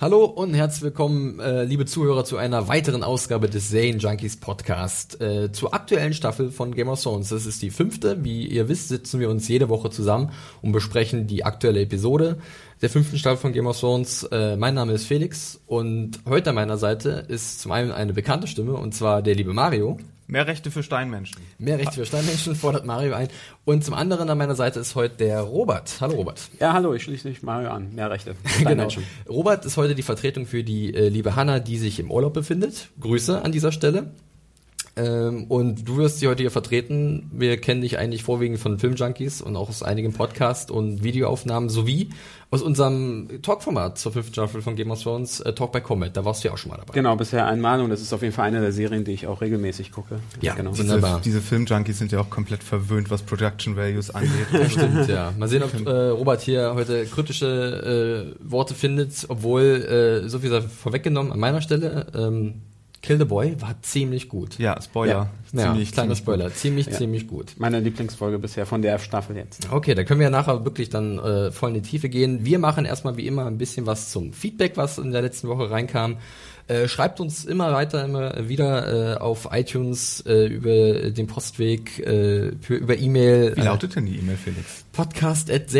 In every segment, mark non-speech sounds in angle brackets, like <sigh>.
Hallo und herzlich willkommen, äh, liebe Zuhörer, zu einer weiteren Ausgabe des Zane Junkies Podcast, äh, zur aktuellen Staffel von Game of Thrones. Das ist die fünfte. Wie ihr wisst, sitzen wir uns jede Woche zusammen und besprechen die aktuelle Episode der fünften Staffel von Game of Thrones. Äh, mein Name ist Felix und heute an meiner Seite ist zum einen eine bekannte Stimme und zwar der liebe Mario. Mehr Rechte für Steinmenschen. Mehr Rechte für Steinmenschen fordert Mario ein. Und zum anderen an meiner Seite ist heute der Robert. Hallo Robert. Ja, hallo, ich schließe mich Mario an. Mehr Rechte. Für genau. Robert ist heute die Vertretung für die äh, liebe Hanna, die sich im Urlaub befindet. Grüße an dieser Stelle. Ähm, und du wirst sie heute hier vertreten. Wir kennen dich eigentlich vorwiegend von Filmjunkies und auch aus einigen Podcasts und Videoaufnahmen sowie aus unserem Talkformat zur fünften Staffel von Game of Thrones, äh, Talk by Comet. Da warst du ja auch schon mal dabei. Genau, bisher einmal und das ist auf jeden Fall eine der Serien, die ich auch regelmäßig gucke. Ja, genau. Wunderbar. Diese, diese Filmjunkies sind ja auch komplett verwöhnt, was Production Values angeht. <laughs> ja, stimmt, ja. Mal sehen, ob äh, Robert hier heute kritische äh, Worte findet, obwohl, äh, so viel sei vorweggenommen an meiner Stelle. Ähm, Kill the Boy war ziemlich gut. Ja, Spoiler. Ja, ziemlich, ja, kleiner Spoiler. Ziemlich, ja. ziemlich gut. Meine Lieblingsfolge bisher von der Staffel jetzt. Okay, da können wir nachher wirklich dann äh, voll in die Tiefe gehen. Wir machen erstmal wie immer ein bisschen was zum Feedback, was in der letzten Woche reinkam. Äh, schreibt uns immer weiter, immer wieder äh, auf iTunes äh, über den Postweg, äh, für, über E-Mail. Wie lautet denn die E-Mail, Felix? Podcast at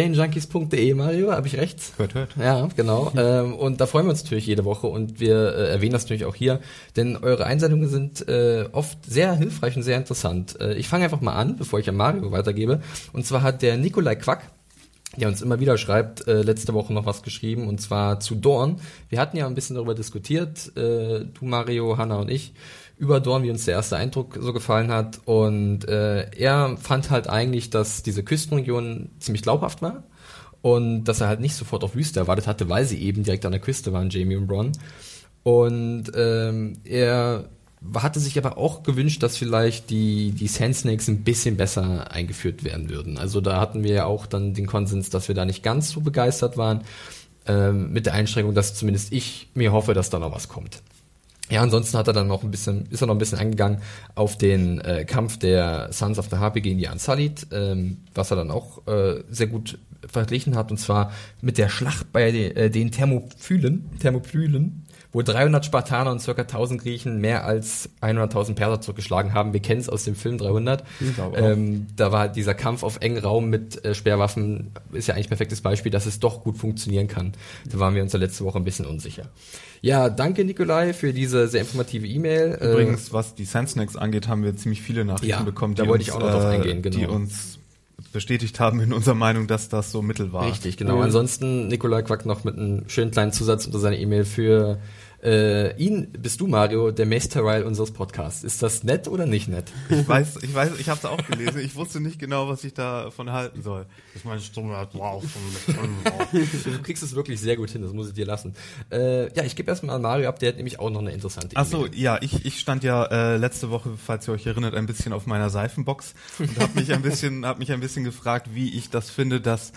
Mario, habe ich recht? Hört, hört. Ja, genau. <laughs> ähm, und da freuen wir uns natürlich jede Woche und wir äh, erwähnen das natürlich auch hier, denn eure Einsendungen sind äh, oft sehr hilfreich und sehr interessant. Äh, ich fange einfach mal an, bevor ich an Mario weitergebe. Und zwar hat der Nikolai Quack der uns immer wieder schreibt, äh, letzte Woche noch was geschrieben und zwar zu Dorn. Wir hatten ja ein bisschen darüber diskutiert, äh, du Mario, Hanna und ich, über Dorn, wie uns der erste Eindruck so gefallen hat und äh, er fand halt eigentlich, dass diese Küstenregion ziemlich glaubhaft war und dass er halt nicht sofort auf Wüste erwartet hatte, weil sie eben direkt an der Küste waren, Jamie und Bronn. Und ähm, er hatte sich aber auch gewünscht, dass vielleicht die, die Sand Snakes ein bisschen besser eingeführt werden würden. Also da hatten wir ja auch dann den Konsens, dass wir da nicht ganz so begeistert waren, ähm, mit der Einschränkung, dass zumindest ich mir hoffe, dass da noch was kommt. Ja, ansonsten hat er dann noch ein bisschen, ist er noch ein bisschen eingegangen auf den äh, Kampf der Sons of the Harpy gegen die Unsullied, ähm, was er dann auch äh, sehr gut verglichen hat, und zwar mit der Schlacht bei äh, den Thermophylen, Thermopylen, wo 300 Spartaner und ca. 1000 Griechen mehr als 100.000 Perser zurückgeschlagen haben. Wir kennen es aus dem Film 300. Ähm, da war dieser Kampf auf engen Raum mit äh, Sperrwaffen, ist ja eigentlich ein perfektes Beispiel, dass es doch gut funktionieren kann. Da waren wir uns ja letzte Woche ein bisschen unsicher. Ja, danke Nikolai für diese sehr informative E-Mail. Äh, Übrigens, was die Sandsnacks angeht, haben wir ziemlich viele Nachrichten ja, bekommen, da wollte uns, ich auch noch drauf eingehen, genau. die uns bestätigt haben in unserer Meinung, dass das so mittel war. Richtig, genau. Mhm. Ansonsten Nikolai Quack noch mit einem schönen kleinen Zusatz unter seiner E-Mail für äh, ihn bist du, Mario, der Masterile unseres Podcasts. Ist das nett oder nicht nett? Ich weiß, ich weiß, ich habe es auch gelesen. Ich wusste nicht genau, was ich davon halten soll. Ich meine Stimme hat wow. <laughs> du kriegst es wirklich sehr gut hin, das muss ich dir lassen. Äh, ja, ich gebe erstmal an Mario ab, der hat nämlich auch noch eine interessante Ach so, ja, ich, ich stand ja äh, letzte Woche, falls ihr euch erinnert, ein bisschen auf meiner Seifenbox und habe mich ein bisschen, habe mich ein bisschen gefragt, wie ich das finde, dass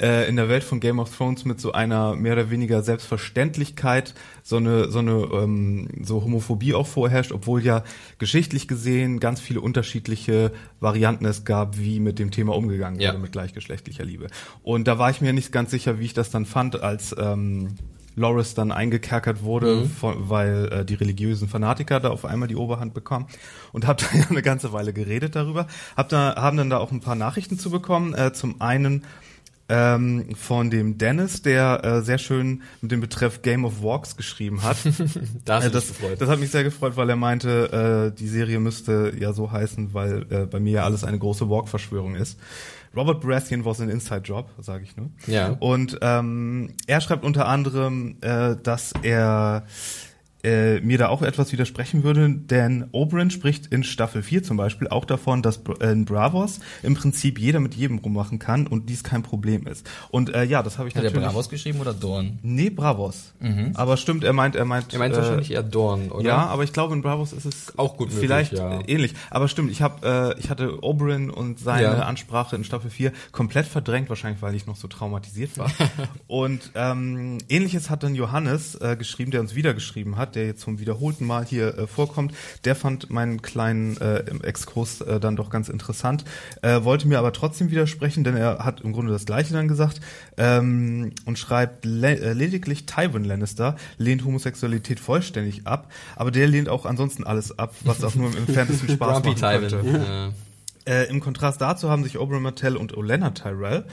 äh, in der Welt von Game of Thrones mit so einer mehr oder weniger Selbstverständlichkeit so eine so eine ähm, so Homophobie auch vorherrscht, obwohl ja geschichtlich gesehen ganz viele unterschiedliche Varianten es gab, wie mit dem Thema umgegangen ja. wurde mit gleichgeschlechtlicher Liebe. Und da war ich mir nicht ganz sicher, wie ich das dann fand, als ähm, Loris dann eingekerkert wurde, mhm. von, weil äh, die religiösen Fanatiker da auf einmal die Oberhand bekommen und habe <laughs> da ja eine ganze Weile geredet darüber. Hab da haben dann da auch ein paar Nachrichten zu bekommen. Äh, zum einen ähm, von dem Dennis, der äh, sehr schön mit dem Betreff Game of Walks geschrieben hat. <laughs> das, äh, das, das, hat mich sehr gefreut, weil er meinte, äh, die Serie müsste ja so heißen, weil äh, bei mir ja alles eine große Walk-Verschwörung ist. Robert Baratheon was an Inside Job, sage ich nur. Ja. Und ähm, er schreibt unter anderem, äh, dass er äh, mir da auch etwas widersprechen würde, denn Oberyn spricht in Staffel 4 zum Beispiel auch davon, dass äh, in Bravos im Prinzip jeder mit jedem rummachen kann und dies kein Problem ist. Und äh, ja, das habe ich Hat er natürlich... Bravos geschrieben oder Dorn? Nee, Bravos. Aber stimmt, er meint, er meint... Er meint äh, wahrscheinlich eher Dorn, oder? Ja, aber ich glaube in Bravos ist es Auch gut möglich, vielleicht ja. ähnlich. Aber stimmt, ich habe äh, ich hatte Oberyn und seine Ja. Ansprache in Staffel 4 komplett verdrängt, wahrscheinlich weil ich noch so traumatisiert war. <laughs> und ähm, ähnliches hat dann Johannes äh, geschrieben, der uns wieder geschrieben hat, der jetzt zum wiederholten Mal hier äh, vorkommt. Der fand meinen kleinen äh, Exkurs äh, dann doch ganz interessant, äh, wollte mir aber trotzdem widersprechen, denn er hat im Grunde das Gleiche dann gesagt ähm, und schreibt le äh, lediglich Tywin Lannister lehnt Homosexualität vollständig ab, aber der lehnt auch ansonsten alles ab, was auch nur im entferntesten Spaß machen könnte. Tywin. Äh, Im Kontrast dazu haben sich Oberyn Martell und Olenna Tyrell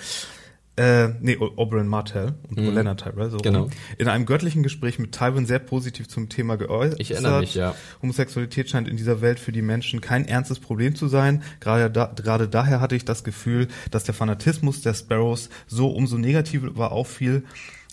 äh, nee, Oberyn Martell und Olenna Tyrell, so Mhm. Genau. in einem göttlichen Gespräch mit Tywin sehr positiv zum Thema geäußert. Ich erinnere mich, ja. Homosexualität scheint in dieser Welt für die Menschen kein ernstes Problem zu sein. Gerade, da, gerade daher hatte ich das Gefühl, dass der Fanatismus der Sparrows so umso negativer auffiel,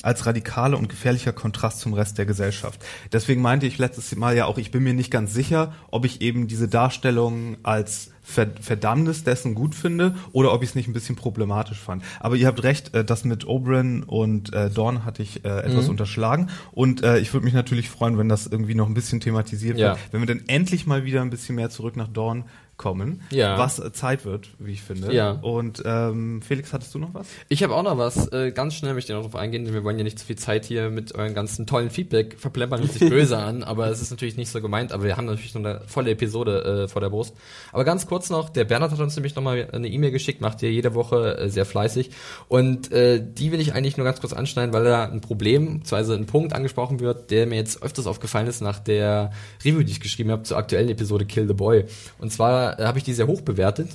als radikaler und gefährlicher Kontrast zum Rest der Gesellschaft. Deswegen meinte ich letztes Mal ja auch, ich bin mir nicht ganz sicher, ob ich eben diese Darstellung als Ver Verdammnis dessen gut finde oder ob ich es nicht ein bisschen problematisch fand. Aber ihr habt recht, äh, das mit Oberyn und äh, Dorn hatte ich äh, etwas Mhm. unterschlagen und äh, ich würde mich natürlich freuen, wenn das irgendwie noch ein bisschen thematisiert Ja. wird, wenn wir dann endlich mal wieder ein bisschen mehr zurück nach Dorn kommen, Ja. was äh, Zeit wird, wie ich finde. Ja. Und ähm, Felix, hattest du noch was? Ich habe auch noch was. Äh, ganz schnell möchte ich noch drauf eingehen, denn wir wollen ja nicht zu viel Zeit hier mit euren ganzen tollen Feedback verplempern hört sich <laughs> böse an, aber es ist natürlich nicht so gemeint, aber wir haben natürlich noch eine volle Episode äh, vor der Brust. Aber ganz kurz noch, der Bernhard hat uns nämlich nochmal eine E-Mail geschickt, macht ihr jede Woche äh, sehr fleißig und äh, die will ich eigentlich nur ganz kurz anschneiden, weil da ein Problem, beziehungsweise ein Punkt angesprochen wird, der mir jetzt öfters aufgefallen ist nach der Review, die ich geschrieben habe zur aktuellen Episode Kill the Boy. Und zwar äh, habe ich die sehr hoch bewertet.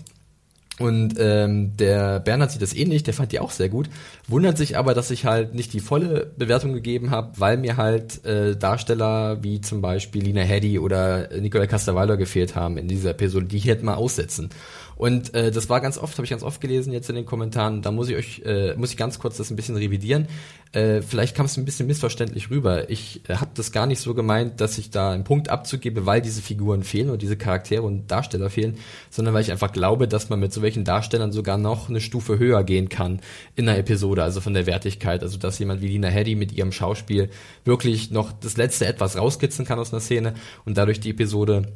Und ähm, der Bernhard sieht das ähnlich, der fand die auch sehr gut, wundert sich aber, dass ich halt nicht die volle Bewertung gegeben habe, weil mir halt äh, Darsteller wie zum Beispiel Lina Headey oder Nicola Castavallo gefehlt haben in dieser Episode, die ich hätte mal aussetzen. Und äh, das war ganz oft, habe ich ganz oft gelesen jetzt in den Kommentaren. Da muss ich euch, äh, muss ich ganz kurz das ein bisschen revidieren. Äh, vielleicht kam es ein bisschen missverständlich rüber. Ich äh, habe das gar nicht so gemeint, dass ich da einen Punkt abzugebe, weil diese Figuren fehlen und diese Charaktere und Darsteller fehlen, sondern weil ich einfach glaube, dass man mit so welchen Darstellern sogar noch eine Stufe höher gehen kann in einer Episode, also von der Wertigkeit. Also dass jemand wie Lina Headey mit ihrem Schauspiel wirklich noch das letzte etwas rauskitzeln kann aus einer Szene und dadurch die Episode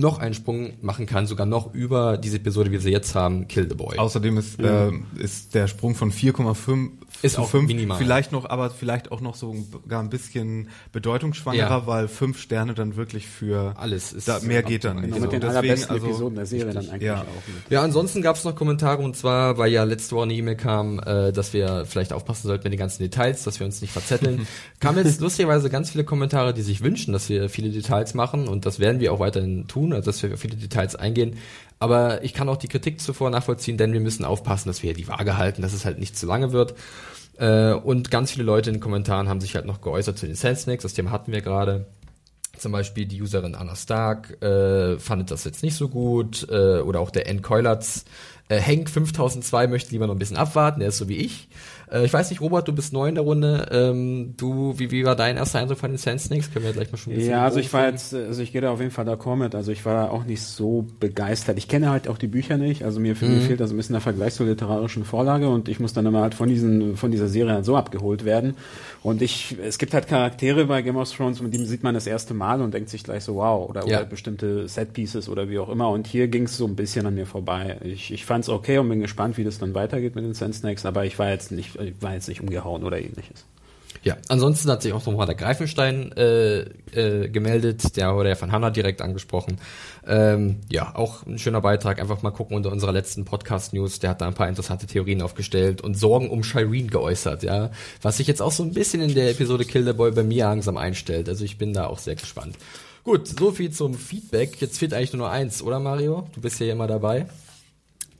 noch einen Sprung machen kann, sogar noch über diese Episode, wie wir sie jetzt haben, Kill the Boy. Außerdem ist, äh, ist der Sprung von 4,5 Ist auch 5 minimal. vielleicht noch, aber vielleicht auch noch sogar ein bisschen bedeutungsschwangerer, Ja. weil fünf Sterne dann wirklich für Alles ist da, mehr geht dann nicht. Genau, mit den Deswegen, allerbesten also, Episoden der Serie dann eigentlich ja. auch mit. Ja, ansonsten gab es noch Kommentare und zwar, weil ja letzte Woche eine E-Mail kam, äh, dass wir vielleicht aufpassen sollten mit den ganzen Details, dass wir uns nicht verzetteln. <laughs> Kamen jetzt lustigerweise ganz viele Kommentare, die sich wünschen, dass wir viele Details machen und das werden wir auch weiterhin tun, also dass wir auf viele Details eingehen. Aber ich kann auch die Kritik zuvor nachvollziehen, denn wir müssen aufpassen, dass wir die Waage halten, dass es halt nicht zu lange wird. Äh, und ganz viele Leute in den Kommentaren haben sich halt noch geäußert zu den Sensenix, das Thema hatten wir gerade. Zum Beispiel die Userin Anna Stark äh, fandet das jetzt nicht so gut. Äh, oder auch der N. Keulatz. Äh, Henk 5002 möchte lieber noch ein bisschen abwarten, der ist so wie ich. Äh, ich weiß nicht, Robert, du bist neu in der Runde. Ähm, du, wie, wie war dein erster Eindruck von den Sand Snakes? Können wir gleich mal schon ein bisschen Ja, also ich war jetzt, also ich gehe da auf jeden Fall d'accord mit. Also ich war auch nicht so begeistert. Ich kenne halt auch die Bücher nicht. Also mir, Mhm. mir fehlt also ein bisschen der Vergleich zur literarischen Vorlage und ich muss dann immer halt von diesen, von dieser Serie halt so abgeholt werden. Und ich, es gibt halt Charaktere bei Game of Thrones, mit denen sieht man das erste Mal und denkt sich gleich so, wow, oder, Ja. oder bestimmte Setpieces oder wie auch immer. Und hier ging es so ein bisschen an mir vorbei. Ich, ich fand es okay und bin gespannt, wie das dann weitergeht mit den Sand Snakes, aber ich war jetzt nicht, ich war jetzt nicht umgehauen oder ähnliches. Ja, ansonsten hat sich auch nochmal der Greifenstein äh, äh, gemeldet, der wurde ja von Hanna direkt angesprochen. Ähm, ja, auch ein schöner Beitrag, einfach mal gucken unter unserer letzten Podcast-News, der hat da ein paar interessante Theorien aufgestellt und Sorgen um Shireen geäußert, ja, was sich jetzt auch so ein bisschen in der Episode Kill the Boy bei mir langsam einstellt, also ich bin da auch sehr gespannt. Gut, so viel zum Feedback, jetzt fehlt eigentlich nur noch eins, oder Mario? Du bist ja immer dabei.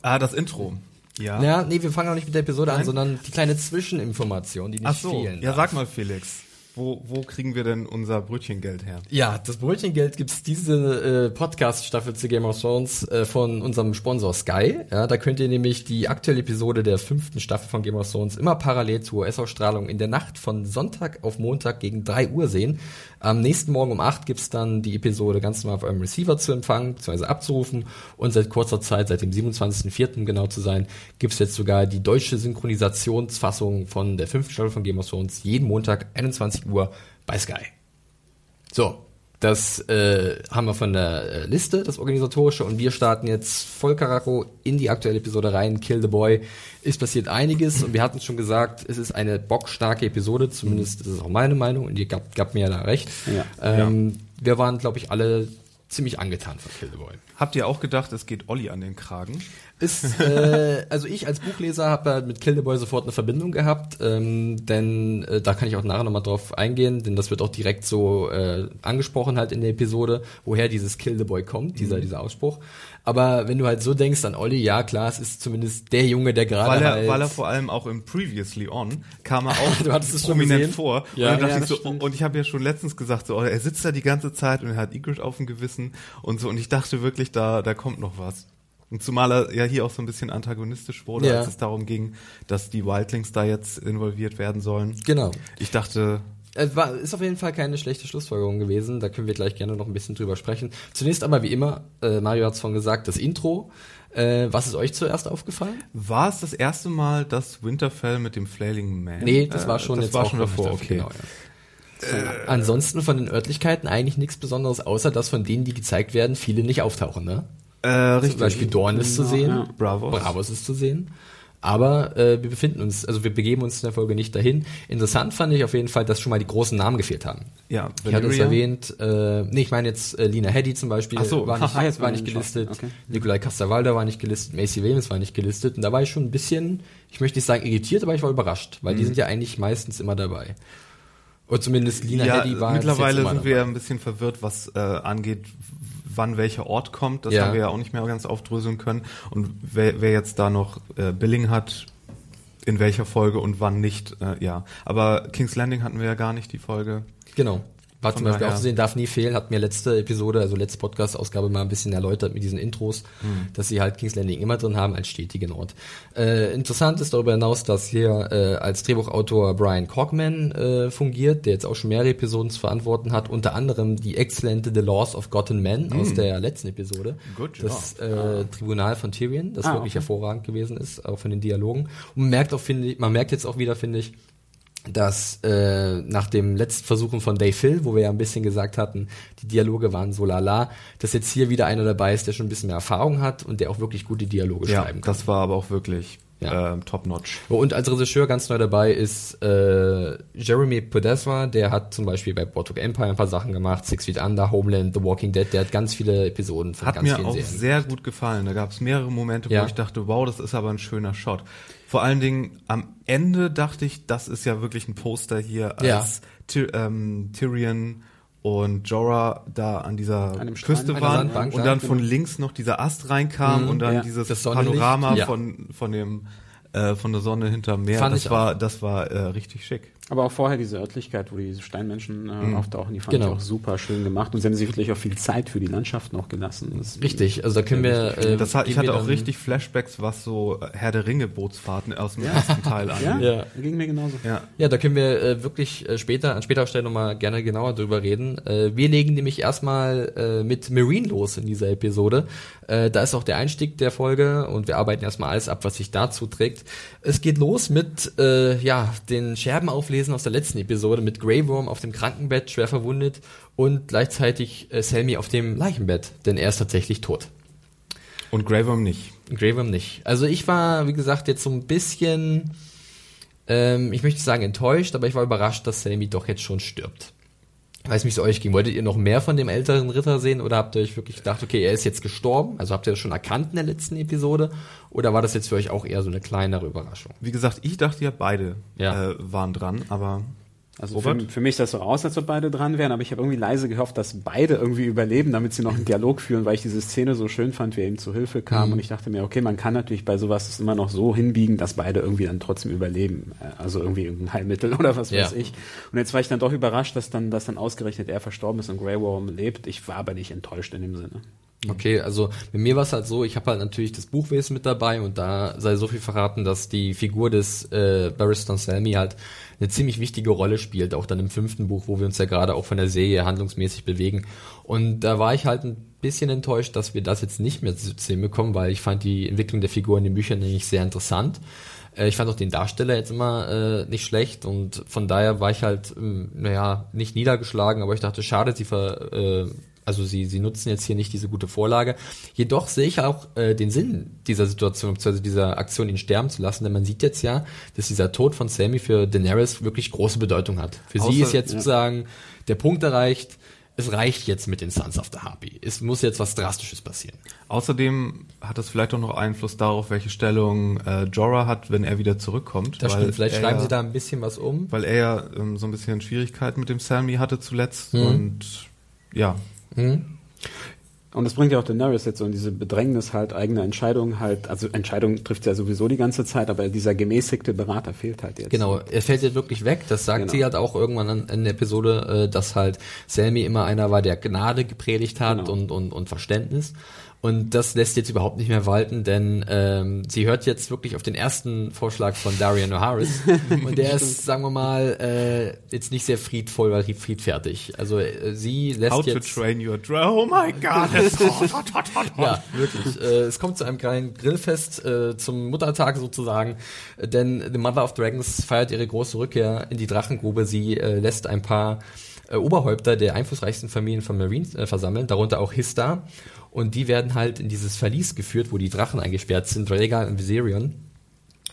Ah, das Intro. Ja. Ja, nee, wir fangen auch nicht mit der Episode an, Nein? sondern die kleine Zwischeninformation, die nicht Ach so. fehlen Ja, darf. sag mal, Felix. wo, wo kriegen wir denn unser Brötchengeld her? Ja, das Brötchengeld gibt's diese äh, Podcast-Staffel zu Game of Thrones äh, von unserem Sponsor Sky. Ja, da könnt ihr nämlich die aktuelle Episode der fünften Staffel von Game of Thrones immer parallel zur US-Ausstrahlung in der Nacht von Sonntag auf Montag gegen 3 Uhr sehen. Am nächsten Morgen um 8 gibt's dann die Episode ganz normal auf eurem Receiver zu empfangen, bzw. abzurufen. Und seit kurzer Zeit, seit dem 27.04. um genau zu sein, gibt's jetzt sogar die deutsche Synchronisationsfassung von der fünften Staffel von Game of Thrones jeden Montag 21 Uhr bei Sky. So, das äh, haben wir von der äh, Liste, das Organisatorische, und wir starten jetzt voll Karacho in die aktuelle Episode rein. Kill the Boy. Ist passiert einiges und wir hatten schon gesagt, es ist eine bockstarke Episode, zumindest ist es auch meine Meinung und ihr gab, gab mir ja da recht. Ja. Ähm, Wir waren, glaube ich, alle ziemlich angetan von Kill the Boy. Habt ihr auch gedacht, es geht Olli an den Kragen? Ist, äh, also ich als Buchleser habe da mit Kill the Boy sofort eine Verbindung gehabt, ähm, denn äh, da kann ich auch nachher nochmal drauf eingehen, denn das wird auch direkt so äh, angesprochen halt in der Episode, woher dieses Kill the Boy kommt, dieser, dieser Ausspruch. Aber wenn du halt so denkst an Olli, ja klar, es ist zumindest der Junge, der gerade Weil er, halt... weil er vor allem auch im Previously On kam er auch <laughs> Du hattest es schon prominent gesehen? vor. Ja. und, Ja, ich so, und ich habe ja schon letztens gesagt, so, oh, er sitzt da die ganze Zeit und er hat Ygritte auf dem Gewissen und so. Und ich dachte wirklich, da, da kommt noch was. Und zumal er ja hier auch so ein bisschen antagonistisch wurde, Ja. als es darum ging, dass die Wildlings da jetzt involviert werden sollen. Genau. Ich dachte, Es war, ist auf jeden Fall keine schlechte Schlussfolgerung gewesen. Da können wir gleich gerne noch ein bisschen drüber sprechen. Zunächst aber wie immer, äh, Mario hat es schon gesagt, das Intro. Äh, was ist euch zuerst aufgefallen? war es das erste Mal, dass Winterfell mit dem Flailing Man? Nee, das Äh, war schon das jetzt war auch schon davor, okay. Genau, ja. Ansonsten von den Örtlichkeiten eigentlich nichts Besonderes, außer dass von denen, die gezeigt werden, viele nicht auftauchen. Ne? Äh, richtig. Zum Beispiel Dorn ist zu sehen, ja. Bravos. Bravos ist zu sehen. Aber äh, wir befinden uns, also wir begeben uns in der Folge nicht dahin. Interessant fand ich auf jeden Fall, dass schon mal die großen Namen gefehlt haben. Ja, Ich hatte es erwähnt, äh, nee, ich meine jetzt äh, Lina Headey zum Beispiel Ach so, war nicht, <laughs> ah, jetzt war nicht gelistet, okay. Nikolai Castavalda war nicht gelistet, Macy Williams war nicht gelistet und da war ich schon ein bisschen, ich möchte nicht sagen irritiert, aber ich war überrascht, weil Mhm. die sind ja eigentlich meistens immer dabei. Oder zumindest Lina ja, Headey war mittlerweile sind wir dabei. ja ein bisschen verwirrt, was äh, angeht, wann welcher Ort kommt. Das Ja. haben wir ja auch nicht mehr ganz aufdröseln können. Und wer, wer jetzt da noch äh, Billing hat, in welcher Folge und wann nicht, äh, ja. Aber King's Landing hatten wir ja gar nicht, die Folge. Genau. War zum Beispiel auch zu sehen, darf nie fehlen, hat mir letzte Episode, also letzte Podcast-Ausgabe mal ein bisschen erläutert mit diesen Intros, Hm. dass sie halt King's Landing immer drin haben als stetigen Ort. Äh, interessant ist darüber hinaus, dass hier äh, als Drehbuchautor Brian Corkman äh, fungiert, der jetzt auch schon mehrere Episoden zu verantworten hat, unter anderem die exzellente The Laws of Gotten Men aus der letzten Episode. Hm. Good das äh, Tribunal von Tyrion, das Ah, wirklich okay. hervorragend gewesen ist, auch von den Dialogen. Und man merkt auch, finde ich, man merkt jetzt auch wieder, finde ich, dass äh, nach dem letzten Versuchen von Dave Hill, wo wir ja ein bisschen gesagt hatten, die Dialoge waren so lala, dass jetzt hier wieder einer dabei ist, der schon ein bisschen mehr Erfahrung hat und der auch wirklich gute Dialoge Ja, schreiben kann. das war aber auch wirklich Ja. äh, top-notch. Und als Regisseur ganz neu dabei ist äh, Jeremy Podeswa, der hat zum Beispiel bei Boardwalk Empire ein paar Sachen gemacht, Six Feet Under, Homeland, The Walking Dead, der hat ganz viele Episoden von Hat ganz mir vielen auch Serien. sehr gut gefallen. Da gab es mehrere Momente, Ja. wo ich dachte, wow, das ist aber ein schöner Shot. Vor allen Dingen am Ende dachte ich, das ist ja wirklich ein Poster hier, als Ja. Ty ähm, Tyrion und Jorah da an dieser An Strand. Küste waren Sandbank, und dann von genau. links noch dieser Ast reinkam Mhm, und dann ja. dieses Panorama ja. von von dem äh, von der Sonne hinterm Meer. Fand das ich war das war äh, richtig schick. Aber auch vorher diese Örtlichkeit, wo diese Steinmenschen äh, Mhm. auftauchen, die fand Genau. ich auch super schön gemacht. Und sie haben sich wirklich auch viel Zeit für die Landschaft noch gelassen. Das Richtig, also da können wir... Äh, Das hat, ich hatte auch richtig Flashbacks, was so äh, Herr der Ringe Bootsfahrten aus dem ersten Teil <laughs> angeht. ja, Ja. ging mir genauso. Ja. Ja, da können wir äh, wirklich äh, später, an späterer Stelle nochmal gerne genauer drüber reden. Äh, wir legen nämlich erstmal äh, mit Marine los in dieser Episode. Äh, da ist auch der Einstieg der Folge und wir arbeiten erstmal alles ab, was sich dazu trägt. Es geht los mit äh, ja den Scherben auflesen aus der letzten Episode mit Grey Worm auf dem Krankenbett, schwer verwundet und gleichzeitig äh, Selmy auf dem Leichenbett, denn er ist tatsächlich tot. Und Grey Worm nicht. Grey Worm nicht. Also ich war, wie gesagt, jetzt so ein bisschen, ähm, ich möchte sagen enttäuscht, aber ich war überrascht, dass Sammy doch jetzt schon stirbt. Ich weiß nicht, wie es euch ging. Wolltet ihr noch mehr von dem älteren Ritter sehen oder habt ihr euch wirklich gedacht, okay, er ist jetzt gestorben? Also habt ihr das schon erkannt in der letzten Episode? Oder war das jetzt für euch auch eher so eine kleinere Überraschung? Wie gesagt, ich dachte ja beide Ja. Äh, waren dran, aber Also für, für, mich es so aus, als ob beide dran wären, aber ich habe irgendwie leise gehofft, dass beide irgendwie überleben, damit sie noch einen Dialog führen, weil ich diese Szene so schön fand, wie er ihm zu Hilfe kam. Mhm. Und ich dachte mir, okay, man kann natürlich bei sowas das immer noch so hinbiegen, dass beide irgendwie dann trotzdem überleben. Äh, also irgendwie irgendein Heilmittel <laughs> oder was ja. weiß ich. Und jetzt war ich dann doch überrascht, dass dann, dass dann ausgerechnet er verstorben ist und Grey Worm lebt. Ich war aber nicht enttäuscht in dem Sinne. Okay, also bei mir war es halt so, ich habe halt natürlich das Buchwesen mit dabei und da sei so viel verraten, dass die Figur des äh, Barristan Selmy halt eine ziemlich wichtige Rolle spielt, auch dann im fünften Buch, wo wir uns ja gerade auch von der Serie handlungsmäßig bewegen. Und da war ich halt ein bisschen enttäuscht, dass wir das jetzt nicht mehr zu sehen bekommen, weil ich fand die Entwicklung der Figur in den Büchern nämlich sehr interessant. Äh, ich fand auch den Darsteller jetzt immer äh, nicht schlecht und von daher war ich halt, ähm, naja, nicht niedergeschlagen, aber ich dachte, schade, sie ver, äh, also sie, sie nutzen jetzt hier nicht diese gute Vorlage. Jedoch sehe ich auch äh, den Sinn dieser Situation, beziehungsweise dieser Aktion, ihn sterben zu lassen, denn man sieht jetzt ja, dass dieser Tod von Sammy für Daenerys wirklich große Bedeutung hat. Für Außer, sie ist jetzt ja. sozusagen der Punkt erreicht, es reicht jetzt mit den Sons of the Harpy. Es muss jetzt was Drastisches passieren. Außerdem hat das vielleicht auch noch Einfluss darauf, welche Stellung äh, Jorah hat, wenn er wieder zurückkommt. Das stimmt. Vielleicht schreiben ja, Sie da ein bisschen was um. Weil er ja ähm, so ein bisschen Schwierigkeiten mit dem Sammy hatte zuletzt hm. und ja, Mhm. Und das bringt ja auch Daenerys jetzt so in diese Bedrängnis halt, eigene Entscheidungen halt, also Entscheidungen trifft sie ja sowieso die ganze Zeit, aber dieser gemäßigte Berater fehlt halt jetzt. Genau, er fällt jetzt wirklich weg, das sagt genau. sie halt auch irgendwann in der Episode, äh, dass halt Selmy immer einer war, der Gnade gepredigt hat genau. und, und, und Verständnis. Und das lässt jetzt überhaupt nicht mehr walten, denn ähm, sie hört jetzt wirklich auf den ersten Vorschlag von Darian O'Harris. <laughs> und der ist, sagen wir mal, äh, jetzt nicht sehr friedvoll oder friedfertig. Also äh, sie lässt How jetzt... to train your drone. Oh my God. <laughs> ja, wirklich. Äh, es kommt zu einem kleinen Grillfest äh, zum Muttertag sozusagen, denn The Mother of Dragons feiert ihre große Rückkehr in die Drachengrube. Sie äh, lässt ein paar äh, Oberhäupter der einflussreichsten Familien von Marine äh, versammeln, darunter auch Hista und die werden halt in dieses Verlies geführt, wo die Drachen eingesperrt sind, Rhaegar und Viserion.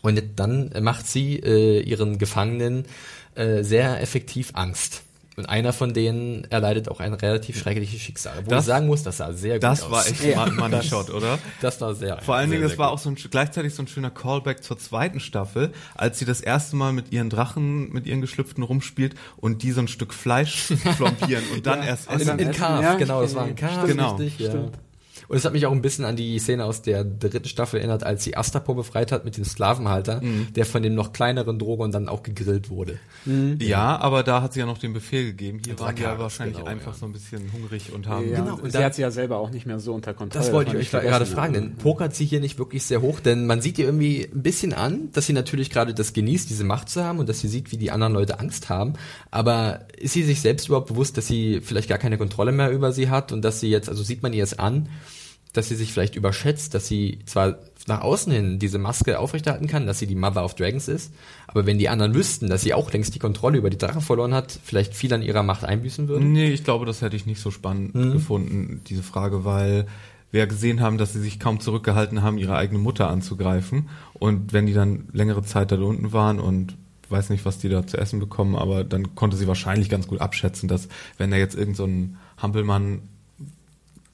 Und dann macht sie äh, ihren Gefangenen äh, sehr effektiv Angst. Und einer von denen erleidet auch ein relativ schreckliches Schicksal. Wo das, ich sagen muss, das sah sehr das gut aus. Das war echt ja. Money Shot, oder? <laughs> Das war sehr Vor allen Dingen, es war auch so ein, gleichzeitig so ein schöner Callback zur zweiten Staffel, als sie das erste Mal mit ihren Drachen, mit ihren Geschlüpften rumspielt und die so ein Stück Fleisch <laughs> flompieren und dann ja. erst essen. In, in Carve, ja, genau, das war ein Carve. Genau. Richtig, ja. Stimmt. Und es hat mich auch ein bisschen an die Szene aus der dritten Staffel erinnert, als sie Astapor befreit hat mit dem Sklavenhalter, mhm. der von dem noch kleineren Drogon dann auch gegrillt wurde. Mhm. Ja, aber da hat sie ja noch den Befehl gegeben. Hier waren die ja wahrscheinlich genau, einfach ja. so ein bisschen hungrig und haben... Ja, genau. Und sie hat sie ja selber auch nicht mehr so unter Kontrolle. Das wollte ich euch gerade fragen, denn pokert sie hier nicht wirklich sehr hoch? Denn man sieht ihr irgendwie ein bisschen an, dass sie natürlich gerade das genießt, diese Macht zu haben und dass sie sieht, wie die anderen Leute Angst haben. Aber ist sie sich selbst überhaupt bewusst, dass sie vielleicht gar keine Kontrolle mehr über sie hat und dass sie jetzt, also sieht man ihr es an, dass sie sich vielleicht überschätzt, dass sie zwar nach außen hin diese Maske aufrechterhalten kann, dass sie die Mother of Dragons ist, aber wenn die anderen wüssten, dass sie auch längst die Kontrolle über die Drachen verloren hat, vielleicht viel an ihrer Macht einbüßen würden? Nee, ich glaube, das hätte ich nicht so spannend hm. gefunden, diese Frage, weil wir gesehen haben, dass sie sich kaum zurückgehalten haben, ihre eigene Mutter anzugreifen. Und wenn die dann längere Zeit da unten waren und weiß nicht, was die da zu essen bekommen, aber dann konnte sie wahrscheinlich ganz gut abschätzen, dass wenn da jetzt irgendein so Hampelmann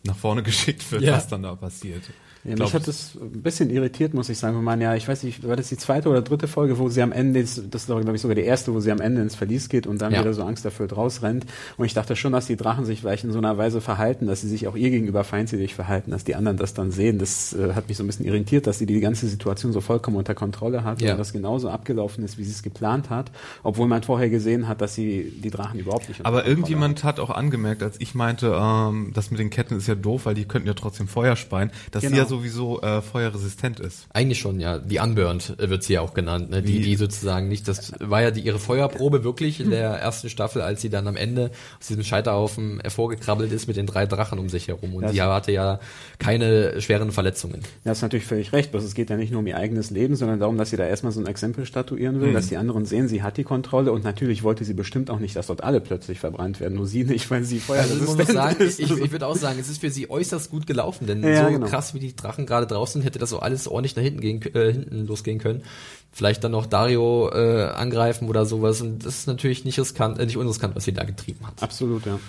nach vorne <laughs> geschickt wird, ja. was dann da passiert. Ja, mich hat das ein bisschen irritiert, muss ich sagen. Ich meine, ja, ich weiß nicht, war das die zweite oder dritte Folge, wo sie am Ende, das ist glaube ich sogar die erste, wo sie am Ende ins Verlies geht und dann ja. wieder so angsterfüllt rausrennt. Und ich dachte schon, dass die Drachen sich vielleicht in so einer Weise verhalten, dass sie sich auch ihr gegenüber feindselig verhalten, dass die anderen das dann sehen. Das äh, hat mich so ein bisschen irritiert, dass sie die ganze Situation so vollkommen unter Kontrolle hat ja. und das genauso abgelaufen ist, wie sie es geplant hat, obwohl man vorher gesehen hat, dass sie die Drachen überhaupt nicht Aber irgendjemand hat. hat. auch angemerkt, als ich meinte, ähm, das mit den Ketten ist ja doof, weil die könnten ja trotzdem Feuer speien, dass genau. sie ja sowieso äh, feuerresistent ist. Eigentlich schon, ja. Die Unburned äh, wird sie ja auch genannt. Ne? Die, die sozusagen nicht, das war ja die, ihre Feuerprobe wirklich in der ersten Staffel, als sie dann am Ende aus diesem Scheiterhaufen hervorgekrabbelt ist mit den drei Drachen um sich herum. Und das sie hatte ja keine schweren Verletzungen. Ja, hast natürlich völlig recht. Bloß es geht ja nicht nur um ihr eigenes Leben, sondern darum, dass sie da erstmal so ein Exempel statuieren will, mhm. dass die anderen sehen, sie hat die Kontrolle und natürlich wollte sie bestimmt auch nicht, dass dort alle plötzlich verbrannt werden. Nur sie nicht, weil sie feuerresistent also, ist. Ich, ich würde auch sagen, es ist für sie äußerst gut gelaufen, denn ja, so genau. krass wie die Drachen gerade draußen hätte das so alles ordentlich nach hinten gehen, äh, hinten losgehen können. Vielleicht dann noch Dario äh, angreifen oder sowas. Und das ist natürlich nicht riskant, äh, nicht unriskant, was sie da getrieben hat. Absolut, ja.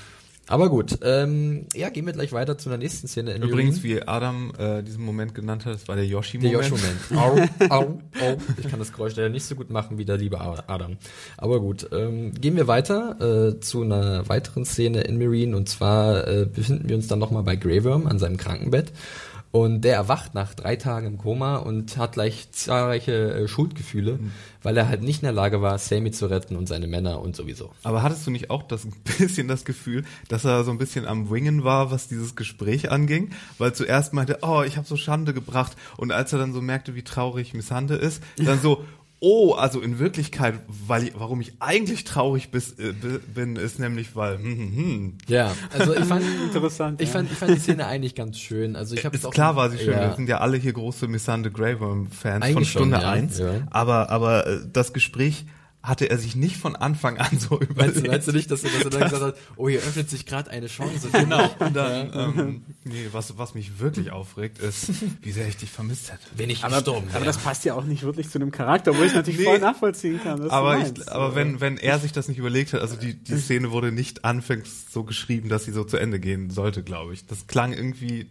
Aber gut, ähm, ja, gehen wir gleich weiter zu der nächsten Szene. In Übrigens, Marine. wie Adam äh, diesen Moment genannt hat, das war der der Yoshi-Moment. <laughs> Au, au, au. Ich kann das Geräusch leider nicht so gut machen wie der liebe Adam. Aber gut, ähm, gehen wir weiter äh, zu einer weiteren Szene in Marine. Und zwar äh, befinden wir uns dann nochmal bei Grey Worm an seinem Krankenbett. Und der erwacht nach drei Tagen im Koma und hat gleich zahlreiche äh, Schuldgefühle, weil er halt nicht in der Lage war, Sammy zu retten und seine Männer und sowieso. Aber hattest du nicht auch das <laughs> bisschen das Gefühl, dass er so ein bisschen am Wingen war, was dieses Gespräch anging? Weil zuerst meinte, oh, ich habe so Schande gebracht. Und als er dann so merkte, wie traurig Missande ist, dann so, oh, also in Wirklichkeit, weil ich, warum ich eigentlich traurig bis, äh, bi- bin, ist nämlich, weil, hm, hm, hm. Ja, also ich fand, <laughs> Interessant. ich ja. fand, ich fand die Szene eigentlich ganz schön. Also ich habe Ist klar war sie schön, wir sind ja alle hier große Missande Grey Worm Fans von Eigentlich schon, Stunde ja, eins. ja. Aber, aber äh, das Gespräch hatte er sich nicht von Anfang an so Meinst du, überlegt. meinst du nicht, dass er, dass er dann gesagt hat, oh, hier öffnet sich gerade eine Chance. Genau. Und dann, ähm, nee, was, was mich wirklich aufregt, ist, wie sehr ich dich vermisst hätte. Wenn ich aber, gestorben aber wäre. das passt ja auch nicht wirklich zu dem Charakter, wo ich natürlich Nee. voll nachvollziehen kann. du Aber, ich, aber wenn, wenn er sich das nicht überlegt hat, also die, die Szene wurde nicht anfangs so geschrieben, dass sie so zu Ende gehen sollte, glaube ich. Das klang irgendwie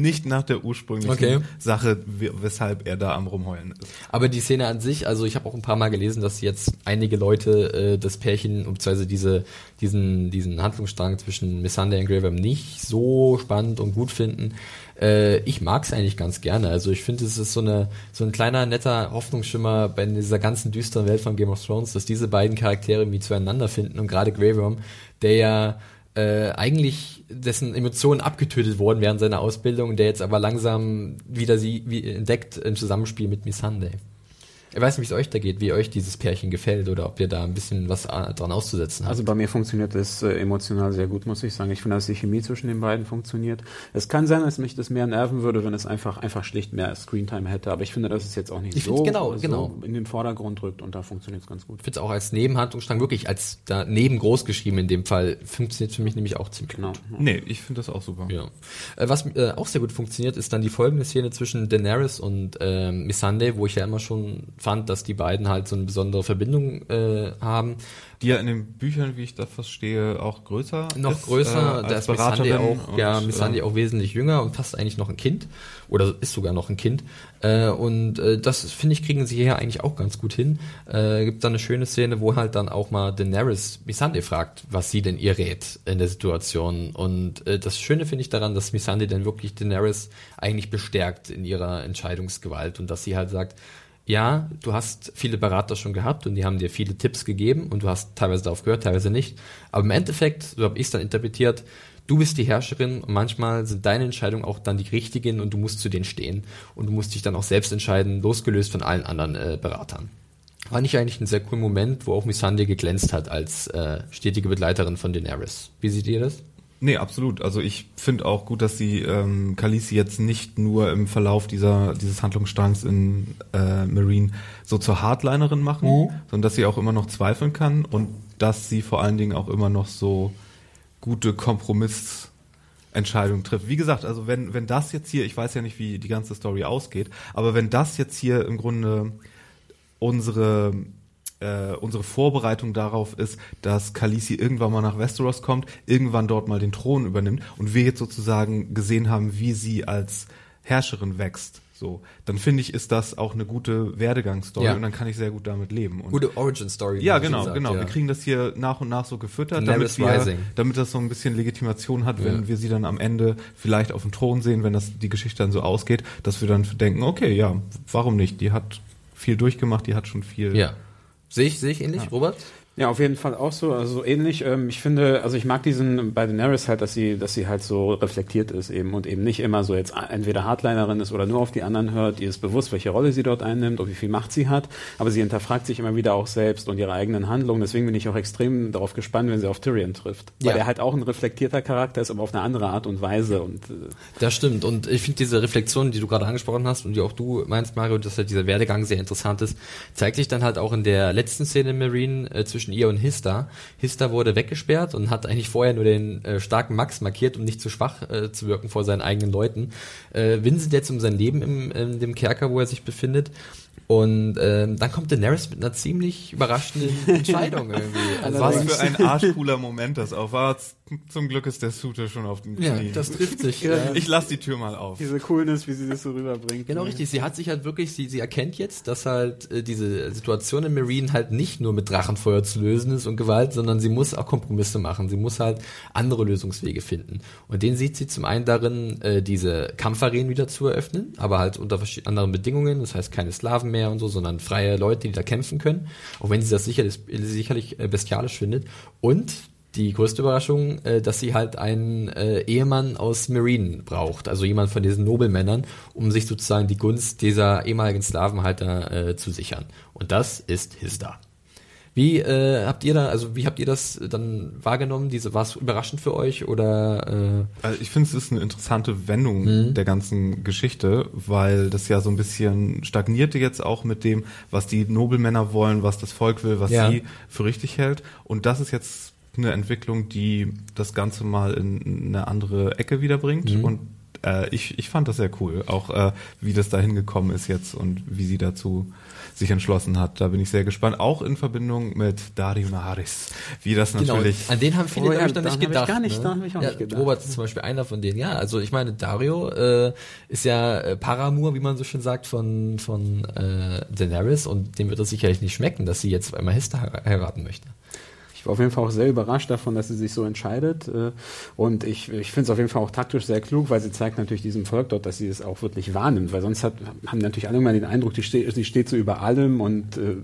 nicht nach der ursprünglichen Okay. Sache, we- weshalb er da am Rumheulen ist. Aber die Szene an sich, also ich habe auch ein paar Mal gelesen, dass jetzt einige Leute äh, das Pärchen, beziehungsweise diese, diesen, diesen Handlungsstrang zwischen Missandei und Grey Worm nicht so spannend und gut finden. Äh, ich mag es eigentlich ganz gerne. Also ich finde, es ist so, eine, so ein kleiner, netter Hoffnungsschimmer bei dieser ganzen düsteren Welt von Game of Thrones, dass diese beiden Charaktere irgendwie zueinander finden und gerade Grey Worm, der ja äh, eigentlich dessen Emotionen abgetötet wurden während seiner Ausbildung, der jetzt aber langsam wieder sie wie entdeckt im Zusammenspiel mit Missandei. Ich weiß nicht, wie es euch da geht, wie euch dieses Pärchen gefällt oder ob ihr da ein bisschen was äh, dran auszusetzen habt. Also bei mir funktioniert das äh, emotional sehr gut, muss ich sagen. Ich finde, dass die Chemie zwischen den beiden funktioniert. Es kann sein, dass mich das mehr nerven würde, wenn es einfach einfach schlicht mehr Screentime hätte. Aber ich finde, dass es jetzt auch nicht Ich so, genau, so genau. in den Vordergrund rückt und da funktioniert es ganz gut. ich finde es auch als Nebenhandlungsstrang wirklich als daneben groß geschrieben in dem Fall funktioniert für mich nämlich auch ziemlich Genau. gut. Nee, ich finde das auch super. Ja. Äh, was äh, auch sehr gut funktioniert, ist dann die folgende Szene zwischen Daenerys und ähm, Missandei, wo ich ja immer schon fand, dass die beiden halt so eine besondere Verbindung äh, haben. Die ja in den Büchern, wie ich das verstehe, auch größer Noch ist, größer, äh, da ist Missandei Beraterin auch, ja, Missandei äh, auch wesentlich jünger und fast eigentlich noch ein Kind. Oder ist sogar noch ein Kind. Äh, und äh, das, finde ich, kriegen sie hier eigentlich auch ganz gut hin. Äh, gibt dann eine schöne Szene, wo halt dann auch mal Daenerys Missandei fragt, was sie denn ihr rät in der Situation. Und äh, das Schöne finde ich daran, dass Missandei dann wirklich Daenerys eigentlich bestärkt in ihrer Entscheidungsgewalt und dass sie halt sagt, ja, du hast viele Berater schon gehabt und die haben dir viele Tipps gegeben und du hast teilweise darauf gehört, teilweise nicht. Aber im Endeffekt, so habe ich es dann interpretiert, du bist die Herrscherin und manchmal sind deine Entscheidungen auch dann die richtigen und du musst zu denen stehen und du musst dich dann auch selbst entscheiden, losgelöst von allen anderen äh, Beratern. Fand ich eigentlich einen sehr coolen Moment, wo auch Missandei geglänzt hat als äh, stetige Begleiterin von Daenerys. Wie seht ihr das? Nee, absolut. Also ich finde auch gut, dass sie ähm, Khaleesi jetzt nicht nur im Verlauf dieser dieses Handlungsstrangs in äh, Marine so zur Hardlinerin machen, Mhm. sondern dass sie auch immer noch zweifeln kann und dass sie vor allen Dingen auch immer noch so gute Kompromissentscheidungen trifft. Wie gesagt, also wenn wenn das jetzt hier, ich weiß ja nicht, wie die ganze Story ausgeht, aber wenn das jetzt hier im Grunde unsere äh, unsere Vorbereitung darauf ist, dass Khaleesi irgendwann mal nach Westeros kommt, irgendwann dort mal den Thron übernimmt und wir jetzt sozusagen gesehen haben, wie sie als Herrscherin wächst. So, dann finde ich, ist das auch eine gute Werdegangsstory Ja. und dann kann ich sehr gut damit leben. Und Gute Origin-Story. ja, genau, schon sagt, genau. ja. Wir kriegen das hier nach und nach so gefüttert, damit wir, damit das so ein bisschen Legitimation hat, wenn Ja. wir sie dann am Ende vielleicht auf dem Thron sehen, wenn das die Geschichte dann so ausgeht, dass wir dann denken, okay, ja, warum nicht? Die hat viel durchgemacht, die hat schon viel. Ja. Sehe ich, sehe ich ähnlich, Robert? Ja, auf jeden Fall auch so, also so ähnlich. Ähm, ich finde, also ich mag diesen bei Daenerys halt, dass sie, dass sie halt so reflektiert ist eben und eben nicht immer so jetzt entweder Hardlinerin ist oder nur auf die anderen hört. Ihr ist bewusst, welche Rolle sie dort einnimmt und wie viel Macht sie hat, aber sie hinterfragt sich immer wieder auch selbst und ihre eigenen Handlungen. Deswegen bin ich auch extrem darauf gespannt, wenn sie auf Tyrion trifft, weil Ja. er halt auch ein reflektierter Charakter ist, aber auf eine andere Art und Weise und äh, Das stimmt. Und ich finde diese Reflexion, die du gerade angesprochen hast und die auch du meinst, Mario, dass halt dieser Werdegang sehr interessant ist, zeigt sich dann halt auch in der letzten Szene in Marine äh, zwischen ihr und Hista. Hista wurde weggesperrt und hat eigentlich vorher nur den äh, starken Max markiert, um nicht zu schwach äh, zu wirken vor seinen eigenen Leuten. Äh, Vincent jetzt um sein Leben im, in dem Kerker, wo er sich befindet. Und ähm, dann kommt Daenerys mit einer ziemlich überraschenden <laughs> Entscheidung irgendwie. Also Was für ein <laughs> arschcooler Moment das auch war. Zum Glück ist der Suter schon auf dem Knie. Ja, das trifft sich. <laughs> ja. Ich lass die Tür mal auf. Diese Coolness, wie sie das so rüberbringt. Genau, richtig. Sie hat sich halt wirklich, sie, sie erkennt jetzt, dass halt äh, diese Situation in Marine halt nicht nur mit Drachenfeuer zu lösen ist und Gewalt, sondern sie muss auch Kompromisse machen. Sie muss halt andere Lösungswege finden. Und den sieht sie zum einen darin, äh, diese Kampfarenen wieder zu eröffnen, aber halt unter anderen Bedingungen. Das heißt keine Sklaven mehr und so, sondern freie Leute, die da kämpfen können. Auch wenn sie das sicherlich, sicherlich äh, bestialisch findet. Und die größte Überraschung, äh, dass sie halt einen äh, Ehemann aus Marine braucht, also jemand von diesen Nobelmännern, um sich sozusagen die Gunst dieser ehemaligen Sklavenhalter äh, zu sichern. Und das ist Hilda. Wie äh, habt ihr da, also wie habt ihr das dann wahrgenommen? Diese war es überraschend für euch oder? Äh? Also ich finde es ist eine interessante Wendung mhm. der ganzen Geschichte, weil das ja so ein bisschen stagnierte jetzt auch mit dem, was die Nobelmänner wollen, was das Volk will, was ja. sie für richtig hält. Und das ist jetzt eine Entwicklung, die das Ganze mal in eine andere Ecke wiederbringt. Mhm. Und äh, ich, ich fand das sehr cool, auch äh, wie das da hingekommen ist jetzt und wie sie dazu sich entschlossen hat. Da bin ich sehr gespannt. Auch in Verbindung mit Dario Naharis. Wie das genau, natürlich. An den haben viele, oh, ja, ich, dann nicht gedacht. gar nicht, ne? da ich auch ja, nicht gedacht. Robert ist zum Beispiel einer von denen. Ja, also ich meine, Dario äh, ist ja äh, Paramour, wie man so schön sagt, von, von äh, Daenerys und dem wird es sicherlich nicht schmecken, dass sie jetzt einmal Hester heiraten möchte ich war auf jeden Fall auch sehr überrascht davon, dass sie sich so entscheidet. Äh, und ich, ich finde es auf jeden Fall auch taktisch sehr klug, weil sie zeigt natürlich diesem Volk dort, dass sie es auch wirklich wahrnimmt. Weil sonst hat, haben natürlich alle immer den Eindruck, die steht, sie steht so über allem und äh,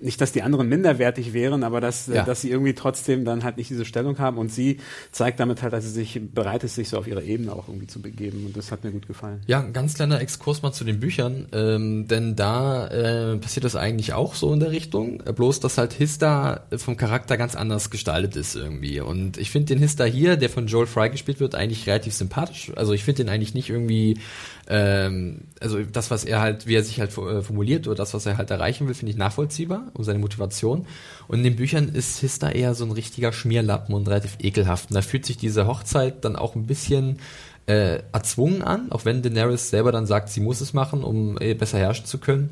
nicht, dass die anderen minderwertig wären, aber dass, ja. dass sie irgendwie trotzdem dann halt nicht diese Stellung haben. Und sie zeigt damit halt, dass sie sich bereit ist, sich so auf ihre Ebene auch irgendwie zu begeben. Und das hat mir gut gefallen. Ja, ein ganz kleiner Exkurs mal zu den Büchern, ähm, denn da äh, passiert das eigentlich auch so in der Richtung, äh, bloß dass halt Hista vom Charakter ganz anders gestaltet ist irgendwie. Und ich finde den Hista hier, der von Joel Fry gespielt wird, eigentlich relativ sympathisch, also ich finde den eigentlich nicht irgendwie ähm, also das, was er halt, wie er sich halt äh, formuliert oder das, was er halt erreichen will, finde ich nachvollziehbar und seine Motivation. Und in den Büchern ist Hista eher so ein richtiger Schmierlappen und relativ ekelhaft. Und da fühlt sich diese Hochzeit dann auch ein bisschen äh, erzwungen an, auch wenn Daenerys selber dann sagt, sie muss es machen, um äh, besser herrschen zu können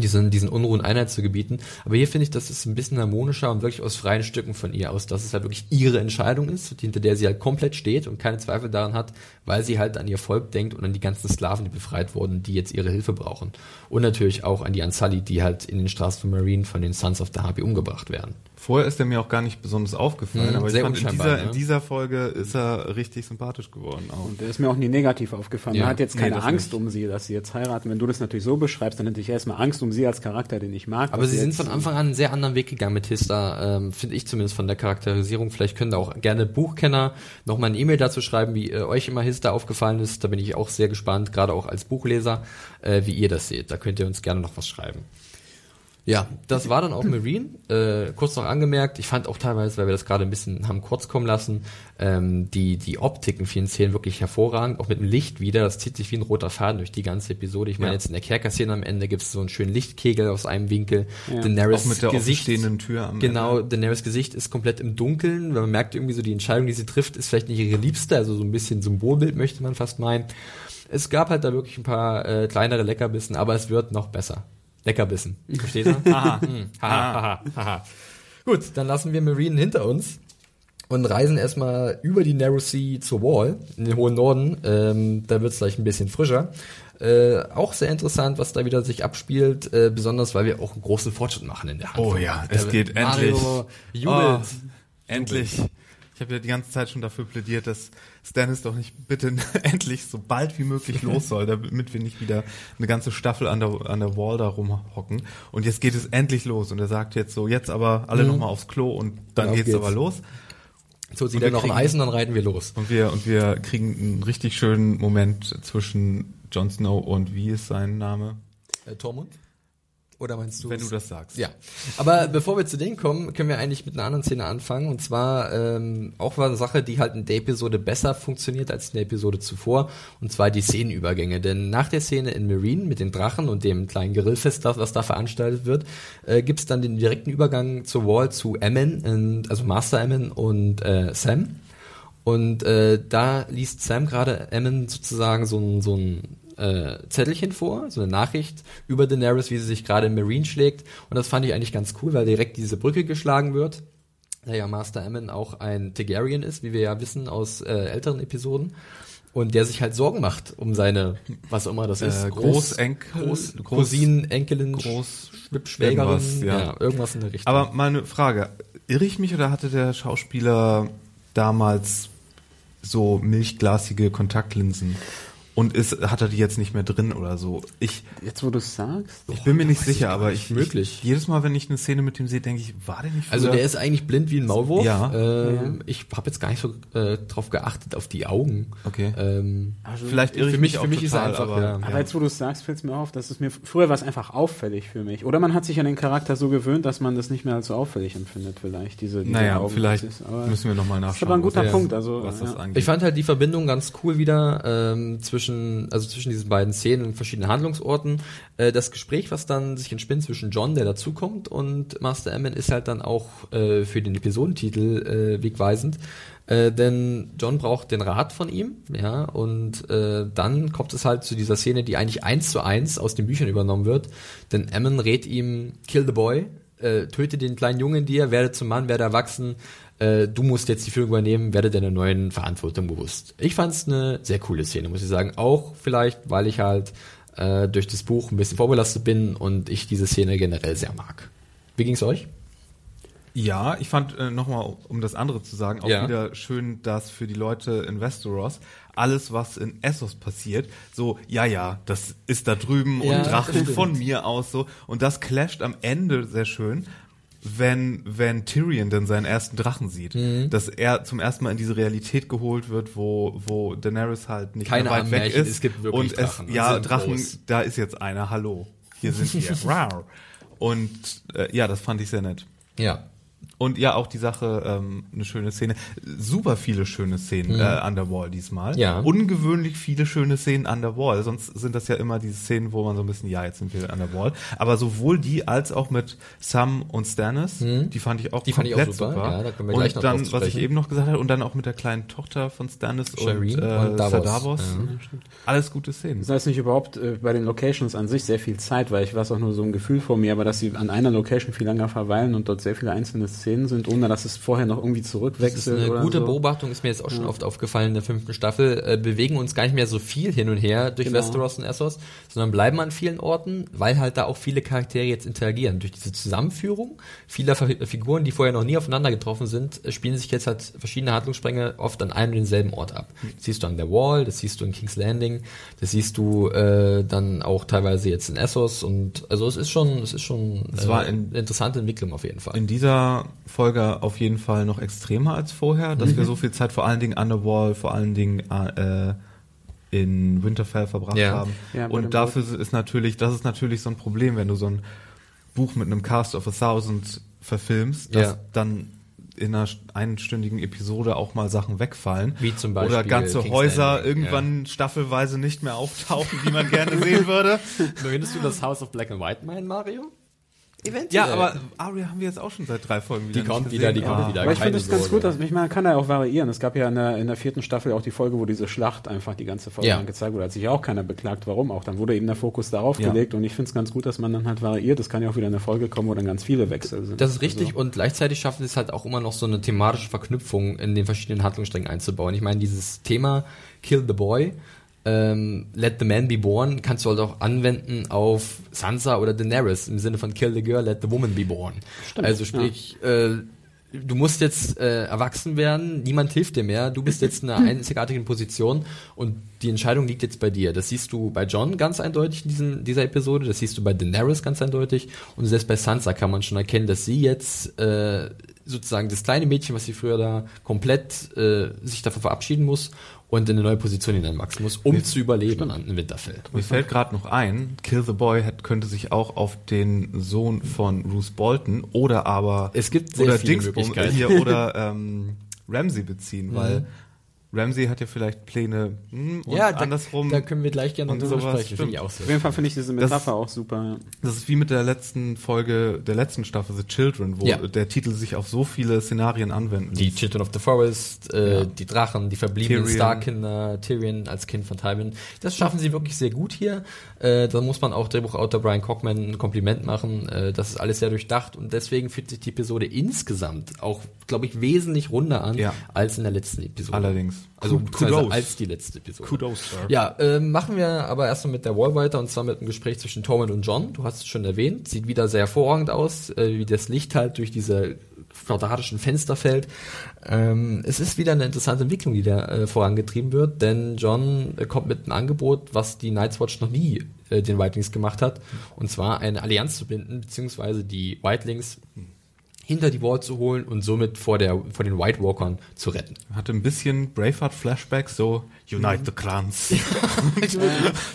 diesen, diesen Unruhen Einheit zu gebieten. Aber hier finde ich, das ist ein bisschen harmonischer und wirklich aus freien Stücken von ihr aus, dass es halt wirklich ihre Entscheidung ist, hinter der sie halt komplett steht und keine Zweifel daran hat, weil sie halt an ihr Volk denkt und an die ganzen Sklaven, die befreit wurden, die jetzt ihre Hilfe brauchen. Und natürlich auch an die Anzali, die halt in den Straßen von Marine von den Sons of the Harpy umgebracht werden. Vorher ist er mir auch gar nicht besonders aufgefallen, mhm, aber ich fand, in dieser, ne? in dieser Folge ist er richtig sympathisch geworden. Auch. Und der ist mir auch nie negativ aufgefallen. Ja. Man hat jetzt keine nee, Angst nicht. um sie, dass sie jetzt heiraten. Wenn du das natürlich so beschreibst, dann hätte ich erstmal Angst um sie als Charakter, den ich mag. Aber sie sind von Anfang an einen sehr anderen Weg gegangen mit Hista, ähm, finde ich zumindest von der Charakterisierung. Vielleicht können da auch gerne Buchkenner nochmal eine E-Mail dazu schreiben, wie äh, euch immer Hista aufgefallen ist. Da bin ich auch sehr gespannt, gerade auch als Buchleser, äh, wie ihr das seht. Da könnt ihr uns gerne noch was schreiben. Ja, das war dann auch Marine. Äh, kurz noch angemerkt, ich fand auch teilweise, weil wir das gerade ein bisschen haben kurz kommen lassen, ähm, die, die Optik in vielen Szenen wirklich hervorragend, auch mit dem Licht wieder. Das zieht sich wie ein roter Faden durch die ganze Episode. Ich meine, ja. jetzt in der Kerker-Szene am Ende gibt es so einen schönen Lichtkegel aus einem Winkel. Ja. Daenerys auch mit der Gesicht, Tür am Genau, Ende. Daenerys Gesicht ist komplett im Dunkeln, weil man merkt irgendwie so, die Entscheidung, die sie trifft, ist vielleicht nicht ihre liebste, also so ein bisschen Symbolbild möchte man fast meinen. Es gab halt da wirklich ein paar äh, kleinere Leckerbissen, aber es wird noch besser. Leckerbissen. Versteht ihr? <laughs> haha, hm. haha, haha, haha. Gut, dann lassen wir Marine hinter uns und reisen erstmal über die Narrow Sea zur Wall in den hohen Norden. Ähm, da wird es gleich ein bisschen frischer. Äh, auch sehr interessant, was da wieder sich abspielt, äh, besonders weil wir auch einen großen Fortschritt machen in der Hand. Oh ja, es geht endlich. Jubelt. Oh, endlich. Ich habe ja die ganze Zeit schon dafür plädiert, dass Stannis doch nicht bitte <laughs> endlich so bald wie möglich los soll, damit wir nicht wieder eine ganze Staffel an der, an der Wall da rumhocken. Und jetzt geht es endlich los. Und er sagt jetzt so, jetzt aber alle mhm. nochmal aufs Klo und dann geht's, geht's aber los. So zieht er noch ein Eis und dann reiten wir los. Und wir, und wir kriegen einen richtig schönen Moment zwischen Jon Snow und wie ist sein Name? Äh, Tormund? Oder meinst du? Wenn du das sagst. Ja. Aber bevor wir zu denen kommen, können wir eigentlich mit einer anderen Szene anfangen. Und zwar ähm, auch eine Sache, die halt in der Episode besser funktioniert als in der Episode zuvor. Und zwar die Szenenübergänge. Denn nach der Szene in Marine mit den Drachen und dem kleinen Grillfest, was da veranstaltet wird, äh, gibt es dann den direkten Übergang zur Wall zu Emmon, also Master Emmon und äh, Sam. Und äh, da liest Sam gerade Emmon sozusagen so ein, so ein äh, Zettelchen vor, so eine Nachricht über Daenerys, wie sie sich gerade im Marine schlägt. Und das fand ich eigentlich ganz cool, weil direkt diese Brücke geschlagen wird. Da ja Master Aemon auch ein Targaryen ist, wie wir ja wissen aus äh, älteren Episoden. Und der sich halt Sorgen macht um seine, was auch immer das ist, Äh, Großenkel, Groß, Groß- Cousinen, Enkelin, Groß- irgendwas, ja. ja. irgendwas in der Richtung. Aber mal eine Frage. Irre ich mich oder hatte der Schauspieler damals so milchglasige Kontaktlinsen? Und ist, hat er die jetzt nicht mehr drin oder so? Ich, Jetzt, wo du es sagst. ich bin mir nicht sicher, aber ich, möglich. Ich, jedes Mal, wenn ich eine Szene mit ihm sehe, denke ich, war der nicht Also früher- der ist eigentlich blind wie ein Maulwurf. Ja. Ähm, Ich habe jetzt gar nicht so äh, drauf geachtet auf die Augen. Okay. Ähm, Vielleicht irre ich für mich mich, auch für mich ist er total, einfach, aber- ja. Aber jetzt, wo du es sagst, fällt es mir auf, dass es mir früher war es einfach auffällig für mich. Oder man hat sich an den Charakter so gewöhnt, dass man das nicht mehr als so auffällig empfindet, vielleicht. Diese, diese Naja, Augen. vielleicht Das müssen wir nochmal Das nachschauen. ist aber ein guter was, Punkt. Also, was das ja. angeht. Ich fand halt die Verbindung ganz cool wieder ähm, zwischen, also zwischen diesen beiden Szenen und verschiedenen Handlungsorten. Äh, das Gespräch, was dann sich entspinnt zwischen John, der dazukommt, und Master Aemon, ist halt dann auch äh, für den Episodentitel äh, wegweisend. Äh, denn John braucht den Rat von ihm, ja, und äh, dann kommt es halt zu dieser Szene, die eigentlich eins zu eins aus den Büchern übernommen wird. Denn Aemon rät ihm, kill the boy, äh, töte den kleinen Jungen dir, werde zum Mann, werde erwachsen, äh, du musst jetzt die Führung übernehmen, werde deiner neuen Verantwortung bewusst. Ich fand es eine sehr coole Szene, muss ich sagen. Auch vielleicht, weil ich halt äh, durch das Buch ein bisschen vorbelastet bin und ich diese Szene generell sehr mag. Wie ging's euch? Ja, ich fand äh, nochmal, um das andere zu sagen, auch Ja. wieder schön, dass für die Leute in Westeros alles, was in Essos passiert, so, ja, ja, das ist da drüben Ja, und Drachen von mir aus so. Und das clasht am Ende sehr schön, wenn, wenn Tyrion dann seinen ersten Drachen sieht. Mhm. Dass er zum ersten Mal in diese Realität geholt wird, wo, wo Daenerys halt nicht Keine mehr weit weg Armmärchen, ist. es gibt wirklich und Drachen, es, ja, Drachen, groß. da ist jetzt einer, hallo. Hier sind wir. <laughs> Und äh, ja, das fand ich sehr nett. Ja. Und ja, auch die Sache, ähm, eine schöne Szene. Super viele schöne Szenen äh, an der Wall diesmal. Mhm. Ja. Ungewöhnlich viele schöne Szenen an der Wall. Sonst sind das ja immer diese Szenen, wo man so ein bisschen, ja, jetzt sind wir an der Wall. Aber sowohl die als auch mit Sam und Stannis, die fand ich auch Mhm. Die fand ich auch komplett super. super. Ja, da können wir gleich und noch dann, was ich eben noch gesagt habe, und dann auch mit der kleinen Tochter von Stannis Shireen und, äh, und Davos. Sir Davos. Ja. Alles gute Szenen. Das heißt nicht überhaupt äh, bei den Locations an sich sehr viel Zeit, weil ich weiß auch nur so ein Gefühl vor mir, aber dass sie an einer Location viel länger verweilen und dort sehr viele einzelne Szenen sind, ohne dass es vorher noch irgendwie Das ist zurückwechselt eine oder gute so. Beobachtung, ist mir jetzt auch schon oft aufgefallen in der fünften Staffel. Äh, bewegen uns gar nicht mehr so viel hin und her durch Genau. Westeros und Essos, sondern bleiben an vielen Orten, weil halt da auch viele Charaktere jetzt interagieren. Durch diese Zusammenführung vieler Fi- Figuren, die vorher noch nie aufeinander getroffen sind, äh, spielen sich jetzt halt verschiedene Handlungsspränge oft an einem und denselben Ort ab. Das siehst du an der Wall, das siehst du in King's Landing, das siehst du äh, dann auch teilweise jetzt in Essos und also es ist schon, es ist schon Es war äh, in- eine interessante Entwicklung auf jeden Fall. in dieser Folge auf jeden Fall noch extremer als vorher, dass wir so viel Zeit vor allen Dingen an der Wall, vor allen Dingen äh, in Winterfell verbracht Ja. haben. Ja, und dafür ist natürlich, das ist natürlich so ein Problem, wenn du so ein Buch mit einem Cast of a Thousand verfilmst, dass Ja. dann in einer einstündigen Episode auch mal Sachen wegfallen. Wie zum Beispiel Oder ganze King's Häuser Landing, irgendwann staffelweise nicht mehr auftauchen, wie man gerne <laughs> sehen würde. Findest du das House of Black and White meinen, Mario? Eventuell. Ja, aber Aria haben wir jetzt auch schon seit drei Folgen wieder Die kommt wieder, die kommt Ah. wieder. Aber ich finde es ganz gut, dass ich meine, man kann ja auch variieren. Es gab ja in der, in der vierten Staffel auch die Folge, wo diese Schlacht einfach die ganze Folge Ja. lang gezeigt wurde. Hat sich ja auch keiner beklagt, warum auch. Dann wurde eben der Fokus darauf Ja. gelegt und ich finde es ganz gut, dass man dann halt variiert. Es kann ja auch wieder eine Folge kommen, wo dann ganz viele Wechsel sind. Das ist richtig Also, und gleichzeitig schaffen sie es halt auch immer noch so eine thematische Verknüpfung in den verschiedenen Handlungssträngen einzubauen. Ich meine, dieses Thema Kill the Boy, ähm, Let the Man be Born, kannst du halt auch anwenden auf Sansa oder Daenerys im Sinne von Kill the Girl, Let the Woman be Born. also sprich, äh, du musst jetzt äh, erwachsen werden, niemand hilft dir mehr, du bist jetzt in einer <laughs> einzigartigen Position und die Entscheidung liegt jetzt bei dir. Das siehst du bei John ganz eindeutig in diesem, dieser Episode, das siehst du bei Daenerys ganz eindeutig und selbst bei Sansa kann man schon erkennen, dass sie jetzt äh, sozusagen das kleine Mädchen, was sie früher da komplett äh, sich davon verabschieden muss und in eine neue Position hineinwachsen muss, um zu überleben an in Winterfell. Mir fällt gerade noch ein, Kill the Boy hat, könnte sich auch auf den Sohn von Bruce Bolton oder aber Es gibt sehr oder viele Dingsbum- Möglichkeiten. hier oder <laughs> ähm, Ramsey beziehen, weil Ramsey hat ja vielleicht Pläne hm, und ja, da, andersrum. Da können wir gleich gerne drüber sowas, sprechen. Finde ich auch sehr Auf jeden Fall finde ich diese Das- Metapher auch super. Das ist wie mit der letzten Folge der letzten Staffel The Children, wo Ja. der Titel sich auf so viele Szenarien anwenden Die. Children of the Forest, äh, Ja. die Drachen, die verbliebenen. Starkinder, Tyrion als Kind von Tywin. Das schaffen sie wirklich sehr gut hier. Äh, da muss man auch Drehbuchautor Brian Cockman ein Kompliment machen. Äh, das ist alles sehr durchdacht und deswegen fühlt sich die Episode insgesamt auch, glaube ich, wesentlich runder an Ja. als in der letzten Episode. Allerdings. Also Kudos. als die letzte Episode. Kudos, Sir. Ja, äh, machen wir aber erstmal mit der Wall weiter und zwar mit einem Gespräch zwischen Tormund und John. Du hast es schon erwähnt, sieht wieder sehr hervorragend aus, äh, wie das Licht halt durch diese quadratischen Fenster fällt. Ähm, es ist wieder eine interessante Entwicklung, die da äh, vorangetrieben wird, denn John äh, kommt mit einem Angebot, was die Night's Watch noch nie äh, den Whitelings gemacht hat, und zwar eine Allianz zu binden, beziehungsweise die Whitelings hinter die Wall zu holen und somit vor, der, vor den White Walkern zu retten. Hatte ein bisschen Braveheart-Flashbacks, so Unite the Clans. <laughs>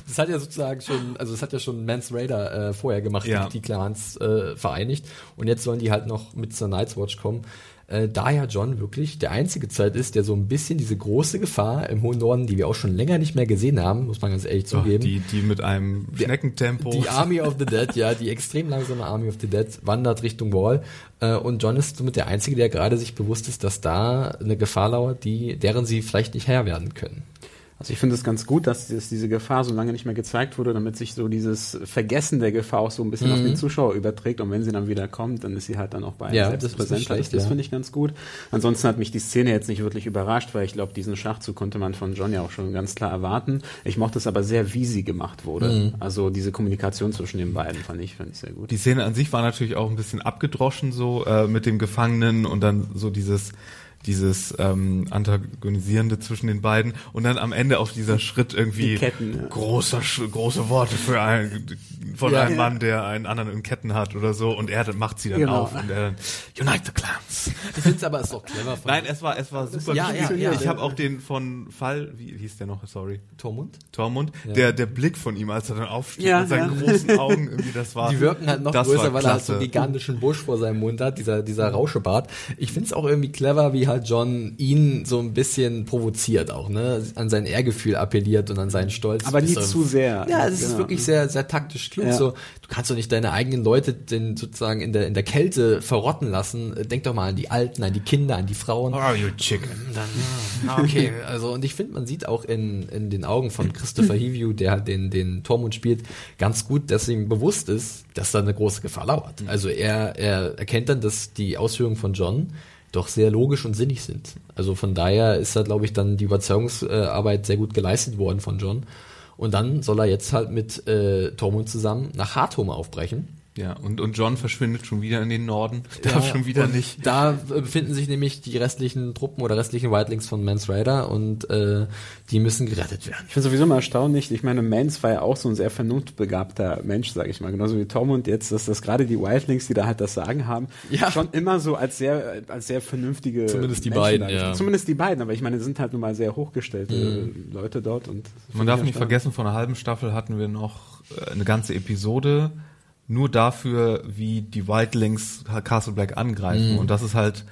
das hat ja sozusagen schon, also das hat ja schon Mans Raider äh, vorher gemacht, Ja. die, die Clans äh, vereinigt. Und jetzt sollen die halt noch mit zur Night's Watch kommen. Äh, da ja John wirklich der einzige Zeit ist, der so ein bisschen diese große Gefahr im hohen Norden, die wir auch schon länger nicht mehr gesehen haben, muss man ganz ehrlich zugeben. die, die mit einem Schneckentempo. Die Army of the Dead, ja, die extrem langsame Army of the Dead wandert Richtung Wall. Äh, und John ist somit der Einzige, der gerade sich bewusst ist, dass da eine Gefahr lauert, die, deren sie vielleicht nicht Herr werden können. Also ich finde es ganz gut, dass, dass diese Gefahr so lange nicht mehr gezeigt wurde, damit sich so dieses Vergessen der Gefahr auch so ein bisschen auf den Zuschauer überträgt und wenn sie dann wieder kommt, dann ist sie halt dann auch bei einem Mhm. Ja, selbst schlecht, das das ja. finde ich ganz gut. Ansonsten hat mich die Szene jetzt nicht wirklich überrascht, weil ich glaube, diesen Schachzug konnte man von John ja auch schon ganz klar erwarten. Ich mochte es aber sehr, wie sie gemacht wurde. Mhm. Also diese Kommunikation zwischen den beiden fand ich, fand ich sehr gut. Die Szene an sich war natürlich auch ein bisschen abgedroschen so äh, mit dem Gefangenen und dann so dieses dieses ähm, antagonisierende zwischen den beiden und dann am Ende auch dieser Schritt irgendwie Die Ketten, ja. großer große Worte für einen von Ja, einem ja. Mann, der einen anderen in Ketten hat oder so und er macht sie dann Genau. auf und er dann Unite the Clans. Ich finde es aber ist doch clever von Nein, es war es war super. ja, ja, ja. ich habe auch den von Fall, wie hieß der noch? Sorry. Tormund. Tormund, der der Blick von ihm, als er dann aufsteht mit seinen großen Augen, irgendwie das war. Die wirken halt noch größer, weil er halt so einen gigantischen Busch vor seinem Mund hat, dieser, dieser Rauschebart. Ich find's auch irgendwie clever, wie halt John ihn so ein bisschen provoziert auch, ne? An sein Ehrgefühl appelliert und an seinen Stolz. Aber nie zu sehr. Ja, es ist Genau. wirklich sehr, sehr taktisch klug. Ja. So, du kannst doch nicht deine eigenen Leute den sozusagen in der, in der Kälte verrotten lassen. Denk doch mal an die Alten, an die Kinder, an die Frauen. Oh, you chicken. Dann, ja, okay, <laughs> also und ich finde, man sieht auch in, in den Augen von Christopher Heview, der halt den, den Tormund spielt, ganz gut, dass ihm bewusst ist, dass da eine große Gefahr lauert. Also er, er erkennt dann, dass die Ausführungen von John doch sehr logisch und sinnig sind. Also von daher ist da, glaube ich, dann die Überzeugungsarbeit sehr gut geleistet worden von John. Und dann soll er jetzt halt mit äh, Tormund zusammen nach Hardhome aufbrechen. Ja, und, und John verschwindet schon wieder in den Norden. <laughs> Darf Ja, schon wieder und nicht. Da äh, befinden sich nämlich die restlichen Truppen oder restlichen Whitelings von Mans Raider und äh, die müssen gerettet werden. Ich finde sowieso mal erstaunlich, ich meine, Mans war ja auch so ein sehr vernunftbegabter Mensch, sage ich mal, genauso wie Tormund jetzt, dass das gerade die Wildlings, die da halt das Sagen haben, Ja. schon immer so als sehr, als sehr vernünftige Zumindest die Menschen beiden, ja. Zumindest die beiden, aber ich meine, es sind halt nun mal sehr hochgestellte Mhm. Leute dort und Man darf nicht vergessen, vor einer halben Staffel hatten wir noch äh, eine ganze Episode nur dafür, wie die Wildlings Castle Black angreifen. Und das ist halt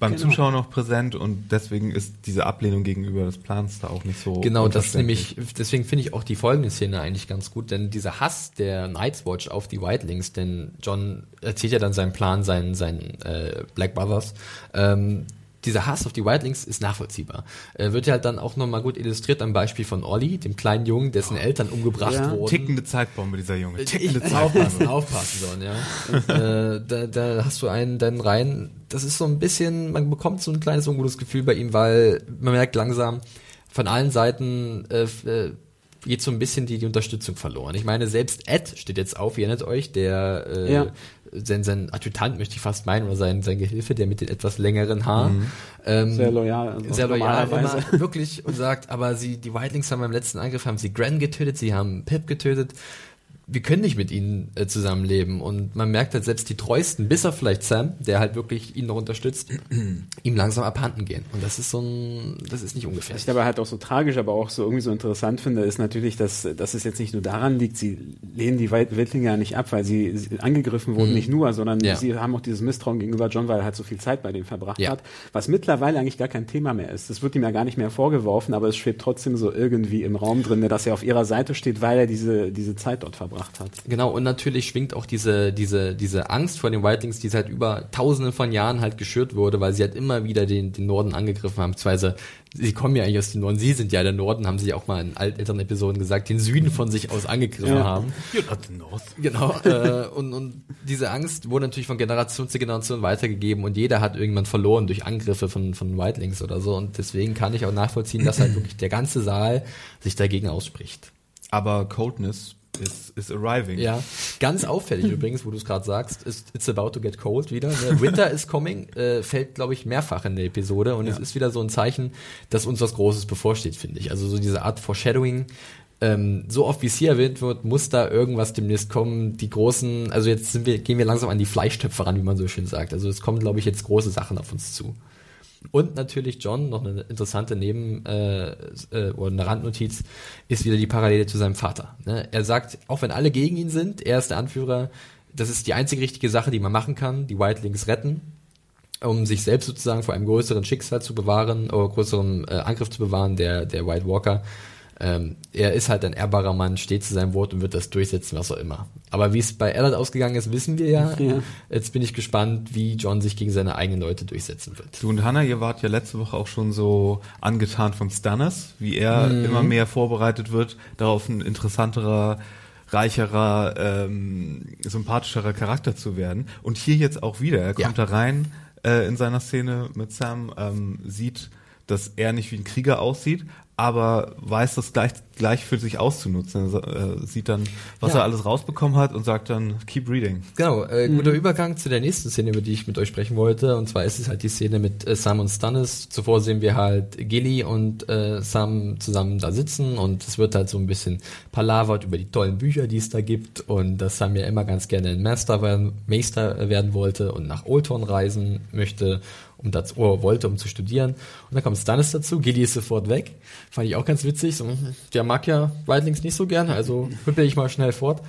beim Genau. Zuschauer noch präsent und deswegen ist diese Ablehnung gegenüber des Plans da auch nicht so. Genau, das ist nämlich, deswegen finde ich auch die folgende Szene eigentlich ganz gut, denn dieser Hass der Night's Watch auf die Whitelings, denn John erzählt ja dann seinen Plan, seinen, seinen äh, Black Brothers, ähm, dieser Hass auf die Whitelings ist nachvollziehbar. Äh, wird ja halt dann auch nochmal gut illustriert am Beispiel von Olli, dem kleinen Jungen, dessen Eltern umgebracht Ja. wurden. Tickende Zeitbombe, dieser Junge. Tickende Ich, aufpassen, <laughs> aufpassen sollen, ja. äh, da, da hast du einen dann rein. Das ist so ein bisschen, man bekommt so ein kleines ungutes Gefühl bei ihm, weil man merkt langsam, von allen Seiten äh, äh, geht so ein bisschen die, die Unterstützung verloren. Ich meine, selbst Ed steht jetzt auf, ihr erinnert euch, der äh, Ja. sein, sein Adjutant möchte ich fast meinen, oder sein, sein Gehilfe, der mit den etwas längeren Haaren. Ähm, Sehr loyal. also sehr loyal immer, <laughs> wirklich und sagt, aber sie, die Whitelings haben beim letzten Angriff haben sie Gren getötet, sie haben Pip getötet. Wir können nicht mit ihnen äh, zusammenleben. Und man merkt halt selbst die treuesten, bis auf vielleicht Sam, der halt wirklich ihn noch unterstützt, <clears throat> ihm langsam abhanden gehen. Und das ist so ein, das ist nicht ungefähr. Was ich dabei halt auch so tragisch, aber auch so irgendwie so interessant finde, ist natürlich, dass, dass es jetzt nicht nur daran liegt, sie lehnen die Wildlinge ja nicht ab, weil sie, sie angegriffen wurden, mhm. nicht nur, sondern ja. sie haben auch dieses Misstrauen gegenüber John, weil er halt so viel Zeit bei dem verbracht ja. hat, was mittlerweile eigentlich gar kein Thema mehr ist. Das wird ihm ja gar nicht mehr vorgeworfen, aber es schwebt trotzdem so irgendwie im Raum drin, dass er auf ihrer Seite steht, weil er diese, diese Zeit dort verbracht gebracht hat. Genau, und natürlich schwingt auch diese, diese, diese Angst vor den Wildlings, die seit über tausenden von Jahren halt geschürt wurde, weil sie halt immer wieder den, den Norden angegriffen haben, beziehungsweise sie kommen ja eigentlich aus dem Norden, sie sind ja der Norden, haben sie auch mal in älteren Episoden gesagt, den Süden von sich aus angegriffen ja. haben. You're not the North. Genau, äh, und, und diese Angst wurde natürlich von Generation zu Generation weitergegeben und jeder hat irgendwann verloren durch Angriffe von, von Wildlings oder so und deswegen kann ich auch nachvollziehen, dass halt <clears throat> wirklich der ganze Saal sich dagegen ausspricht. Aber Coldness is, is arriving. Ja, ganz auffällig übrigens, wo du es gerade sagst, ist It's about to get cold wieder. Ne? Winter is coming äh, fällt, glaube ich, mehrfach in der Episode und ja. es ist wieder so ein Zeichen, dass uns was Großes bevorsteht, finde ich. Also so diese Art Foreshadowing, ähm, so oft wie es hier erwähnt wird, muss da irgendwas demnächst kommen. Die großen, also jetzt sind wir, gehen wir langsam an die Fleischtöpfe ran, wie man so schön sagt. Also es kommen, glaube ich, jetzt große Sachen auf uns zu. Und natürlich John, noch eine interessante Neben- äh, äh, oder eine Randnotiz, ist wieder die Parallele zu seinem Vater. Ne? Er sagt, auch wenn alle gegen ihn sind, er ist der Anführer, das ist die einzige richtige Sache, die man machen kann, die Wildlings retten, um sich selbst sozusagen vor einem größeren Schicksal zu bewahren, oder größeren äh, Angriff zu bewahren, der, der White Walker ähm, er ist halt ein ehrbarer Mann, steht zu seinem Wort und wird das durchsetzen, was auch immer. Aber wie es bei Eddard ausgegangen ist, wissen wir ja. ja. Jetzt bin ich gespannt, wie John sich gegen seine eigenen Leute durchsetzen wird. Du und Hannah, ihr wart ja letzte Woche auch schon so angetan von Stannis, wie er mhm. immer mehr vorbereitet wird, darauf ein interessanterer reicherer, ähm, sympathischerer Charakter zu werden. Und hier jetzt auch wieder. Er kommt ja. da rein äh, in seiner Szene mit Sam, ähm, sieht, dass er nicht wie ein Krieger aussieht, aber weiß das gleich, gleich für sich auszunutzen. Er äh, sieht dann, was ja. er alles rausbekommen hat und sagt dann, keep reading. Genau, äh, guter mhm. Übergang zu der nächsten Szene, über die ich mit euch sprechen wollte. Und zwar ist es halt die Szene mit äh, Sam und Stannis. Zuvor sehen wir halt Gilly und äh, Sam zusammen da sitzen und es wird halt so ein bisschen palavert über die tollen Bücher, die es da gibt und dass Sam ja immer ganz gerne ein Master werden, Meister werden wollte und nach Oldtown reisen möchte um das, oh, wollte, um zu studieren. Und dann kommt Stannis dazu, Gilly ist sofort weg. Fand ich auch ganz witzig. So, der mag ja Wildlings nicht so gern, also hüppel ich mal schnell fort.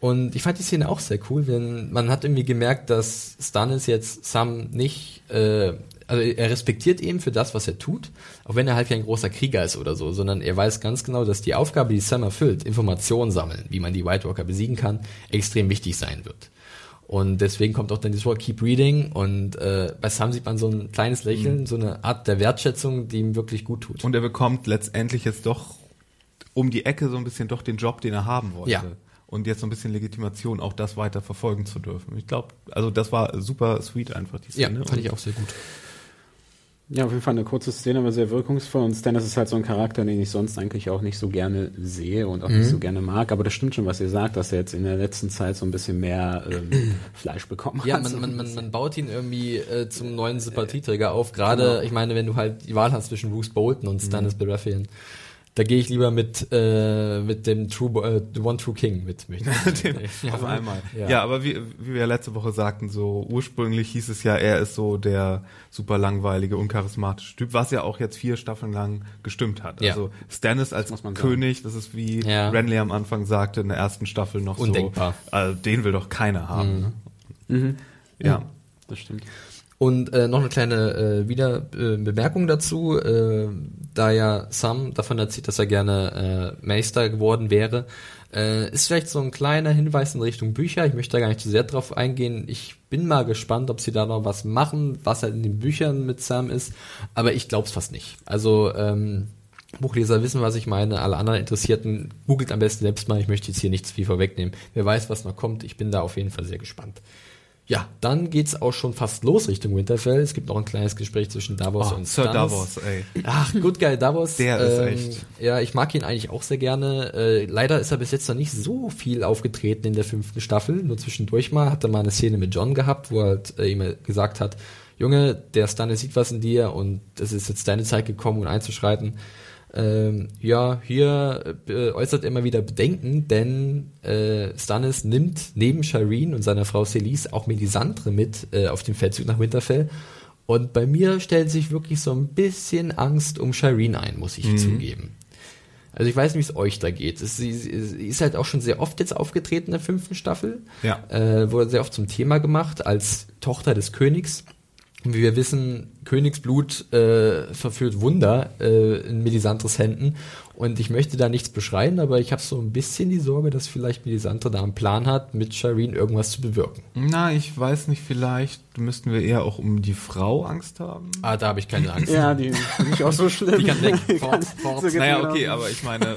Und ich fand die Szene auch sehr cool, denn man hat irgendwie gemerkt, dass Stannis jetzt Sam nicht, äh, also er respektiert ihn für das, was er tut, auch wenn er halt kein großer Krieger ist oder so, sondern er weiß ganz genau, dass die Aufgabe, die Sam erfüllt, Informationen sammeln, wie man die White Walker besiegen kann, extrem wichtig sein wird. Und deswegen kommt auch dann dieses Wort Keep Reading und äh, bei Sam sieht man so ein kleines Lächeln, mhm. so eine Art der Wertschätzung, die ihm wirklich gut tut. Und er bekommt letztendlich jetzt doch um die Ecke so ein bisschen doch den Job, den er haben wollte. Ja. Und jetzt so ein bisschen Legitimation, auch das weiter verfolgen zu dürfen. Ich glaube, also das war super sweet einfach, die Szene. Ja, fand ich auch sehr gut. Ja, auf jeden Fall eine kurze Szene, aber sehr wirkungsvoll. Und Stannis ist halt so ein Charakter, den ich sonst eigentlich auch nicht so gerne sehe und auch mhm. nicht so gerne mag. Aber das stimmt schon, was ihr sagt, dass er jetzt in der letzten Zeit so ein bisschen mehr ähm, <clears throat> Fleisch bekommen ja, hat. Ja, man, man, man, man baut ihn irgendwie äh, zum neuen Sympathieträger auf. Gerade, genau. ich meine, wenn du halt die Wahl hast zwischen Bruce Bolton und Stannis mhm. Baratheon da gehe ich lieber mit, äh, mit dem True, äh, The One True King mit. <laughs> dem, ja, auf einmal. Ja. ja, aber wie, wie wir ja letzte Woche sagten, so ursprünglich hieß es ja, er ist so der super langweilige, uncharismatische Typ, was ja auch jetzt vier Staffeln lang gestimmt hat. Ja. Also Stannis als König, das ist wie ja. Renly am Anfang sagte in der ersten Staffel noch Undenkbar. so, äh, den will doch keiner haben. Mhm. Mhm. Ja. Das stimmt. Und äh, noch eine kleine äh, wieder äh, Bemerkung dazu, äh, da ja Sam davon erzählt, dass er gerne äh, Meister geworden wäre, äh, ist vielleicht so ein kleiner Hinweis in Richtung Bücher. Ich möchte da gar nicht zu sehr drauf eingehen. Ich bin mal gespannt, ob sie da noch was machen, was halt in den Büchern mit Sam ist, aber ich glaube es fast nicht. Also ähm, Buchleser wissen, was ich meine. Alle anderen Interessierten googelt am besten selbst mal. Ich möchte jetzt hier nichts viel vorwegnehmen. Wer weiß, was noch kommt. Ich bin da auf jeden Fall sehr gespannt. Ja, dann geht's auch schon fast los Richtung Winterfell. Es gibt noch ein kleines Gespräch zwischen Davos oh, und Sir Davos, ey. Ach, gut geil, Davos. Der ähm, ist echt. Ja, ich mag ihn eigentlich auch sehr gerne. Äh, leider ist er bis jetzt noch nicht so viel aufgetreten in der fünften Staffel. Nur zwischendurch mal hat er mal eine Szene mit John gehabt, wo er halt, äh, ihm gesagt hat, Junge, der Stannis sieht was in dir und es ist jetzt deine Zeit gekommen, um einzuschreiten. Ähm, ja, hier äh, äußert er immer wieder Bedenken, denn äh, Stannis nimmt neben Shireen und seiner Frau Celise auch Melisandre mit äh, auf den Feldzug nach Winterfell. Und bei mir stellt sich wirklich so ein bisschen Angst um Shireen ein, muss ich mhm. zugeben. Also ich weiß nicht, wie es euch da geht. Es, sie, sie, ist halt auch schon sehr oft jetzt aufgetreten in der fünften Staffel. Ja. Äh, wurde sehr oft zum Thema gemacht als Tochter des Königs. Wie wir wissen, Königsblut äh, verführt Wunder äh, in Melisandres Händen. Und ich möchte da nichts beschreien, aber ich habe so ein bisschen die Sorge, dass vielleicht Melisandre da einen Plan hat, mit Shireen irgendwas zu bewirken. Na, ich weiß nicht, vielleicht müssten wir eher auch um die Frau Angst haben. Ah, da habe ich keine Angst. ja, die finde ich auch so schlimm. Die kann weg. Fort, fort. So naja, okay, aber ich meine...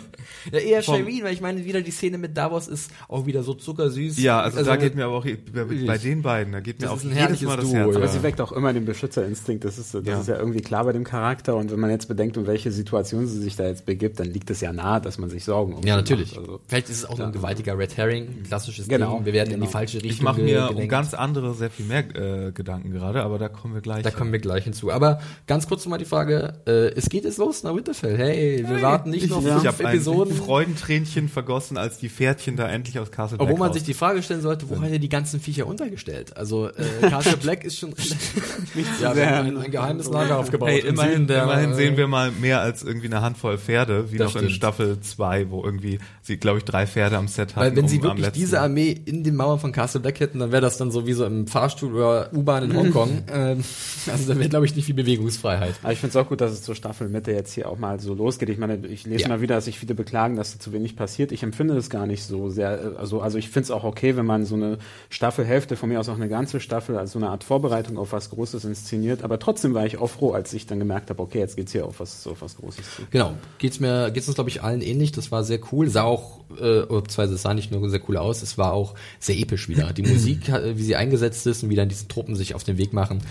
ja, eher Shireen, weil ich meine, wieder die Szene mit Davos ist auch wieder so zuckersüß. Ja, also, also da geht mir aber auch bei, den beiden, da geht mir auch jedes Mal das Duo, Herz. Aber sie weckt auch immer den Beschützerinstinkt, das ist, das ja. ist ja irgendwie klar bei dem Charakter und wenn man jetzt bedenkt, um welche Situation sie sich da jetzt begibt, dann liegt es ja nahe, dass man sich Sorgen um Ja, natürlich. Also, Vielleicht ist es auch ja. ein gewaltiger Red Herring, klassisches genau, Ding. Wir werden genau. in die falsche Richtung Ich mache mir gelenkt. um ganz andere sehr viel mehr äh, Gedanken gerade, aber da kommen wir gleich. Da kommen wir gleich hinzu. Aber ganz kurz nochmal die Frage, äh, es geht jetzt los nach Winterfell. Hey, wir hey, warten nicht noch fünf ich Episoden. Ich Freudentränchen vergossen, als die Pferdchen da endlich aus Castle Black Obwohl man sich die Frage stellen sollte, wo hat er die ganzen Viecher untergestellt? Also äh, Castle <laughs> Black ist schon <laughs> nicht so ja, sehr ein, ein geheimes Lager aufgebaut. Hey, immerhin, der, immerhin sehen wir mal mehr als irgendwie eine Handvoll Pferde, wie noch stimmt. in Staffel 2, wo irgendwie sie, glaube ich, drei Pferde am Set hatten. Weil wenn um sie wirklich diese Armee in den Mauern von Castle Black hätten, dann wäre das dann so wie so im Fahrstuhl oder U-Bahn in Hongkong. <laughs> ähm, also da wäre, glaube ich, nicht viel Bewegungsfreiheit. Aber ich finde es auch gut, dass es zur Staffelmitte jetzt hier auch mal so losgeht. Ich meine, ich lese ja. mal wieder, dass sich viele beklagen, dass zu wenig passiert. Ich empfinde das gar nicht so sehr. Also, also ich finde es auch okay, wenn man so eine Staffelhälfte, von mir aus auch eine ganze Staffel, als so eine Art Vorbereitung auf was Großes inszeniert. Aber trotzdem war ich auch froh, als ich dann gemerkt habe, okay, jetzt geht's hier auf was, auf was Großes zu. Genau. Geht's mir, geht's uns, glaube ich, allen ähnlich. Das war sehr cool. Sah auch, äh, beziehungsweise es sah nicht nur sehr cool aus, es war auch sehr episch wieder. Die <laughs> Musik, wie sie eingesetzt ist und wie dann diese Truppen sich auf den Weg machen.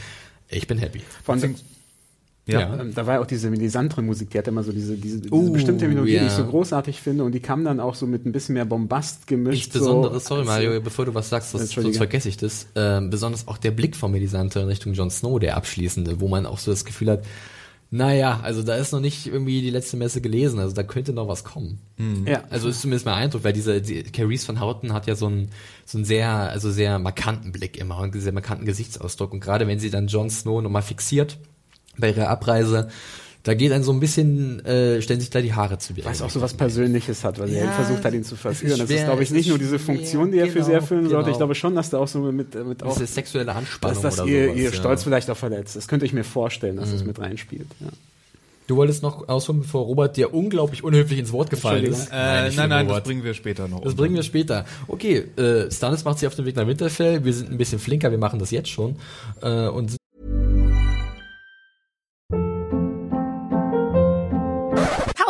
Ich bin happy. Von allem, ja. ja. Ähm, da war ja auch diese Melisandre-Musik, die hat immer so diese, diese, diese uh, bestimmte Melodie, yeah. die ich so großartig finde und die kam dann auch so mit ein bisschen mehr Bombast gemischt. Insbesondere, so, sorry Mario, bevor du was sagst, das, sonst vergesse ich das, ähm, besonders auch der Blick von Melisandre in Richtung Jon Snow, der abschließende, wo man auch so das Gefühl hat, naja, also da ist noch nicht irgendwie die letzte Messe gelesen, also da könnte noch was kommen. Mhm. Ja. Also ist zumindest mein Eindruck, weil diese die, Carice von Houten hat ja so einen so einen sehr, also sehr markanten Blick immer und sehr markanten Gesichtsausdruck und gerade wenn sie dann Jon Snow nochmal fixiert bei ihrer Abreise, da geht dann so ein bisschen, äh, stellen sich da die Haare zu. Weil es auch so was Persönliches hat, weil ja, er versucht hat, ihn zu verführen. Das ist, glaube ich, nicht nur diese Funktion, die er genau, für sie erfüllen genau. sollte. Ich glaube schon, dass da auch so mit, mit auch, Diese sexuelle Anspannung dass das oder ihr, sowas, ihr Stolz ja. vielleicht auch verletzt. Das könnte ich mir vorstellen, dass mhm. es mit reinspielt. Ja. Du wolltest noch ausholen, bevor Robert dir unglaublich unhöflich ins Wort gefallen ist. Äh, nein, nein, nein das bringen wir später noch. Das bringen wir später. Okay, äh, Stannis macht sich auf den Weg nach Winterfell. Wir sind ein bisschen flinker, wir machen das jetzt schon. Äh, und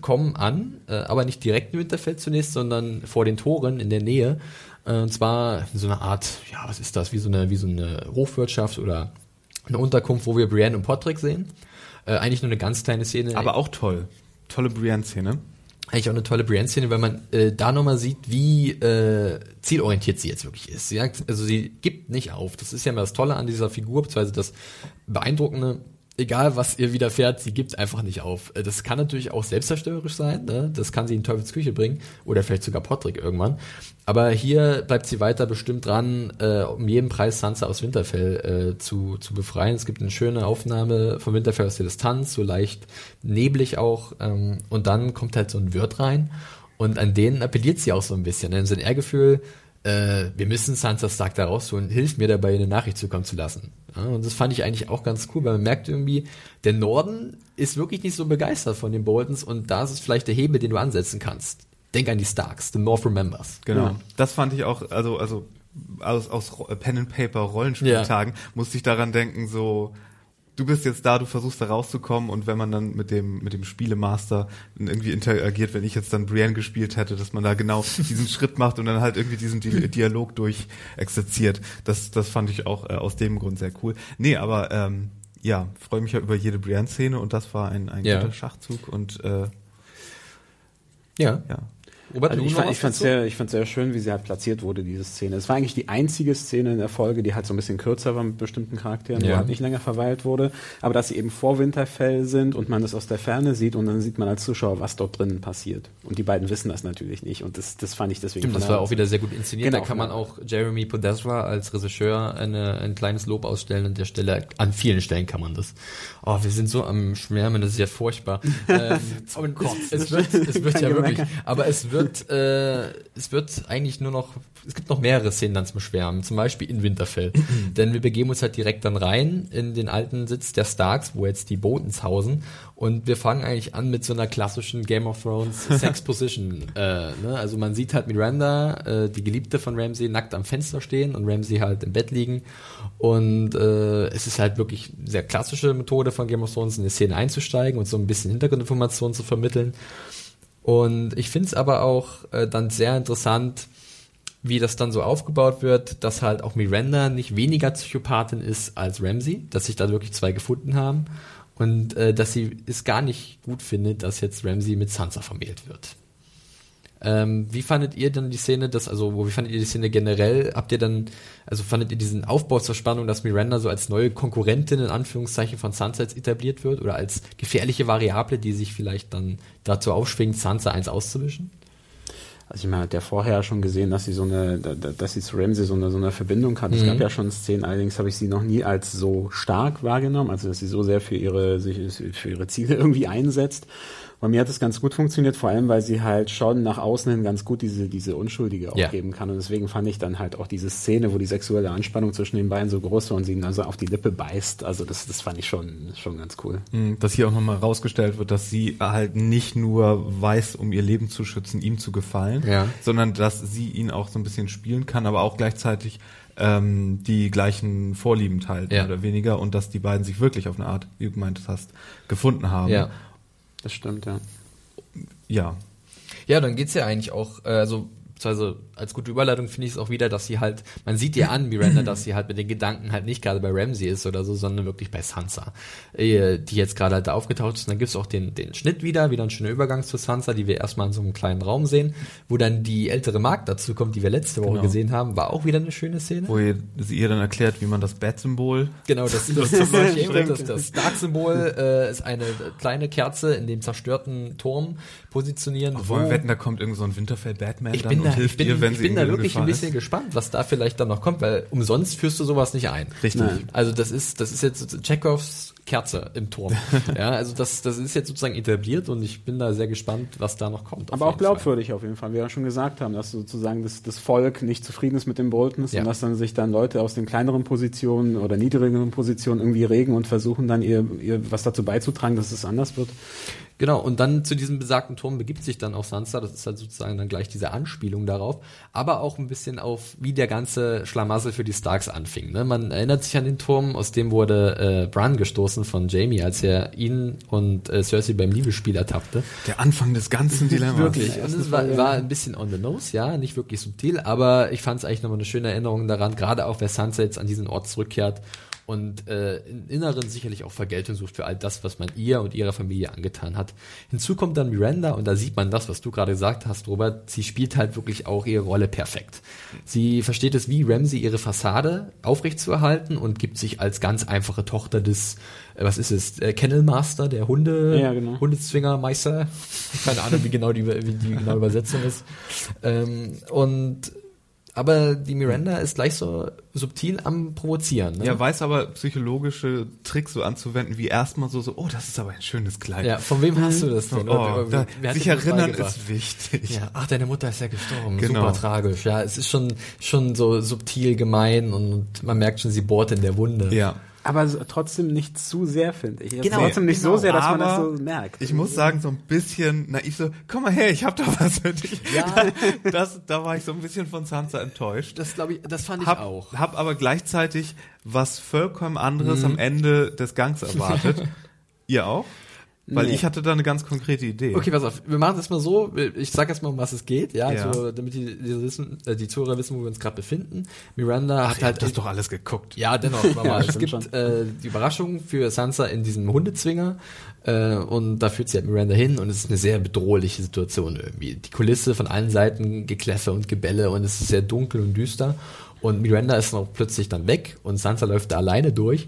kommen an, äh, aber nicht direkt in Winterfell zunächst, sondern vor den Toren in der Nähe. Äh, und zwar so eine Art, ja, was ist das, wie so eine, wie so eine Hofwirtschaft oder eine Unterkunft, wo wir Brienne und Patrick sehen. Äh, eigentlich nur eine ganz kleine Szene. Aber auch toll. Tolle Brienne-Szene. Eigentlich auch eine tolle Brienne-Szene, weil man äh, da nochmal sieht, wie äh, zielorientiert sie jetzt wirklich ist. Ja? Also sie gibt nicht auf. Das ist ja immer das Tolle an dieser Figur, beziehungsweise das Beeindruckende egal was ihr widerfährt, sie gibt einfach nicht auf. Äh, das kann natürlich auch selbstzerstörerisch sein, ne? das kann sie in Teufels Küche bringen oder vielleicht sogar Potrick irgendwann. Aber hier bleibt sie weiter bestimmt dran, äh, um jeden Preis Sansa aus Winterfell äh, zu, zu befreien. Es gibt eine schöne Aufnahme von Winterfell aus der Distanz, so leicht neblig auch. Ähm, und dann kommt halt so ein Wirt rein und an denen appelliert sie auch so ein bisschen. Denn so ein Ehrgefühl, äh, wir müssen Sansa Stark da rausholen, hilf mir dabei, eine Nachricht zukommen zu lassen. Ja, und das fand ich eigentlich auch ganz cool, weil man merkt irgendwie, der Norden ist wirklich nicht so begeistert von den Boltons und da ist es vielleicht der Hebel, den du ansetzen kannst. Denk an die Starks, the North remembers. Genau. Ja. Das fand ich auch, also, also aus, aus Pen and Paper Rollenspieltagen ja. musste ich daran denken, so du bist jetzt da, du versuchst da rauszukommen und wenn man dann mit dem mit dem Spielemaster irgendwie interagiert, wenn ich jetzt dann Brienne gespielt hätte, dass man da genau diesen Schritt macht und dann halt irgendwie diesen Di <laughs> Dialog durch exerziert. Das das fand ich auch äh, aus dem Grund sehr cool. Nee, aber ähm, ja, freue mich ja über jede Brienne-Szene und das war ein, ein Ja. guter Schachzug und äh, Ja. ja. Robert, Also ich, fand, ich fand sehr, ich fand sehr schön, wie sie halt platziert wurde, diese Szene. Es war eigentlich die einzige Szene in der Folge, die halt so ein bisschen kürzer war mit bestimmten Charakteren, wo Ja. halt nicht länger verweilt wurde. Aber dass sie eben vor Winterfell sind und man das aus der Ferne sieht und dann sieht man als Zuschauer, was dort drinnen passiert. Und die beiden wissen das natürlich nicht. Und das, das fand ich deswegen. Stimmt, das war auch wieder sehr gut inszeniert. Genau, da kann man auch Jeremy Podesra als Regisseur eine, ein kleines Lob ausstellen an der Stelle. An vielen Stellen kann man das. Oh, wir sind so am Schwärmen, das ist ja furchtbar. <laughs> ähm, und es, wird, es wird ja wirklich, aber es wird, äh, es wird eigentlich nur noch, es gibt noch mehrere Szenen dann zum Schwärmen, zum Beispiel in Winterfell. <clears throat> Denn wir begeben uns halt direkt dann rein in den alten Sitz der Starks, wo jetzt die Botens hausen. Und wir fangen eigentlich an mit so einer klassischen Game of Thrones <laughs> Sex Position. äh, ne? Also man sieht halt Miranda, äh, die Geliebte von Ramsay, nackt am Fenster stehen und Ramsay halt im Bett liegen. Und äh, es ist halt wirklich eine sehr klassische Methode von Game of Thrones, in die Szene einzusteigen und so ein bisschen Hintergrundinformationen zu vermitteln. Und ich finde es aber auch äh, dann sehr interessant, wie das dann so aufgebaut wird, dass halt auch Miranda nicht weniger Psychopathin ist als Ramsey, dass sich da wirklich zwei gefunden haben und äh, dass sie es gar nicht gut findet, dass jetzt Ramsey mit Sansa vermählt wird. Ähm, wie fandet ihr dann die Szene, das, also, wie fandet ihr die Szene generell? Habt ihr dann, also fandet ihr diesen Aufbau zur Spannung, dass Miranda so als neue Konkurrentin in Anführungszeichen von Sansa jetzt etabliert wird oder als gefährliche Variable, die sich vielleicht dann dazu aufschwingt, Sansa eins auszuwischen? Also ich meine, hat ja vorher schon gesehen, dass sie so eine, da- da- dass sie zu Ramsey so eine, so eine Verbindung hat. Es Mhm. gab ja schon Szenen, allerdings habe ich sie noch nie als so stark wahrgenommen, also dass sie so sehr für ihre, sich, für ihre Ziele <laughs> irgendwie einsetzt. Bei mir hat es ganz gut funktioniert, vor allem, weil sie halt schon nach außen hin ganz gut diese, diese Unschuldige Ja. aufgeben kann. Und deswegen fand ich dann halt auch diese Szene, wo die sexuelle Anspannung zwischen den beiden so groß war und sie ihn also auf die Lippe beißt. Also das, das fand ich schon, schon ganz cool. Mhm, Dass hier auch nochmal rausgestellt wird, dass sie halt nicht nur weiß, um ihr Leben zu schützen, ihm zu gefallen, Ja. sondern dass sie ihn auch so ein bisschen spielen kann, aber auch gleichzeitig ähm, die gleichen Vorlieben teilt, Ja. mehr oder weniger, und dass die beiden sich wirklich auf eine Art, wie du gemeint hast, gefunden haben. Ja. Das stimmt, ja. Ja. Ja, dann geht's ja eigentlich auch, äh, also beziehungsweise als gute Überleitung finde ich es auch wieder, dass sie halt, man sieht ihr an, Miranda, dass sie halt mit den Gedanken halt nicht gerade bei Ramsey ist oder so, sondern wirklich bei Sansa, äh, die jetzt gerade halt da aufgetaucht ist. Und dann gibt's auch den, den Schnitt wieder, wieder ein schöner Übergang zu Sansa, die wir erstmal in so einem kleinen Raum sehen, wo dann die ältere Magd dazu kommt, die wir letzte Woche Genau. gesehen haben, war auch wieder eine schöne Szene. Wo ihr, sie ihr dann erklärt, wie man das Bat-Symbol Genau, das, <laughs> das, das, das, das, Stark-Symbol äh, ist eine kleine Kerze in dem zerstörten Turm positionieren. Wollen wo- wir wetten, da kommt irgend so ein Winterfell-Batman dann bin und da, hilft ihr, wenn ich sie bin da wirklich ein bisschen ist? gespannt, was da vielleicht dann noch kommt, weil umsonst führst du sowas nicht ein. Richtig. Nein. Also das ist, das ist jetzt Chekhovs Kerze im Turm. <laughs> ja, also das, das ist jetzt sozusagen etabliert und ich bin da sehr gespannt, was da noch kommt. Aber auch jeden Fall. glaubwürdig auf jeden Fall, wie wir ja schon gesagt haben, dass sozusagen das, das Volk nicht zufrieden ist mit den Boltons Ja. und dass dann sich dann Leute aus den kleineren Positionen oder niedrigeren Positionen irgendwie regen und versuchen dann ihr, ihr was dazu beizutragen, dass es anders wird. Genau, und dann zu diesem besagten Turm begibt sich dann auch Sansa, das ist halt sozusagen dann gleich diese Anspielung darauf, aber auch ein bisschen auf, wie der ganze Schlamassel für die Starks anfing. Ne? Man erinnert sich an den Turm, aus dem wurde äh, Bran gestoßen von Jamie, als er ihn und äh, Cersei beim Liebesspiel ertappte. Der Anfang des ganzen Dilemmas. Wirklich. Und es war, war ein bisschen on the nose, ja, nicht wirklich subtil, aber ich fand es eigentlich nochmal eine schöne Erinnerung daran, gerade auch, wer Sansa jetzt an diesen Ort zurückkehrt und äh, im Inneren sicherlich auch Vergeltung sucht für all das, was man ihr und ihrer Familie angetan hat. Hinzu kommt dann Miranda und da sieht man das, was du gerade gesagt hast, Robert. Sie spielt halt wirklich auch ihre Rolle perfekt. Sie versteht es wie Ramsey ihre Fassade aufrechtzuerhalten und gibt sich als ganz einfache Tochter des, äh, was ist es, äh, Kennel Master, der Hunde, Ja, genau. Hundezwingermeister. <laughs> Keine Ahnung, wie genau die, wie die genaue Übersetzung ist. Ähm, und aber die Miranda ist gleich so subtil am Provozieren. Ne? Ja, weiß aber psychologische Tricks so anzuwenden, wie erstmal so, so, oh, das ist aber ein schönes Kleid. Ja, von wem hast du das denn? Oh, da, sich erinnern ist wichtig. Ja, ach, deine Mutter ist ja gestorben. Genau. Super tragisch. Ja, es ist schon, schon so subtil gemein und man merkt schon, sie bohrt in der Wunde. Ja. Aber so- trotzdem nicht zu sehr, finde ich. Genau, trotzdem nicht genau. so sehr, dass man das Aber so merkt. Ich muss sagen, so ein bisschen naiv so, komm mal her, ich hab da was für dich. Ja. <laughs> Das, da war ich so ein bisschen von Sansa enttäuscht. Das glaube ich, das fand ich hab, auch. hab aber gleichzeitig was vollkommen anderes am Ende des Gangs erwartet. <laughs> Ihr auch? Weil Nee. ich hatte da eine ganz konkrete Idee. Okay, pass auf, wir machen das mal so, ich sag erst mal, um was es geht, ja, Ja. So, damit die, die, wissen, äh, die Zuhörer wissen, wo wir uns gerade befinden. Miranda hat Ihr halt das doch alles geguckt. Ja, dennoch, <laughs> mal. es gibt äh, die Überraschung für Sansa in diesem Hundezwinger äh, und da führt sie halt Miranda hin und es ist eine sehr bedrohliche Situation irgendwie. Die Kulisse von allen Seiten, Gekläffe und Gebälle und es ist sehr dunkel und düster und Miranda ist noch plötzlich dann weg und Sansa läuft da alleine durch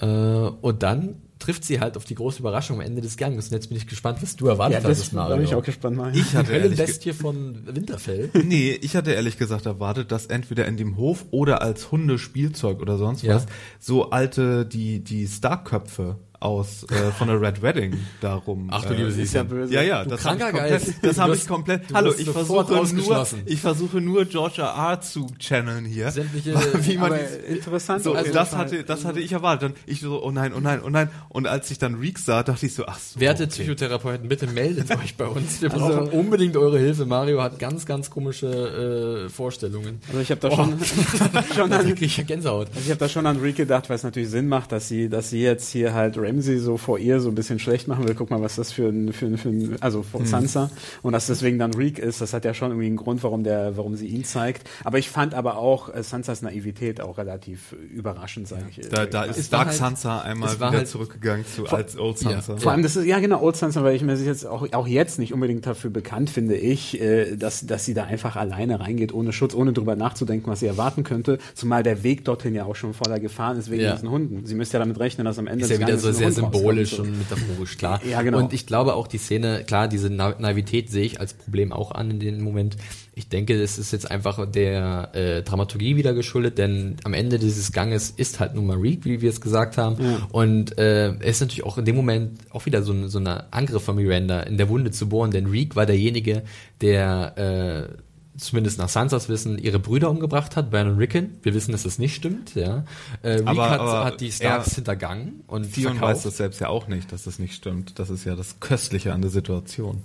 äh, und dann trifft sie halt auf die große Überraschung am Ende des Ganges und jetzt bin ich gespannt, was du erwartet ja, das hattest, da bin ich auch gespannt. Mario. Ich hatte Höllenbestie von Winterfell. <laughs> Nee, ich hatte ehrlich gesagt erwartet, dass entweder in dem Hof oder als Hundespielzeug oder sonst Ja. was so alte, die, die Starköpfe aus äh, von der Red Wedding darum. Ach du äh, liebe ist ja böse. Ja, ja, Du das habe ich komplett. Geist. Das habe ich komplett. du Hallo, ich versuche nur, ich versuche nur George R. Zu channeln hier. Sämtliche <laughs> wie man interessant. so, jeden das hatte, das hatte ich erwartet. Dann ich so, oh nein, oh nein, oh nein. Und als ich dann Reek sah, dachte ich so, ach so. Werte okay. Psychotherapeuten, bitte meldet euch bei uns. Wir Also- brauchen unbedingt eure Hilfe. Mario hat ganz, ganz komische äh, Vorstellungen. Also ich habe da schon, <laughs> schon Da an, ich Gänsehaut. also ich habe da schon an Reek gedacht, weil es natürlich Sinn macht, dass sie, dass sie jetzt hier halt Ramsey so vor ihr so ein bisschen schlecht machen will. Guck mal, was das für ein, für ein, für ein also vor Sansa und dass deswegen dann Reek ist. Das hat ja schon irgendwie einen Grund, warum der, warum sie ihn zeigt. Aber ich fand aber auch äh, Sansas Naivität auch relativ äh, überraschend, sage ich. Da, da ist Dark halt- Sansa einmal wieder halt- zurückgegangen zu als Old Ja. Sansa. Vor allem, das ist, ja genau, Old Sansa, weil ich mir jetzt auch, auch jetzt nicht unbedingt dafür bekannt finde, ich, äh, dass, dass sie da einfach alleine reingeht, ohne Schutz, ohne drüber nachzudenken, was sie erwarten könnte. Zumal der Weg dorthin ja auch schon voller Gefahren ist wegen Ja. diesen Hunden. Sie müsste ja damit rechnen, dass am Ende Ist ja wieder so sehr symbolisch und metaphorisch, klar. Ja, genau. Und ich glaube auch die Szene, klar, diese Na Naivität sehe ich als Problem auch an in dem Moment. Ich denke, es ist jetzt einfach der äh, Dramaturgie wieder geschuldet, denn am Ende dieses Ganges ist halt nun mal Reek, wie wir es gesagt haben. Und äh, er ist natürlich auch in dem Moment auch wieder so, ein- so ein Angriff von Miranda in der Wunde zu bohren, denn Reek war derjenige, der äh, zumindest nach Sansas Wissen ihre Brüder umgebracht hat, Bran und Rickon. Wir wissen, dass das nicht stimmt, ja. Äh, Reek Aber- hat, aber hat die Starks er- hintergangen und Theon verkauft. weiß das selbst ja auch nicht, dass das nicht stimmt. Das ist ja das Köstliche an der Situation.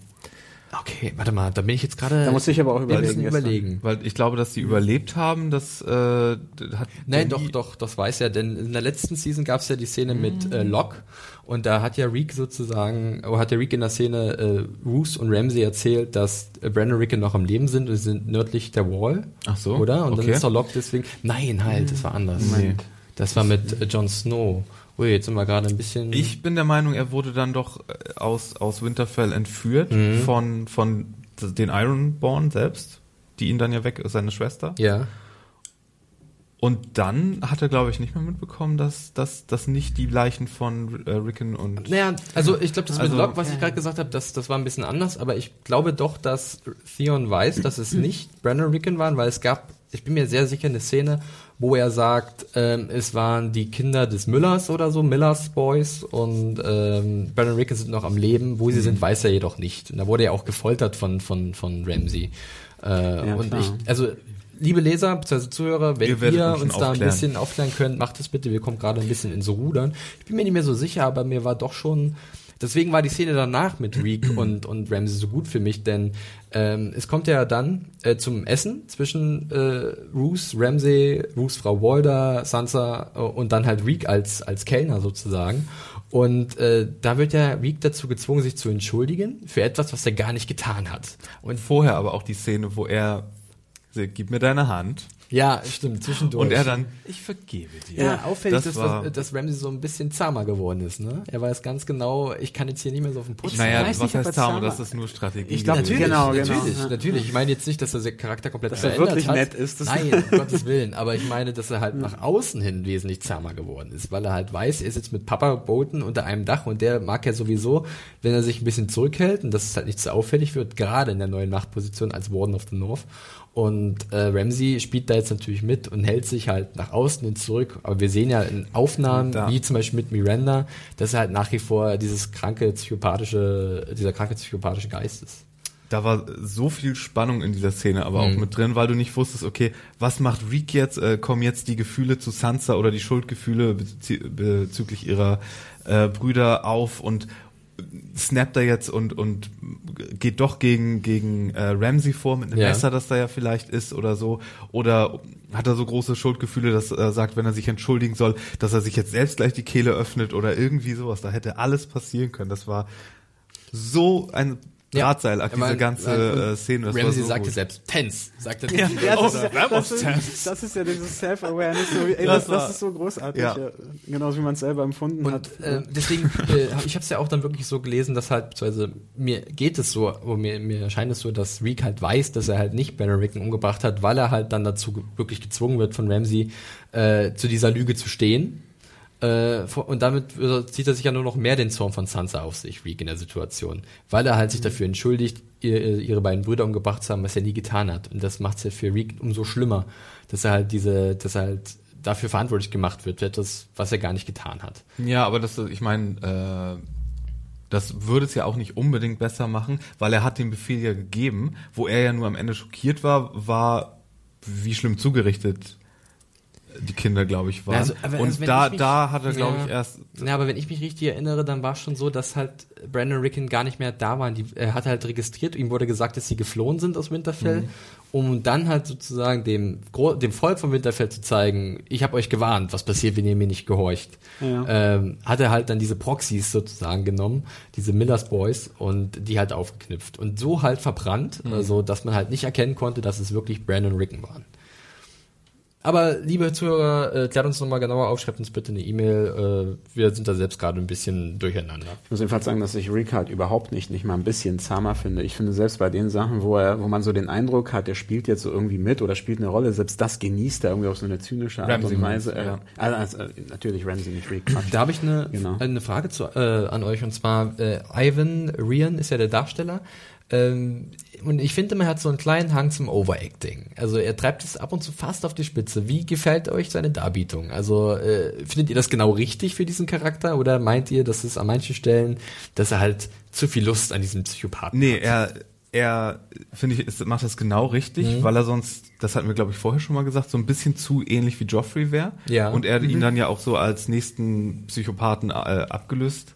Okay, warte mal, da bin ich jetzt gerade. Da muss ich aber auch ein überlegen. überlegen. Weil ich glaube, dass die überlebt haben, das äh, hat Nein, der doch, doch, das weiß er, denn in der letzten Season gab es ja die Szene mit äh, Locke und da hat ja Reek sozusagen, oder hat der Reek in der Szene äh, Roose und Ramsey erzählt, dass äh, Brandon und Rickon noch am Leben sind und sie sind nördlich der Wall. Ach so, Oder? Und dann okay. ist doch Locke deswegen. Nein, halt, das war anders. Moment. Das war mit äh, Jon Snow. Ui, jetzt sind wir gerade ein bisschen. Ich bin der Meinung, er wurde dann doch äh, aus, aus Winterfell entführt Mhm. von, von den Ironborn selbst, die ihn dann ja weg ist, seine Schwester. Ja. Und dann hat er, glaube ich, nicht mehr mitbekommen, dass, dass, dass nicht die Leichen von äh, Rickon und Naja, also ich glaube, das mit Also- Locke, was ich gerade gesagt habe, das, das war ein bisschen anders, aber ich glaube doch, dass Theon weiß, dass es <clears throat> nicht Brandon Rickon waren, weil es gab, ich bin mir sehr sicher, eine Szene, wo er sagt, ähm, es waren die Kinder des Müllers oder so, Millers Boys und ähm, Brandon Rickon sind noch am Leben, wo sie sind, weiß er jedoch nicht. Und da wurde er auch gefoltert von, von, von Ramsey. Äh, und klar. ich, also liebe Leser, bzw. Zuhörer, wenn Wir werden ihr uns uns da ein bisschen aufklären könnt, macht es bitte. Wir kommen gerade ein bisschen ins Rudern. Ich bin mir nicht mehr so sicher, aber mir war doch schon. Deswegen war die Szene danach mit Reek <clears throat> und, und Ramsey so gut für mich, denn ähm, es kommt ja dann äh, zum Essen zwischen äh, Roose, Ramsey, Roose Frau Walder, Sansa äh, und dann halt Reek als, als Kellner sozusagen. Und äh, da wird ja Reek dazu gezwungen, sich zu entschuldigen für etwas, was er gar nicht getan hat. und vorher aber auch die Szene, wo er sagt, gib mir deine Hand Ja, stimmt, zwischendurch. und er dann ich vergebe dir. Ja, auffällig, das dass, war- dass Ramsey so ein bisschen zahmer geworden ist, ne? Er weiß ganz genau, ich kann jetzt hier nicht mehr so auf den Putz. Naja, weiß was nicht, er heißt Zahmer? Zahmer- Das ist nur Strategie. Ich glaub, gewesen. Natürlich, Genau, genau. natürlich, Ja. natürlich. Ich meine jetzt nicht, dass er seinen Charakter komplett Dass er verändert wirklich hat. nett ist, das- Nein, <laughs> um Gottes Willen. Aber ich meine, dass er halt nach außen hin wesentlich zahmer geworden ist, weil er halt weiß, er ist jetzt mit Papa Bolton unter einem Dach und der mag ja sowieso, wenn er sich ein bisschen zurückhält und dass es halt nicht so auffällig wird, gerade in der neuen Machtposition als Warden of the North. Und äh, Ramsey spielt da jetzt natürlich mit und hält sich halt nach außen hin zurück. Aber wir sehen ja in Aufnahmen, Da. wie zum Beispiel mit Miranda, dass er halt nach wie vor dieses kranke psychopathische, dieser kranke psychopathische Geist ist. da war so viel Spannung in dieser Szene aber auch Mhm. mit drin, weil du nicht wusstest, okay, was macht Reek jetzt? Äh, kommen jetzt die Gefühle zu Sansa oder die Schuldgefühle bezü bezüglich ihrer äh, Brüder auf und snappt er jetzt und und geht doch gegen gegen äh, Ramsey vor mit einem Ja. Messer, das da ja vielleicht ist oder so oder hat er so große Schuldgefühle, dass er sagt, wenn er sich entschuldigen soll, dass er sich jetzt selbst gleich die Kehle öffnet oder irgendwie sowas. Da hätte alles passieren können. Das war so ein Ja. Drahtseil, Ich diese mein, ganze äh, Szene. Das war Ramsey so sagte gut. selbst, tense, sagte er. Ja, das, ist, ja, das, tense. ist, das ist ja dieses Self-Awareness, so, ey, Das das, ist so großartig, Ja. ja. genauso wie man es selber empfunden Und hat. äh, deswegen, äh, hab- ich habe es ja auch dann wirklich so gelesen, dass halt, beziehungsweise mir geht es so, wo mir, mir erscheint es so, dass Reek halt weiß, dass er halt nicht Baron Rickon umgebracht hat, weil er halt dann dazu wirklich gezwungen wird von Ramsey, äh, zu dieser Lüge zu stehen. Äh, und damit äh, zieht er sich ja nur noch mehr den Zorn von Sansa auf sich, Reek in der Situation. Weil er halt sich dafür entschuldigt, ihr, ihre beiden Brüder umgebracht zu haben, was er nie getan hat. Und das macht es ja für Reek umso schlimmer, dass er halt diese, dass er halt dafür verantwortlich gemacht wird, für etwas, was er gar nicht getan hat. Ja, aber das, ich meine, äh, das würde es ja auch nicht unbedingt besser machen, weil er hat den Befehl ja gegeben, wo er ja nur am Ende schockiert war, war, wie schlimm zugerichtet die Kinder, glaube ich, waren. Also, aber Und also da, ich mich- da hat er, glaube Ja. ich, erst Ja, aber wenn ich mich richtig erinnere, dann war es schon so, dass halt Brandon Rickon gar nicht mehr da waren. Die, er hat halt registriert, ihm wurde gesagt, dass sie geflohen sind aus Winterfell, um dann halt sozusagen dem, dem Volk von Winterfell zu zeigen, ich habe euch gewarnt, was passiert, wenn ihr mir nicht gehorcht. Ja. Ähm, hat er halt dann diese Proxys sozusagen genommen, diese Millers Boys, und die halt aufgeknüpft. Und so halt verbrannt, also dass man halt nicht erkennen konnte, dass es wirklich Brandon Rickon waren. Aber liebe Zuhörer, äh, klärt uns nochmal genauer auf, schreibt uns bitte eine E-Mail. Äh, wir sind da selbst gerade ein bisschen durcheinander. Ich muss jedenfalls sagen, dass ich Rick halt überhaupt nicht, nicht mal ein bisschen zahmer finde. Ich finde selbst bei den Sachen, wo er, wo man so den Eindruck hat, er spielt jetzt so irgendwie mit oder spielt eine Rolle, selbst das genießt er irgendwie auf so eine zynische Art Ramsey und Weise. Äh, ja. also, also, natürlich Ramsey, nicht Rick. Quatsch. Da habe ich eine, Genau. eine Frage zu, äh, an euch und zwar äh, Ivan Rian ist ja der Darsteller. Ähm, und ich finde, man hat so einen kleinen Hang zum Overacting. Also er treibt es ab und zu fast auf die Spitze. Wie gefällt euch seine Darbietung? Also äh, findet ihr das genau richtig für diesen Charakter oder meint ihr, dass es an manchen Stellen, dass er halt zu viel Lust an diesem Psychopathen Nee, hat? er, er finde ich, ist, macht das genau richtig, Mhm. weil er sonst, das hatten wir glaube ich vorher schon mal gesagt, so ein bisschen zu ähnlich wie Joffrey wäre. Ja. Und er ihn dann ja auch so als nächsten Psychopathen äh, abgelöst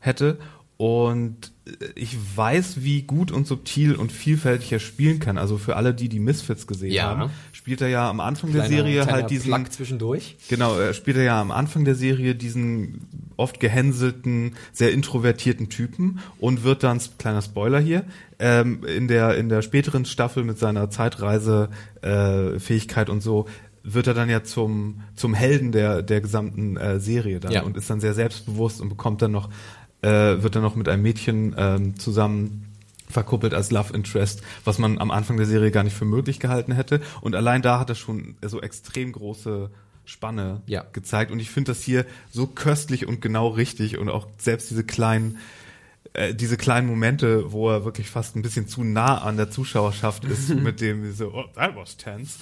hätte. Und ich weiß, wie gut und subtil und vielfältig er spielen kann. Also für alle, die die Misfits gesehen Ja. haben, spielt er ja am Anfang der Kleiner- Serie kleiner halt diesen Plug zwischendurch. Genau, er spielt er ja am Anfang der Serie diesen oft gehänselten, sehr introvertierten Typen und wird dann, kleiner Spoiler hier, ähm, in der in der späteren Staffel mit seiner Zeitreise äh, und so wird er dann ja zum zum Helden der der gesamten äh, Serie dann Ja. und ist dann sehr selbstbewusst und bekommt dann noch äh, wird dann noch mit einem Mädchen ähm, zusammen verkuppelt als Love Interest, was man am Anfang der Serie gar nicht für möglich gehalten hätte. Und allein da hat er schon so extrem große Spanne Ja. gezeigt. Und ich finde das hier so köstlich und genau richtig und auch selbst diese kleinen äh, diese kleinen Momente, wo er wirklich fast ein bisschen zu nah an der Zuschauerschaft ist, <laughs> mit dem so, oh, that was tense.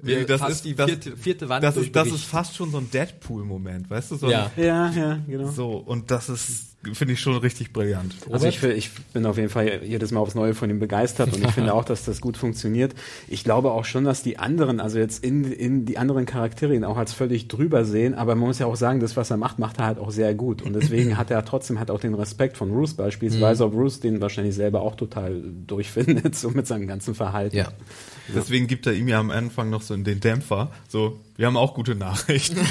Wir das ist die das, vierte- vierte Wand das ist, das ist fast schon so ein Deadpool-Moment, weißt du? So Ja. Ja, ja, genau. Ein, so, und das ist, finde ich schon richtig brillant. Also ich, ich bin auf jeden Fall jedes Mal aufs Neue von ihm begeistert und ich finde <laughs> auch, dass das gut funktioniert. Ich glaube auch schon, dass die anderen, also jetzt in, in die anderen Charaktere ihn auch als völlig drüber sehen, aber man muss ja auch sagen, das, was er macht, macht er halt auch sehr gut. Und deswegen hat er trotzdem halt auch den Respekt von Bruce beispielsweise, ob Bruce den wahrscheinlich selber auch total durchfindet, <laughs> so mit seinem ganzen Verhalten. Ja. Deswegen gibt er ihm ja am Anfang noch so den Dämpfer. So, wir haben auch gute Nachrichten. <laughs>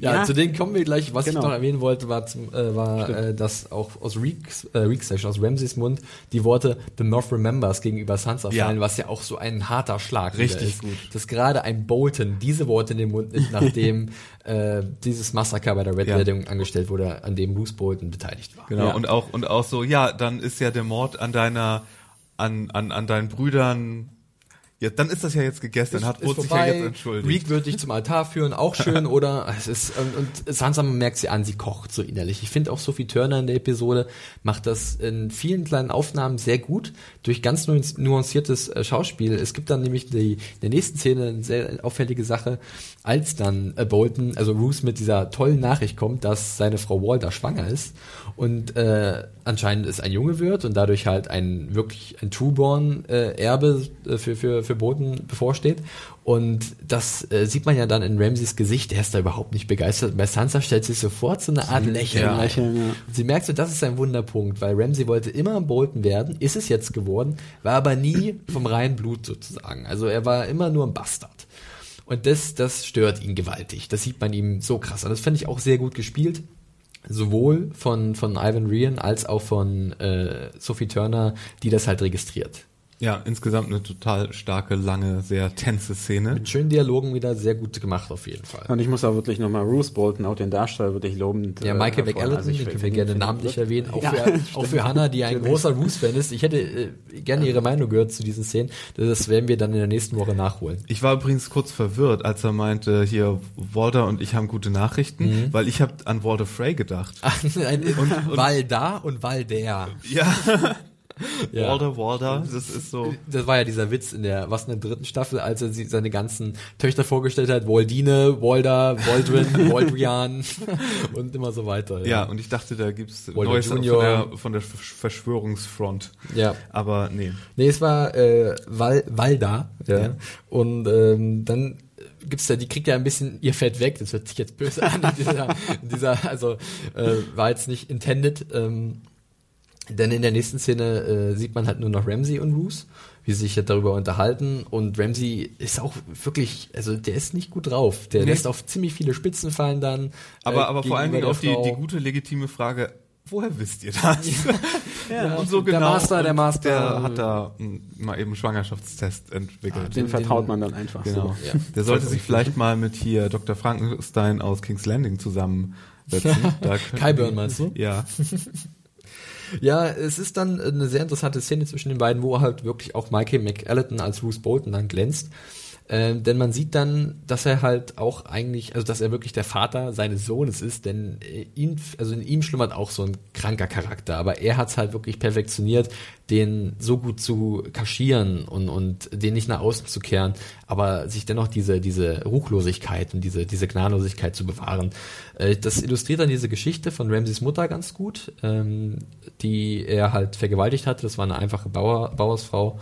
Ja, Ja. zu denen kommen wir gleich. Was Genau. ich noch erwähnen wollte, war, zum, äh, war äh, dass auch aus Reeks, äh, Reeks, aus Ramseys Mund die Worte The Moth Remembers gegenüber Sansa Ja. fallen, was ja auch so ein harter Schlag Richtig ist. gut. Dass gerade ein Bolton diese Worte in den Mund nimmt, <laughs> nachdem äh, dieses Massaker bei der Red Ja. Wedding angestellt wurde, an dem Bruce Bolton beteiligt war. Genau. Ja. Und auch, und auch so, ja, dann ist ja der Mord an deiner, an, an, an deinen Brüdern Ja, dann ist das ja jetzt gegessen, dann hat ist Boot sich ja jetzt entschuldigt. Reek wird dich zum Altar führen, auch <laughs> schön, oder? Es ist, und, und Sansa merkt sie an, sie kocht so innerlich. Ich finde auch Sophie Turner in der Episode macht das in vielen kleinen Aufnahmen sehr gut, durch ganz nuanciertes äh, Schauspiel. Es gibt dann nämlich die, in der nächsten Szene eine sehr auffällige Sache, als dann äh, Bolton, also Bruce mit dieser tollen Nachricht kommt, dass seine Frau Walter schwanger ist und äh, anscheinend es ein Junge wird und dadurch halt ein wirklich ein Trueborn-Erbe äh, für, für, für Bolton bevorsteht. Und das äh, sieht man ja dann in Ramseys Gesicht, der ist da überhaupt nicht begeistert. Bei Sansa stellt sich sofort so eine Art Lächeln Ja, ein. Lächeln, ja. Sie merkt so, das ist ein Wunderpunkt, weil Ramsey wollte immer Bolton werden, ist es jetzt geworden, war aber nie vom reinen Blut sozusagen. Also er war immer nur ein Bastard. Und das, das stört ihn gewaltig. Das sieht man ihm so krass an. Das finde ich auch sehr gut gespielt. Sowohl von, von Ivan Rian als auch von äh, Sophie Turner, die das halt registriert. Ja, insgesamt eine total starke, lange, sehr tense Szene. Mit schönen Dialogen wieder sehr gut gemacht auf jeden Fall. Und ich muss auch wirklich nochmal Bruce Bolton, auch den Darsteller, wirklich lobend. Ja, äh, Michael hervorheben. McAllen, Also ich den können wir gerne namentlich erwähnen, auch, Ja, für, <laughs> auch für Hannah, die ein großer Bruce-Fan ist. Ich hätte äh, gerne ihre Meinung gehört zu diesen Szenen. Das werden wir dann in der nächsten Woche nachholen. Ich war übrigens kurz verwirrt, als er meinte, hier, Walter und ich haben gute Nachrichten, weil ich habe an Walter Frey gedacht. ein, Val da und Val der. Ja, Ja. Walter, Walter, das ist so. Das war ja dieser Witz in der, was in der dritten Staffel, als er sie, seine ganzen Töchter vorgestellt hat, Waldine, Walder, Waldrin, <laughs> Waldrian <laughs> und immer so weiter. Ja, und ich dachte, da gibt's Walter Neues von Junior. der, von der Versch- Verschwörungsfront. ja. Aber nee. Nee, es war äh, Val, Valda, ja. Ja. Und ähm, dann gibt's da, die kriegt ja ein bisschen ihr Fett weg, das hört sich jetzt böse an, dieser, dieser also äh, war jetzt nicht intended, ähm, denn in der nächsten Szene äh, sieht man halt nur noch Ramsey und Roos, wie sie sich ja darüber unterhalten und Ramsey ist auch wirklich, also der ist nicht gut drauf, der Nee. lässt auf ziemlich viele Spitzen fallen dann. Aber, äh, aber vor allen Dingen auf die, der die gute, legitime Frage, woher wisst ihr das? Ja, <laughs> und so der genau. Master, der Master. Der hat da m, mal eben einen Schwangerschaftstest entwickelt. Dem vertraut man dann einfach Genau. so. Ja. Der sollte sich vielleicht mal mit hier Dr. Frankenstein aus King's Landing zusammensetzen. <laughs> Kai Byrne meinst du? Ja. <laughs> Ja, es ist dann eine sehr interessante Szene zwischen den beiden, wo halt wirklich auch Michael McAlliton als Bruce Bolton dann glänzt. Ähm, denn man sieht dann, dass er halt auch eigentlich, also dass er wirklich der Vater seines Sohnes ist, denn äh, ihn, also in ihm schlummert auch so ein kranker Charakter, aber er hat es halt wirklich perfektioniert, den so gut zu kaschieren und, und den nicht nach außen zu kehren, aber sich dennoch diese, diese Ruchlosigkeit und diese, diese Gnadenlosigkeit zu bewahren. Äh, das illustriert dann diese Geschichte von Ramses Mutter ganz gut, ähm, die er halt vergewaltigt hatte. Das war eine einfache Bauer, Bauersfrau.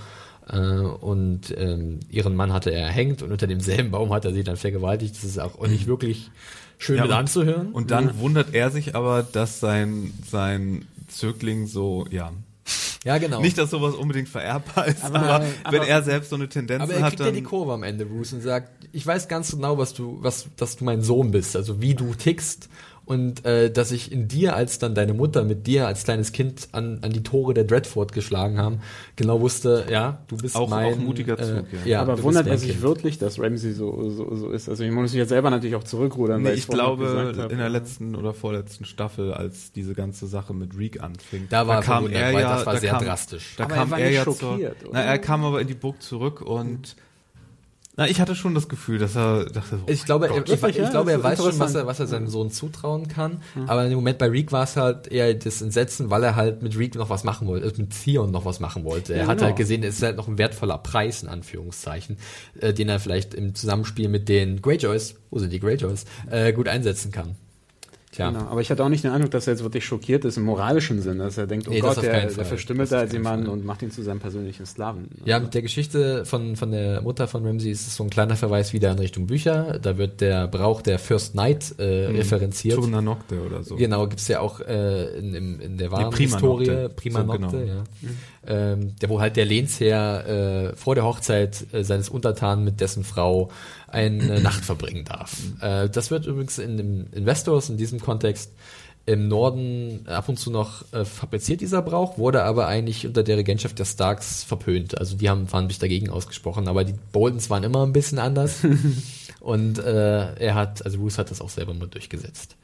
Äh, und ähm, ihren Mann hatte er erhängt und unter demselben Baum hat er sie dann vergewaltigt. Das ist auch nicht wirklich schön Ja, mit und- anzuhören. Und dann wundert er sich aber, dass sein, sein Zögling so, ja. ja, genau. Nicht, dass sowas unbedingt vererbbar ist, aber, Aber- wenn aber- er selbst so eine Tendenz aber er hat, kriegt ja dann... die Kurve am Ende, Bruce, und sagt, ich weiß ganz genau, was du, was, dass du mein Sohn bist, also wie du tickst und äh, dass ich in dir, als dann deine Mutter mit dir als kleines Kind an, an die Tore der Dreadfort geschlagen haben, genau wusste, ja, du bist Auch- mein auch mutiger äh, Zug, ja. ja. aber wundert er sich Kind. wirklich, dass Ramsey so, so, so ist? Also ich muss mich jetzt selber natürlich auch zurückrudern, Nee, weil ich glaube, in der letzten oder vorletzten Staffel, als diese ganze Sache mit Reek anfing, Da war er kam er weil ja, das war da sehr kam, drastisch. Da Aber kam er war er nicht ja schockiert, zur, oder? na, er kam aber in die Burg zurück und na, ich hatte schon das Gefühl, dass er dachte, oh Ich glaube, er, Gott. ich, ich ja? glaube, er weiß schon, was er, was er seinem Sohn zutrauen kann. Aber im Moment bei Reek war es halt eher das Entsetzen, weil er halt mit Reek noch was machen wollte, also mit Theon noch was machen wollte. Er Ja, hat genau. halt gesehen, es ist halt noch ein wertvoller Preis, in Anführungszeichen, äh, den er vielleicht im Zusammenspiel mit den Greyjoys, wo sind die Greyjoys, äh, gut einsetzen kann. Tja. Genau, aber ich hatte auch nicht den Eindruck, dass er jetzt wirklich schockiert ist im moralischen Sinn, dass er denkt, oh Nee, Gott, der, der verstümmelt da jemanden und macht ihn zu seinem persönlichen Sklaven. Ja, mit der Geschichte von, von der Mutter von Ramsey ist es so ein kleiner Verweis wieder in Richtung Bücher. Da wird der Brauch der First Knight äh, referenziert. Turner Nocte oder so. Genau, gibt's ja auch äh, in, in, in der wahren Prima Historie, Nocte. Prima So, Nocte, genau. ja. Ähm, der, wo halt der Lehnsherr äh, vor der Hochzeit äh, seines Untertanen mit dessen Frau eine Nacht <clears throat> verbringen darf. Äh, das wird übrigens in dem Investors in diesem Kontext im Norden ab und zu noch äh, fabriziert dieser Brauch, wurde aber eigentlich unter der Regentschaft der Starks verpönt. Also die haben waren sich dagegen ausgesprochen, aber die Boltons waren immer ein bisschen anders. <laughs> und äh, er hat, also Bruce hat das auch selber mal durchgesetzt.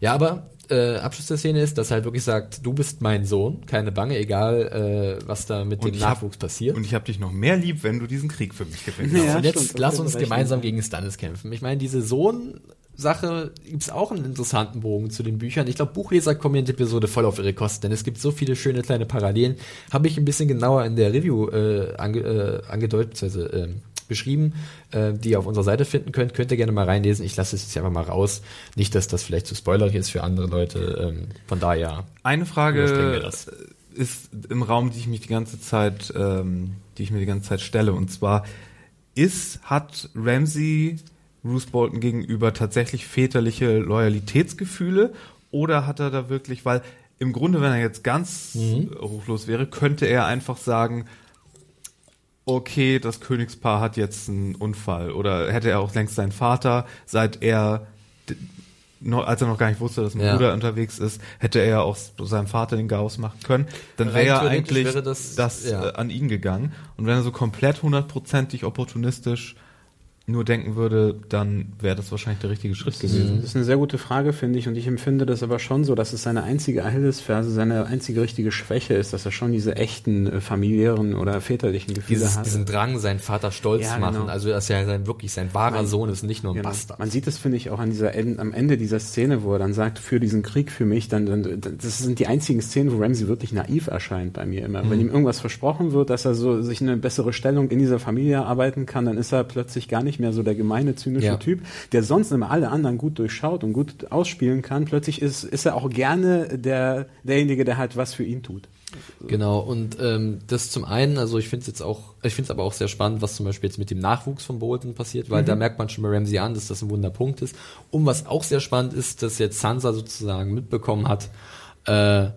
Ja, aber äh, Abschluss der Szene ist, dass er halt wirklich sagt, du bist mein Sohn, keine Bange, egal äh, was da mit Und dem ich hab- Nachwuchs passiert. Und ich habe dich noch mehr lieb, wenn du diesen Krieg für mich gewinnst. Ja, und jetzt stimmt, lass uns gemeinsam gegen Stannis kämpfen. Ich meine, diese Sohn-Sache gibt's auch einen interessanten Bogen zu den Büchern. Ich glaube, Buchleser kommen in der Episode voll auf ihre Kosten, denn es gibt so viele schöne kleine Parallelen. Habe ich ein bisschen genauer in der Review äh, ange, äh, angedeutet, beziehungsweise ähm, beschrieben, äh, die ihr auf unserer Seite finden könnt. Könnt ihr gerne mal reinlesen. Ich lasse es jetzt einfach mal raus. Nicht, dass das vielleicht zu spoilerig ist für andere Leute. Ähm, von daher. Eine Frage das. ist im Raum, die ich mich die ganze Zeit, ähm, die ich mir die ganze Zeit stelle, und zwar ist hat Ramsey Bruce Bolton gegenüber tatsächlich väterliche Loyalitätsgefühle oder hat er da wirklich, weil im Grunde, wenn er jetzt ganz Mhm. ruchlos wäre, könnte er einfach sagen, okay, das Königspaar hat jetzt einen Unfall oder hätte er auch längst seinen Vater, seit er als er noch gar nicht wusste, dass ein Ja. Bruder unterwegs ist, hätte er auch seinem Vater den Chaos machen können. Dann wäre ja eigentlich wäre das, das- ja. äh, an ihn gegangen. Und wenn er so komplett hundertprozentig opportunistisch nur denken würde, dann wäre das wahrscheinlich der richtige Schritt gewesen. Das ist eine sehr gute Frage, finde ich. Und ich empfinde das aber schon so, dass es seine einzige Achillesferse, seine einzige richtige Schwäche ist, dass er schon diese echten äh, familiären oder väterlichen Gefühle Dieses, hat. diesen Drang, seinen Vater stolz Ja, zu machen. genau. Also, dass er sein, wirklich sein wahrer Man- Sohn ist, nicht nur ein Genau. Bastard. Man sieht das, finde ich, auch an dieser am Ende dieser Szene, wo er dann sagt, für diesen Krieg, für mich, dann, dann das sind die einzigen Szenen, wo Ramsey wirklich naiv erscheint bei mir immer. Mhm. Wenn ihm irgendwas versprochen wird, dass er so sich eine bessere Stellung in dieser Familie erarbeiten kann, dann ist er plötzlich gar nicht mehr so der gemeine, zynische Ja. Typ, der sonst immer alle anderen gut durchschaut und gut ausspielen kann. Plötzlich ist, ist er auch gerne der, derjenige, der halt was für ihn tut. Genau, und ähm, das zum einen, also ich finde es jetzt auch, ich finde es aber auch sehr spannend, was zum Beispiel jetzt mit dem Nachwuchs von Bolton passiert, weil da merkt man schon bei Ramsey an, dass das ein Wunderpunkt ist. Und was auch sehr spannend ist, dass jetzt Sansa sozusagen mitbekommen hat, äh,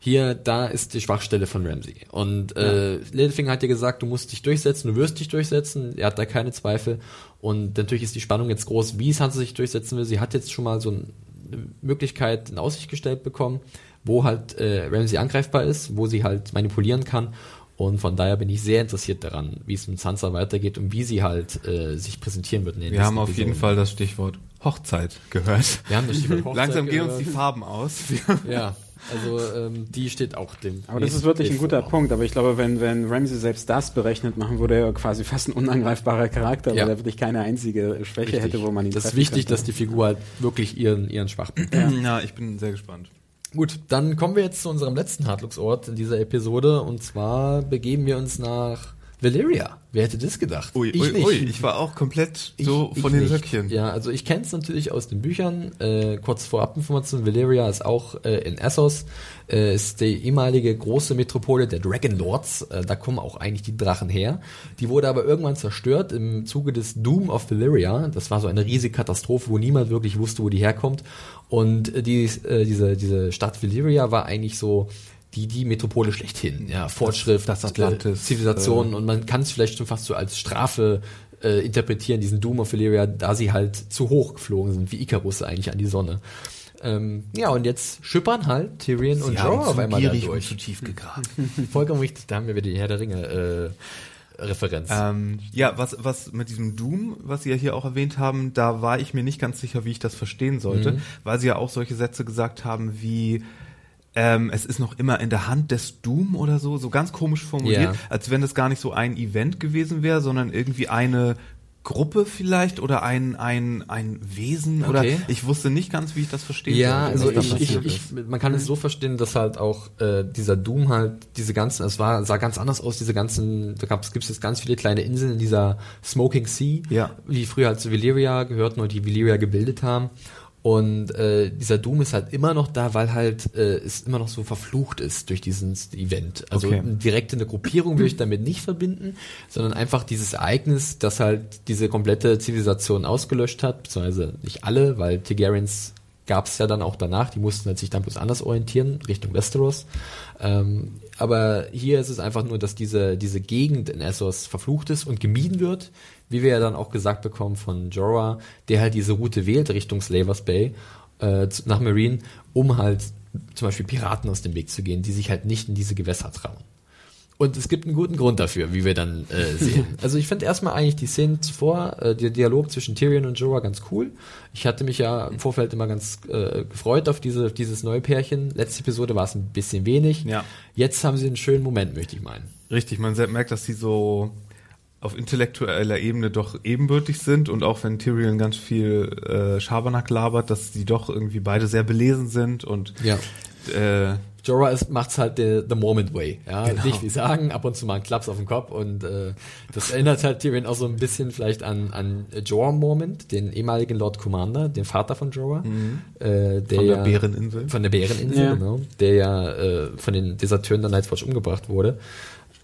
hier, da ist die Schwachstelle von Ramsey. Und äh, Littlefinger hat ja gesagt, du musst dich durchsetzen, du wirst dich durchsetzen. Er hat da keine Zweifel. Und natürlich ist die Spannung jetzt groß, wie Sansa sich durchsetzen will. Sie hat jetzt schon mal so ein, eine Möglichkeit in Aussicht gestellt bekommen, wo halt äh, Ramsey angreifbar ist, wo sie halt manipulieren kann. Und von daher bin ich sehr interessiert daran, wie es mit Sansa weitergeht und wie sie halt äh, sich präsentieren wird. In den Wir haben auf jeden Episoden. Fall das Stichwort Hochzeit gehört. Wir haben das Stichwort <laughs> Hochzeit Langsam gehen uns die. Farben aus. Ja, <laughs> also ähm, die steht auch dem. Aber das ist wirklich ein guter. Punkt. Aber ich glaube, wenn, wenn Ramsey selbst das berechnet machen würde, er quasi fast ein unangreifbarer Charakter, Ja. weil er wirklich keine einzige Schwäche Richtig. hätte, wo man ihn Das ist wichtig, könnte. dass die Figur halt wirklich ihren, ihren Schwachpunkt hat. Ja, ich bin sehr gespannt. Gut, dann kommen wir jetzt zu unserem letzten Hardlux-Ort in dieser Episode und zwar begeben wir uns nach Valyria. Wer hätte das gedacht? Ui, ich ui, nicht. ui, ich war auch komplett Ich- so ich von den nicht. Röckchen. Ja, also ich kenne es natürlich aus den Büchern. Äh, kurz Vorabinformation, Valyria ist auch äh, in Essos, äh, ist die ehemalige große Metropole der Dragon Lords. Äh, da kommen auch eigentlich die Drachen her. Die wurde aber irgendwann zerstört im Zuge des Doom of Valyria. Das war so eine riesige Katastrophe, wo niemand wirklich wusste, wo die herkommt. Und äh, die, äh, diese, diese Stadt Valyria war eigentlich so die, die Metropole schlechthin. Ja, Fortschritt, das Atlantis, äh, Zivilisation und man kann es vielleicht schon fast so als Strafe äh, interpretieren, diesen Doom of Valyria, da sie halt zu hoch geflogen sind, wie Icarus eigentlich an die Sonne. Ähm, ja, und jetzt schippern halt Tyrion und Jorah auf einmal da durch. tief gegraben. <laughs> Vollkommen richtig, da haben wir wieder die Herr der Ringe äh, Referenz. ähm, ja, was, was mit diesem Doom, was Sie ja hier auch erwähnt haben, da war ich mir nicht ganz sicher, wie ich das verstehen sollte, Mhm. weil Sie ja auch solche Sätze gesagt haben wie ähm, es ist noch immer in der Hand des Doom oder so, so ganz komisch formuliert, Ja. als wenn das gar nicht so ein Event gewesen wäre, sondern irgendwie eine Gruppe vielleicht oder ein, ein, ein Wesen oder Okay. ich wusste nicht ganz, wie ich das verstehen Ja, also ich, ich, ich, man kann es so verstehen, dass halt auch äh, dieser Doom halt diese ganzen, es war sah ganz anders aus, diese ganzen, da gab es gibt jetzt ganz viele kleine Inseln in dieser Smoking Sea, Ja. die früher halt zu Valyria gehörten und die Valyria gebildet haben. Und äh, dieser Doom ist halt immer noch da, weil halt äh, es immer noch so verflucht ist durch dieses Event. Also Okay. direkt eine Gruppierung will ich damit nicht verbinden, sondern einfach dieses Ereignis, das halt diese komplette Zivilisation ausgelöscht hat, beziehungsweise nicht alle, weil Targaryens gab es ja dann auch danach, die mussten halt sich dann bloß anders orientieren, Richtung Westeros. Ähm, aber hier ist es einfach nur, dass diese, diese Gegend in Essos verflucht ist und gemieden wird, wie wir ja dann auch gesagt bekommen von Jorah, der halt diese Route wählt Richtung Slavers Bay äh, nach Marine, um halt zum Beispiel Piraten aus dem Weg zu gehen, die sich halt nicht in diese Gewässer trauen. Und es gibt einen guten Grund dafür, wie wir dann äh, <laughs> sehen. Also ich finde erstmal eigentlich die Szenen zuvor, äh, der Dialog zwischen Tyrion und Jorah ganz cool. Ich hatte mich ja im Vorfeld immer ganz äh, gefreut auf diese, dieses neue Pärchen. Letzte Episode war es ein bisschen wenig. Ja. Jetzt haben sie einen schönen Moment, möchte ich meinen. Richtig, man merkt, dass sie so auf intellektueller Ebene doch ebenbürtig sind und auch wenn Tyrion ganz viel äh, Schabernack labert, dass die doch irgendwie beide sehr belesen sind und Ja. äh, Jorah ist, macht's halt the, the moment way. Ja, Genau. nicht wie sagen, ab und zu mal einen Klaps auf den Kopf und äh, das erinnert halt Tyrion auch so ein bisschen vielleicht an, an Jorah Moment, den ehemaligen Lord Commander, den Vater von Jorah, äh, der Mhm. von der Bäreninsel. von der Bäreninsel, Ja. genau, der ja äh, von den Deserteuren der Night's Watch umgebracht wurde.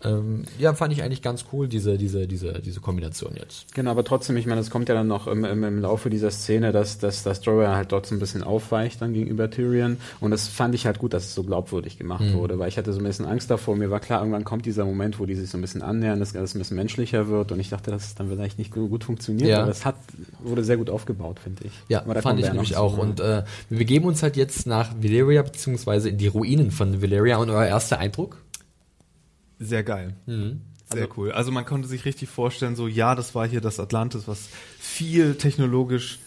Ähm, ja, fand ich eigentlich ganz cool, diese, diese, diese, diese Kombination jetzt. Genau, aber trotzdem, ich meine, es kommt ja dann noch im, im, im Laufe dieser Szene, dass, dass, dass Jorah halt dort so ein bisschen aufweicht dann gegenüber Tyrion. Und das fand ich halt gut, dass es so glaubwürdig gemacht Mhm. wurde, weil ich hatte so ein bisschen Angst davor. Mir war klar, irgendwann kommt dieser Moment, wo die sich so ein bisschen annähern, dass alles ein bisschen menschlicher wird. Und ich dachte, dass es dann vielleicht nicht gut gut funktioniert. Ja. Aber es hat, wurde sehr gut aufgebaut, finde ich. Ja, fand ich nämlich auch. zu. Und äh, wir begeben uns halt jetzt nach Valyria, beziehungsweise in die Ruinen von Valyria. Und euer erster Eindruck? Sehr geil. Mhm. Sehr cool. Also man konnte sich richtig vorstellen, so ja, das war hier das Atlantis, was viel technologisch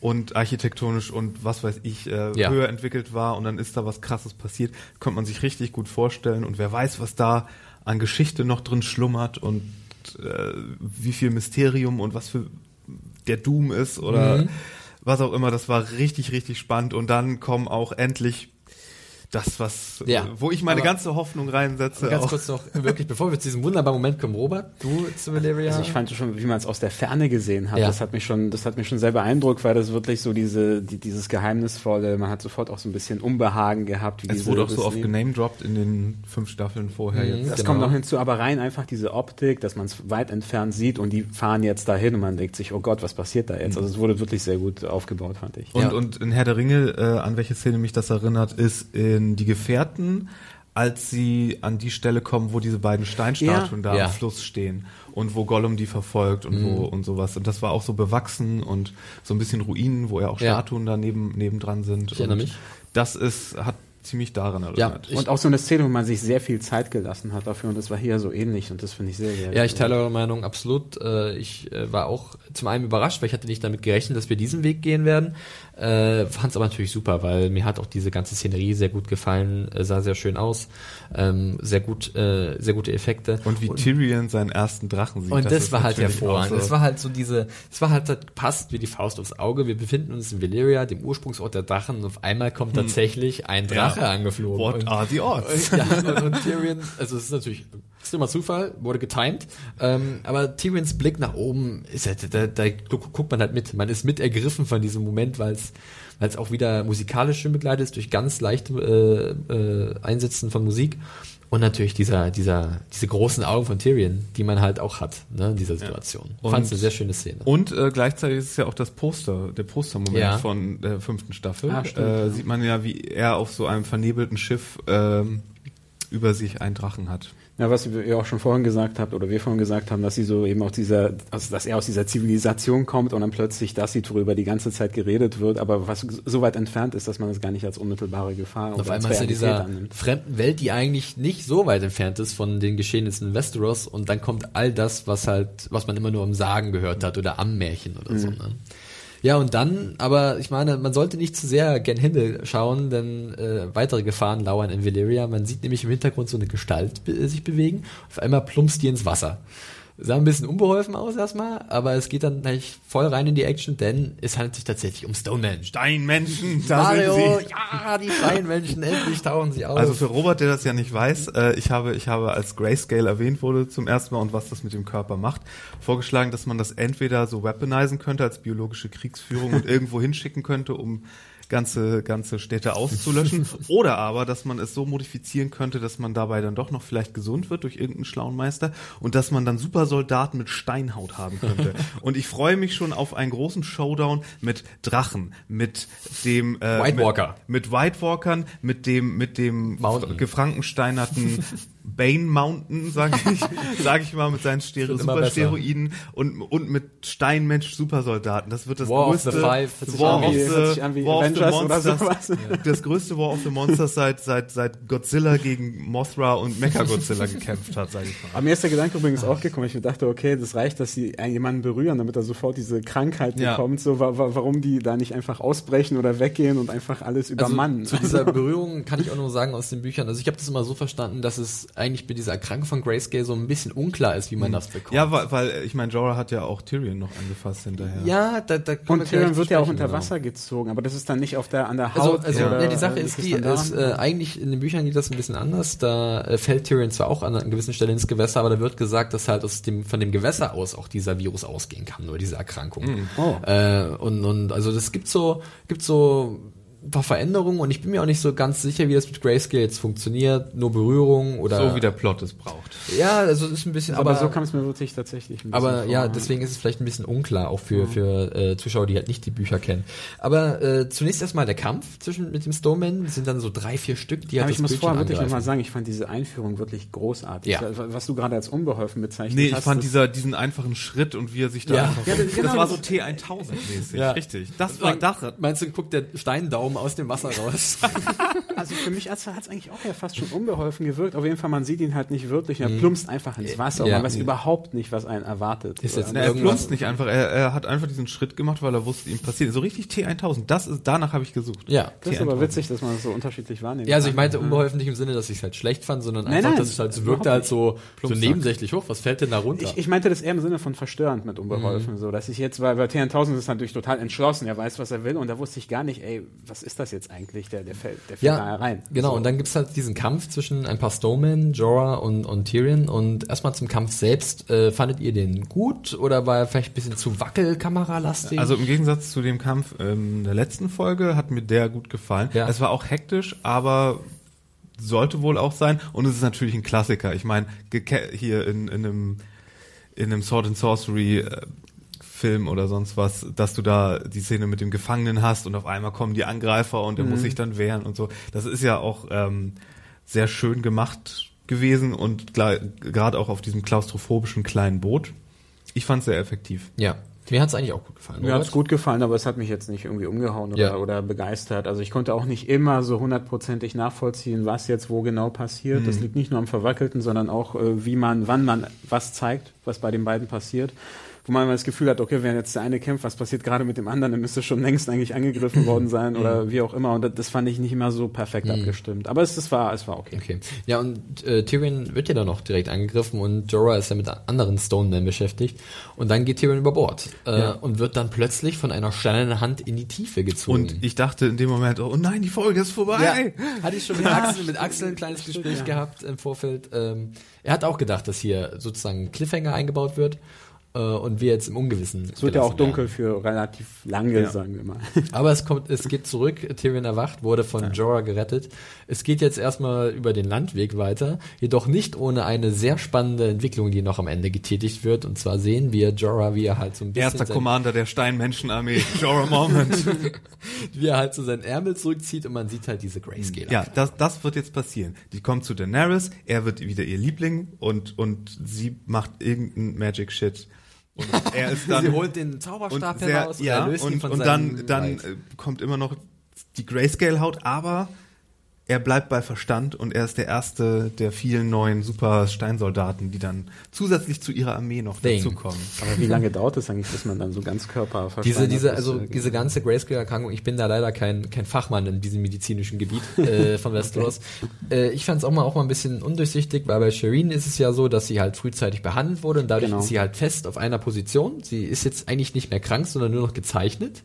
und architektonisch und was weiß ich äh, Ja. höher entwickelt war und dann ist da was krasses passiert, konnte man sich richtig gut vorstellen und wer weiß, was da an Geschichte noch drin schlummert und äh, wie viel Mysterium und was für der Doom ist oder Mhm. was auch immer, das war richtig, richtig spannend und dann kommen auch endlich das, was, Ja. äh, wo ich meine Aber- ganze Hoffnung reinsetze. Ganz auch. kurz noch, wirklich, bevor wir zu diesem wunderbaren Moment kommen, Robert, du zu Valyria? Also ich fand schon, wie man es aus der Ferne gesehen hat, Ja. das hat mich schon, das hat mich schon sehr beeindruckt, weil das wirklich so diese, die, dieses Geheimnisvolle, man hat sofort auch so ein bisschen Unbehagen gehabt. Wie Es diese, wurde auch so oft genamedroppt in den fünf Staffeln vorher Mhm. jetzt. Das Genau. kommt noch hinzu, aber rein einfach diese Optik, dass man es weit entfernt sieht und die fahren jetzt dahin und man denkt sich, oh Gott, was passiert da jetzt? Also es wurde wirklich sehr gut aufgebaut, fand ich. Und, Ja. und in Herr der Ringe, äh, an welche Szene mich das erinnert, ist in Die Gefährten, als sie an die Stelle kommen, wo diese beiden Steinstatuen Ja. da Ja. am Fluss stehen und wo Gollum die verfolgt und wo und sowas. Und das war auch so bewachsen und so ein bisschen Ruinen, wo ja auch Ja. Statuen da neben, nebendran sind. Ich erinnere und mich. Das ist, hat ziemlich daran erinnert. Ich- und auch so eine Szene, wo man sich sehr viel Zeit gelassen hat dafür und das war hier so ähnlich und das finde ich sehr, sehr Ja, ich teile eure Meinung absolut. Äh, Ich äh, war auch zum einen überrascht, weil ich hatte nicht damit gerechnet, dass wir diesen Weg gehen werden. Fand es aber natürlich super, weil mir hat auch diese ganze Szenerie sehr gut gefallen, äh, sah sehr schön aus, ähm, sehr gut, äh, sehr gute Effekte. Und wie Tyrion seinen ersten Drachen sieht. Und das, ist war halt hervorragend. so- Es war halt so diese, es war halt, das passt wie die Faust aufs Auge. Wir befinden uns in Valyria, dem Ursprungsort der Drachen, und auf einmal kommt tatsächlich ein Drache Hm. Ja. angeflogen. What und, are the odds? <laughs> Ja, und, und Tyrion, also es ist natürlich extremer Zufall, wurde getimed, ähm, aber Tyrions Blick nach oben, ist halt, da, da gu- guckt man halt mit. Man ist mit ergriffen von diesem Moment, weil es weil es auch wieder musikalisch schön begleitet ist durch ganz leichte äh, äh, Einsätzen von Musik und natürlich dieser dieser diese großen Augen von Tyrion, die man halt auch hat, ne, in dieser Situation. Und- Fand es eine sehr schöne Szene. Und äh, gleichzeitig ist es ja auch das Poster, der Postermoment Ja. von der fünften Staffel. Ah, stimmt, äh, ja. Sieht man ja, wie er auf so einem vernebelten Schiff ähm, über sich einen Drachen hat. Ja, was ihr auch schon vorhin gesagt habt, oder wir vorhin gesagt haben, dass sie so eben aus dieser, also dass er aus dieser Zivilisation kommt und dann plötzlich das sieht, worüber die ganze Zeit geredet wird, aber was so weit entfernt ist, dass man es gar nicht als unmittelbare Gefahr Und auf einmal ist er dieser annimmt. fremden Welt, die eigentlich nicht so weit entfernt ist von den Geschehnissen in Westeros und dann kommt all das, was halt, was man immer nur im Sagen gehört hat oder am Märchen oder so. Ne? Ja, und dann, aber ich meine, man sollte nicht zu sehr gen Himmel schauen, denn äh, weitere Gefahren lauern in Valyria. Man sieht nämlich im Hintergrund so eine Gestalt be sich bewegen. Auf einmal plumpst die ins Wasser. Sah ein bisschen unbeholfen aus erstmal, aber es geht dann gleich voll rein in die Action, denn es handelt sich tatsächlich um Stonehenge. Steinmenschen, da Mario, sind sie. ja, die freien Menschen, endlich tauchen sie auf. Also für Robert, der das ja nicht weiß, äh, ich habe, ich habe als Grayscale erwähnt wurde zum ersten Mal und was das mit dem Körper macht, vorgeschlagen, dass man das entweder so weaponisen könnte als biologische Kriegsführung und <laughs> irgendwo hinschicken könnte, um ganze, ganze Städte auszulöschen. <laughs> Oder aber, dass man es so modifizieren könnte, dass man dabei dann doch noch vielleicht gesund wird durch irgendeinen schlauen Meister und dass man dann Supersoldaten mit Steinhaut haben könnte. <laughs> Und ich freue mich schon auf einen großen Showdown mit Drachen, mit dem äh, White mit, Walker. mit White Walkern, mit dem mit dem Mountain. gefrankensteinerten <laughs> Bane Mountain, sag ich, <laughs> sag ich mal, mit seinen Stero Supersteroiden und, und mit Steinmensch Supersoldaten. Das wird das War größte of the Five. War of the, hört sich an wie War of the Monsters. sowas. <laughs> Das größte War of the Monsters seit, seit, seit Godzilla gegen Mothra und Mechagodzilla gekämpft hat, sag ich mal. Aber mir ist der Gedanke übrigens auch gekommen. Ich mir dachte, okay, das reicht, dass sie jemanden berühren, damit er sofort diese Krankheit Ja. bekommt. So, wa wa warum die da nicht einfach ausbrechen oder weggehen und einfach alles übermannen. Also, zu dieser <laughs> Berührung kann ich auch nur sagen aus den Büchern. Also ich habe das immer so verstanden, dass es eigentlich mit dieser Erkrankung von Grayscale so ein bisschen unklar ist, wie man das bekommt. Ja, weil, weil ich meine, Jorah hat ja auch Tyrion noch angefasst hinterher. ja da, da und wir Tyrion wird ja auch unter genau. Wasser gezogen, aber das ist dann nicht auf der an der Also, Haut. also oder, ja, die Sache äh, ist die, ist, äh, eigentlich in den Büchern geht das ein bisschen anders. Da äh, fällt Tyrion zwar auch an einer gewissen Stelle ins Gewässer, aber da wird gesagt, dass halt aus dem, von dem Gewässer aus auch dieser Virus ausgehen kann, nur diese Erkrankung. Oh. Äh, und, und also das gibt so, gibt so ein paar Veränderungen und ich bin mir auch nicht so ganz sicher, wie das mit Grayscale jetzt funktioniert. Nur Berührung oder So wie der Plot es braucht. ja, also das ist ein bisschen, aber, aber, so kam es mir wirklich tatsächlich ein bisschen aber ja, vor. deswegen ist es vielleicht ein bisschen unklar, auch für, für äh, Zuschauer, die halt nicht die Bücher kennen. Aber äh, zunächst erstmal der Kampf zwischen mit dem Stoneman, das sind dann so drei, vier Stück, die aber halt ich das muss Bildschirm vorher wirklich nochmal sagen, ich fand diese Einführung wirklich großartig. Ja. Was du gerade als unbeholfen bezeichnet Nee, ich hast. fand das- dieser, diesen einfachen Schritt und wie er sich da Ja. einfach, Ja, das, genau, war so das- T1000-mäßig, Ja. richtig. Das war, das, Meinst du, guckt der Steindaumen aus dem Wasser raus? <laughs> Also für mich hat es eigentlich auch ja fast schon unbeholfen gewirkt. Auf jeden Fall, man sieht ihn halt nicht wirklich. Er plumpst einfach ins Wasser und Ja. man weiß überhaupt nicht, was einen erwartet. Ist jetzt er plumpst nicht einfach, er, er hat einfach diesen Schritt gemacht, weil er wusste, ihm passiert. So richtig T1000, das ist, danach habe ich gesucht. ja. das ist aber T1000. witzig, dass man das so unterschiedlich wahrnimmt. Ja, also ich meinte unbeholfen nicht im Sinne, dass ich es halt schlecht fand, sondern Nein, einfach, nein, dass es halt so wirkte halt so, so nebensächlich hoch. Was fällt denn da runter? Ich, ich meinte das eher im Sinne von verstörend mit unbeholfen, Mhm. so dass ich jetzt, weil bei T1000 ist natürlich total entschlossen, er weiß, was er will und da wusste ich gar nicht, ey, was ist das jetzt eigentlich, der, der fällt, der fällt da rein. Genau, So. und dann gibt's halt diesen Kampf zwischen ein paar Stonemen, Jorah und, und Tyrion. Und erstmal zum Kampf selbst. Äh, fandet ihr den gut oder war er vielleicht ein bisschen zu wackelkameralastig? Also im Gegensatz zu dem Kampf ähm, der letzten Folge hat mir der gut gefallen. Ja. Es war auch hektisch, aber sollte wohl auch sein. Und es ist natürlich ein Klassiker. Ich meine, hier in, in einem in einem Sword and Sorcery äh, Film oder sonst was, dass du da die Szene mit dem Gefangenen hast und auf einmal kommen die Angreifer und er muss sich dann wehren und so. Das ist ja auch ähm, sehr schön gemacht gewesen und gerade auch auf diesem klaustrophobischen kleinen Boot. Ich fand es sehr effektiv. ja, mir hat's eigentlich auch gut gefallen. Mir hat's Robert? gut gefallen, aber es hat mich jetzt nicht irgendwie umgehauen oder, Ja. oder begeistert. Also ich konnte auch nicht immer so hundertprozentig nachvollziehen, was jetzt wo genau passiert. Das liegt nicht nur am Verwackelten, sondern auch, äh, wie man, wann man was zeigt, was bei den beiden passiert. Wo man das Gefühl hat, okay, wenn jetzt der eine kämpft, was passiert gerade mit dem anderen, dann müsste schon längst eigentlich angegriffen <laughs> worden sein oder wie auch immer. Und das, fand ich nicht immer so perfekt abgestimmt. Aber es, es war, es war okay. Okay. Ja, und äh, Tyrion wird ja dann noch direkt angegriffen und Jorah ist ja mit anderen Stonemen beschäftigt. Und dann geht Tyrion über Bord äh, Ja. und wird dann plötzlich von einer steinernen Hand in die Tiefe gezogen. Und ich dachte in dem Moment, oh nein, die Folge ist vorbei. Ja, hatte ich schon mit <laughs> Axel, mit Axel ein kleines Gespräch gehabt im Vorfeld. Ähm, er hat auch gedacht, dass hier sozusagen ein Cliffhanger eingebaut wird und wir jetzt im Ungewissen. Es wird ja auch gelassen werden. dunkel für relativ lange, Ja. sagen wir mal. <laughs> Aber es kommt, es geht zurück. Tyrion erwacht, wurde von Jorah gerettet. Es geht jetzt erstmal über den Landweg weiter, jedoch nicht ohne eine sehr spannende Entwicklung, die noch am Ende getätigt wird. Und zwar sehen wir Jorah, wie er halt so ein bisschen Erster Commander der Steinmenschenarmee, Jorah Mormont. <laughs> wie er halt so seinen Ärmel zurückzieht und man sieht halt diese Grayscale. ja, das, das wird jetzt passieren. Die kommt zu Daenerys, er wird wieder ihr Liebling und, und sie macht irgendeinen Magic Shit. Und er ist <laughs> dann Sie holt den Zauberstab sehr, heraus ja, und, und dann, dann äh, kommt immer noch die Grayscale-Haut, aber er bleibt bei Verstand und er ist der erste der vielen neuen super Steinsoldaten, die dann zusätzlich zu ihrer Armee noch Thing. dazukommen. Aber wie lange dauert es eigentlich, bis man dann so ganz Körper Diese, diese, ist, also äh, diese ganze Grayscale-Erkrankung, ich bin da leider kein, kein Fachmann in diesem medizinischen Gebiet <laughs> äh, von Westeros. äh, ich fand es auch mal auch mal ein bisschen undurchsichtig, weil bei Shireen ist es ja so, dass sie halt frühzeitig behandelt wurde und dadurch Genau. ist sie halt fest auf einer Position. Sie ist jetzt eigentlich nicht mehr krank, sondern nur noch gezeichnet.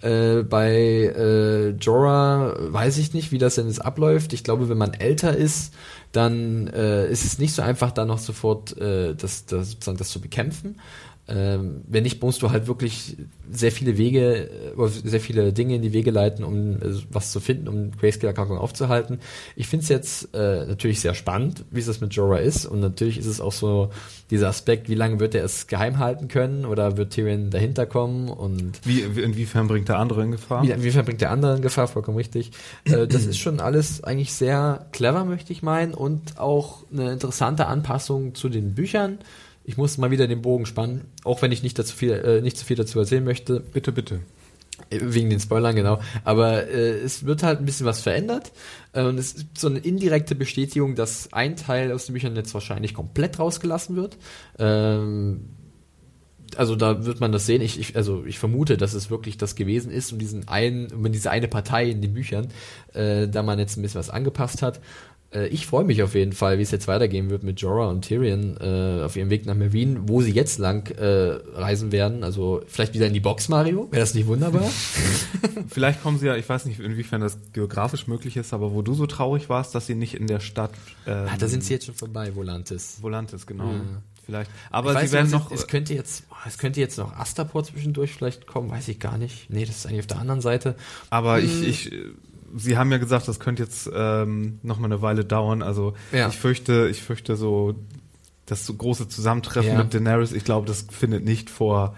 Äh, bei äh, Jorah weiß ich nicht, wie das denn jetzt abläuft. Ich glaube, wenn man älter ist, dann äh, ist es nicht so einfach, da noch sofort äh, das, das, sozusagen das zu bekämpfen. Ähm, wenn nicht, musst du halt wirklich sehr viele Wege, oder sehr viele Dinge in die Wege leiten, um äh, was zu finden, um Grayscale-Erkrankung aufzuhalten. Ich finde es jetzt äh, natürlich sehr spannend, wie es das mit Jorah ist. Und natürlich ist es auch so dieser Aspekt, wie lange wird er es geheim halten können oder wird Tyrion dahinter kommen und wie, inwiefern bringt der andere in Gefahr? Wie, inwiefern bringt der andere in Gefahr, vollkommen richtig. Äh, das ist schon alles eigentlich sehr clever, möchte ich meinen, und auch eine interessante Anpassung zu den Büchern ich muss mal wieder den Bogen spannen, auch wenn ich nicht, dazu viel, äh, nicht zu viel dazu erzählen möchte. Bitte, bitte. Äh, wegen den Spoilern, genau. Aber äh, es wird halt ein bisschen was verändert. Äh, und es ist so eine indirekte Bestätigung, dass ein Teil aus den Büchern jetzt wahrscheinlich komplett rausgelassen wird. Ähm, also da wird man das sehen. Ich, ich, also ich vermute, dass es wirklich das gewesen ist und diesen einen, um diese eine Partei in den Büchern, äh, da man jetzt ein bisschen was angepasst hat. Äh, ich freue mich auf jeden Fall, wie es jetzt weitergehen wird mit Jorah und Tyrion äh, auf ihrem Weg nach Marine, wo sie jetzt lang äh, reisen werden. Also vielleicht wieder in die Box, Mario. Wäre das nicht wunderbar? <laughs> vielleicht kommen sie ja, ich weiß nicht, inwiefern das geografisch möglich ist, aber wo du so traurig warst, dass sie nicht in der Stadt. Ähm, ah, da sind sie jetzt schon vorbei, Volantis. Volantis, genau. Ja. Vielleicht. Aber weiß, sie werden noch. Es könnte jetzt, es könnte jetzt noch Astapor zwischendurch vielleicht kommen, weiß ich gar nicht. Nee, das ist eigentlich auf der anderen Seite. Aber hm. ich, ich Sie haben ja gesagt, das könnte jetzt ähm, noch mal eine Weile dauern. Also ja. ich fürchte, ich fürchte so das so große Zusammentreffen ja. mit Daenerys. Ich glaube, das findet nicht vor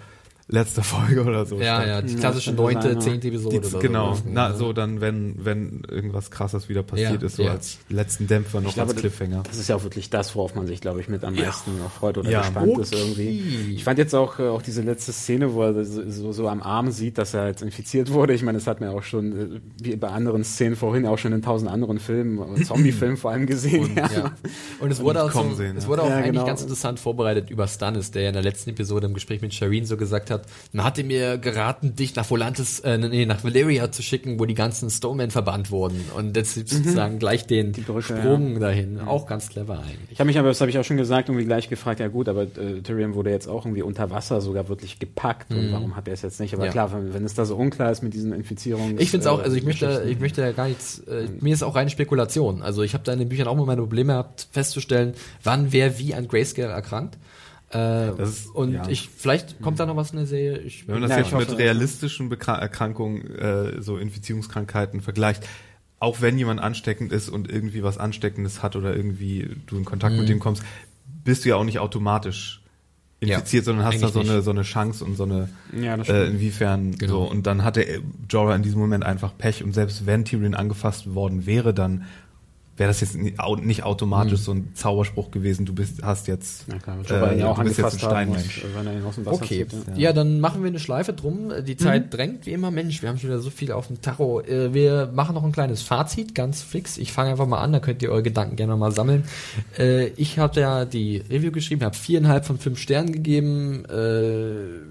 letzter Folge oder so. Ja, ja, die klassische neunte, zehnte Episode. Die, genau, so. na, so dann, wenn, wenn irgendwas krasses wieder passiert ja, ist, so ja. als letzten Dämpfer noch glaube, als Cliffhanger. Das ist ja auch wirklich das, worauf man sich, glaube ich, mit am meisten ja. freut oder gespannt okay. ist irgendwie. Ich fand jetzt auch, äh, auch diese letzte Szene, wo er so, so am Arm sieht, dass er jetzt infiziert wurde. Ich meine, das hat man auch schon, äh, wie bei anderen Szenen vorhin, auch schon in tausend anderen Filmen, äh, <clears throat> Zombie-Filmen vor allem gesehen. Und, ja. Und es wurde auch, so, sehen, es wurde auch eigentlich genau. ganz interessant vorbereitet über Stannis, der ja in der letzten Episode im Gespräch mit Shireen so gesagt hat, man hatte mir geraten, dich nach Volantis, äh, nee, nach Valeria zu schicken, wo die ganzen Stonemen verbannt wurden. Und jetzt mhm. sozusagen gleich den Brücke, Sprung ja. dahin. Mhm. Auch ganz clever eigentlich. Ich habe mich aber, das habe ich auch schon gesagt, irgendwie gleich gefragt, ja gut, aber äh, Tyrion wurde jetzt auch irgendwie unter Wasser sogar wirklich gepackt. Mhm. Und warum hat er es jetzt nicht? Aber ja. klar, wenn, wenn, es da so unklar ist mit diesen Infizierungen. Ich finde es auch, also ich möchte, ich möchte ja gar nichts, äh, mir ist auch reine Spekulation. Also ich habe da in den Büchern auch mal meine Probleme gehabt, festzustellen, wann wer wie an Grayscale erkrankt. Äh, ist, und ja. ich, vielleicht kommt da noch was in der Serie. Ich, Wenn man das jetzt mit realistischen Bekra Erkrankungen, äh, so Infizierungskrankheiten vergleicht, auch wenn jemand ansteckend ist und irgendwie was Ansteckendes hat oder irgendwie du in Kontakt mhm. mit dem kommst, bist du ja auch nicht automatisch infiziert, ja, sondern hast da so eine, so eine Chance und so eine, ja, äh, inwiefern genau. so. Und dann hatte Jorah in diesem Moment einfach Pech und selbst wenn Tyrion angefasst worden wäre, dann wäre das jetzt nicht automatisch mhm. so ein Zauberspruch gewesen, du bist, hast jetzt, ja, klar, äh, ja, du bist jetzt ein Steinmensch. okay, zieht, ja. ja. dann machen wir eine Schleife drum. Die Zeit mhm. drängt wie immer. Mensch, wir haben schon wieder so viel auf dem Tacho. Äh, wir machen noch ein kleines Fazit, ganz fix. Ich fange einfach mal an, da könnt ihr eure Gedanken gerne mal sammeln. Äh, ich hatte ja die Review geschrieben, habe viereinhalb von fünf Sternen gegeben,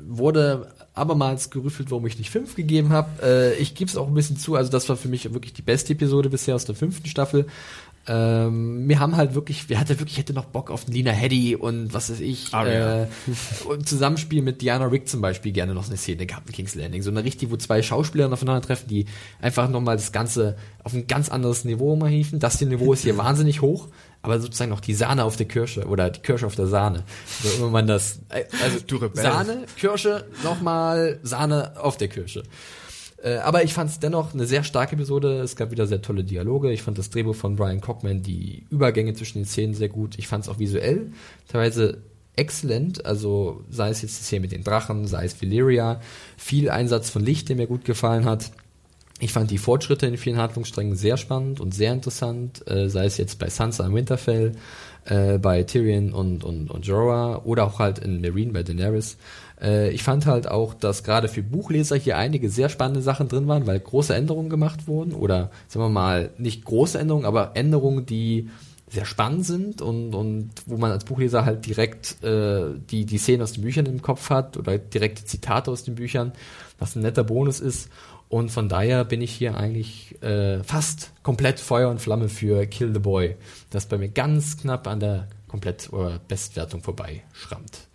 wurde abermals gerüffelt, warum ich nicht fünf gegeben habe. Äh, ich gebe es auch ein bisschen zu, also das war für mich wirklich die beste Episode bisher aus der fünften Staffel. Ähm, wir haben halt wirklich, wir hatte wirklich, hätte noch Bock auf Lina Heddy und was weiß ich, ah, äh, und Zusammenspiel mit Diana Rick zum Beispiel gerne noch eine Szene gehabt in King's Landing. So eine richtig, wo zwei Schauspieler aufeinandertreffen, die einfach nochmal das Ganze auf ein ganz anderes Niveau mal hieven. Das hier Niveau ist hier <laughs> wahnsinnig hoch aber sozusagen noch die Sahne auf der Kirsche oder die Kirsche auf der Sahne. So immer man das, äh, also Sahne, Kirsche, nochmal Sahne auf der Kirsche. Äh, aber ich fand es dennoch eine sehr starke Episode. Es gab wieder sehr tolle Dialoge. Ich fand das Drehbuch von Brian Cockman, die Übergänge zwischen den Szenen sehr gut. Ich fand es auch visuell teilweise exzellent. Also sei es jetzt die Szene mit den Drachen, sei es Valyria. Viel Einsatz von Licht, der mir gut gefallen hat. Ich fand die Fortschritte in vielen Handlungssträngen sehr spannend und sehr interessant, äh, sei es jetzt bei Sansa im Winterfell, äh, bei Tyrion und, und, und Jorah oder auch halt in Marine bei Daenerys. Äh, ich fand halt auch, dass gerade für Buchleser hier einige sehr spannende Sachen drin waren, weil große Änderungen gemacht wurden oder sagen wir mal nicht große Änderungen, aber Änderungen, die sehr spannend sind und, und wo man als Buchleser halt direkt äh, die, die Szenen aus den Büchern im Kopf hat oder direkte Zitate aus den Büchern, was ein netter Bonus ist. Und von daher bin ich hier eigentlich äh, fast komplett Feuer und Flamme für Kill the Boy, das bei mir ganz knapp an der Komplett- oder Bestwertung vorbei schrammt.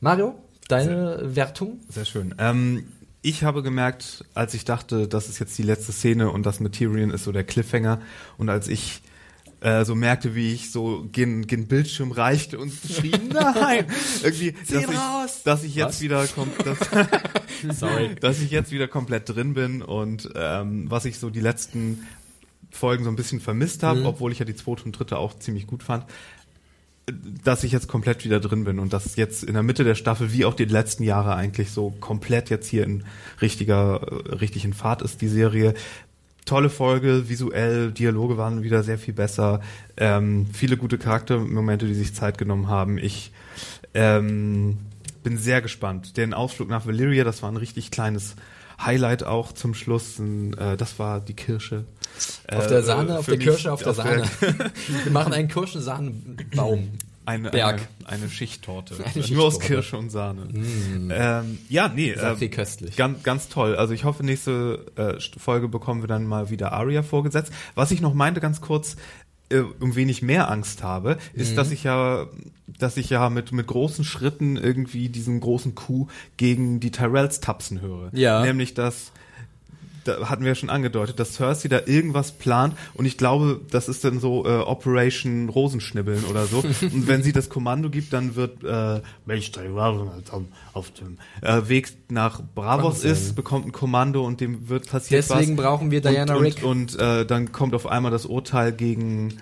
Mario, deine sehr, Wertung? Sehr schön. Ähm, ich habe gemerkt, als ich dachte, das ist jetzt die letzte Szene und das mit Tyrion ist so der Cliffhanger und als ich äh, so merkte, wie ich so gen, gen Bildschirm reichte und schrie, <laughs> nein! Irgendwie, dass ich, dass ich jetzt Was? wieder kommt, <laughs> dass, Sorry. <laughs> dass ich jetzt wieder komplett drin bin und ähm, was ich so die letzten Folgen so ein bisschen vermisst habe, mhm. obwohl ich ja die zweite und dritte auch ziemlich gut fand, dass ich jetzt komplett wieder drin bin und dass jetzt in der Mitte der Staffel, wie auch die letzten Jahre eigentlich so komplett jetzt hier in richtiger, äh, richtig in Fahrt ist, die Serie. Tolle Folge, visuell, Dialoge waren wieder sehr viel besser, ähm, viele gute Charaktermomente, die sich Zeit genommen haben. Ich ähm, bin sehr gespannt. Den Ausflug nach Valyria, das war ein richtig kleines Highlight auch zum Schluss. Äh, das war die Kirsche. Auf der Sahne, auf der Kirsche, auf der Sahne. Der <laughs> Wir machen einen Kirschensahnenbaum. Eine, Berg. Eine, eine Schichttorte. <laughs> Eine Schichttorte. Nur aus Kirsche und Sahne. Mm. Ähm, ja, nee. Äh, viel köstlich. Ganz, ganz toll. Also ich hoffe, nächste äh, Folge bekommen wir dann mal wieder Aria vorgesetzt. Was ich noch meinte, ganz kurz, äh, um wenig mehr Angst habe, ist, mhm. dass ich ja, dass ich ja mit mit großen Schritten irgendwie diesen großen Coup gegen die Tyrells tapsen höre. Ja. Nämlich, dass da hatten wir ja schon angedeutet, dass Cersei da irgendwas plant und ich glaube, das ist dann so äh, Operation Rosenschnibbeln oder so. <laughs> und wenn sie das Kommando gibt, dann wird äh, auf dem äh, Weg nach Bravos ist, bekommt ein Kommando und dem wird passiert Deswegen was. brauchen wir Diana und, Rick. Und, und äh, dann kommt auf einmal das Urteil gegen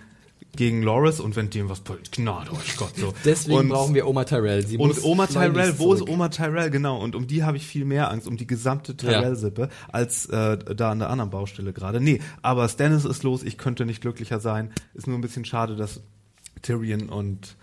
gegen Loris und wenn dem was Gnade euch Gott so. <laughs> Deswegen und, brauchen wir Oma Tyrell. Sie und Oma Tyrell, wo ist Oma Tyrell? Genau. Und um die habe ich viel mehr Angst, um die gesamte Tyrell-Sippe, ja. als äh, da an der anderen Baustelle gerade. Nee, aber Stannis ist los, ich könnte nicht glücklicher sein. Ist nur ein bisschen schade, dass Tyrion und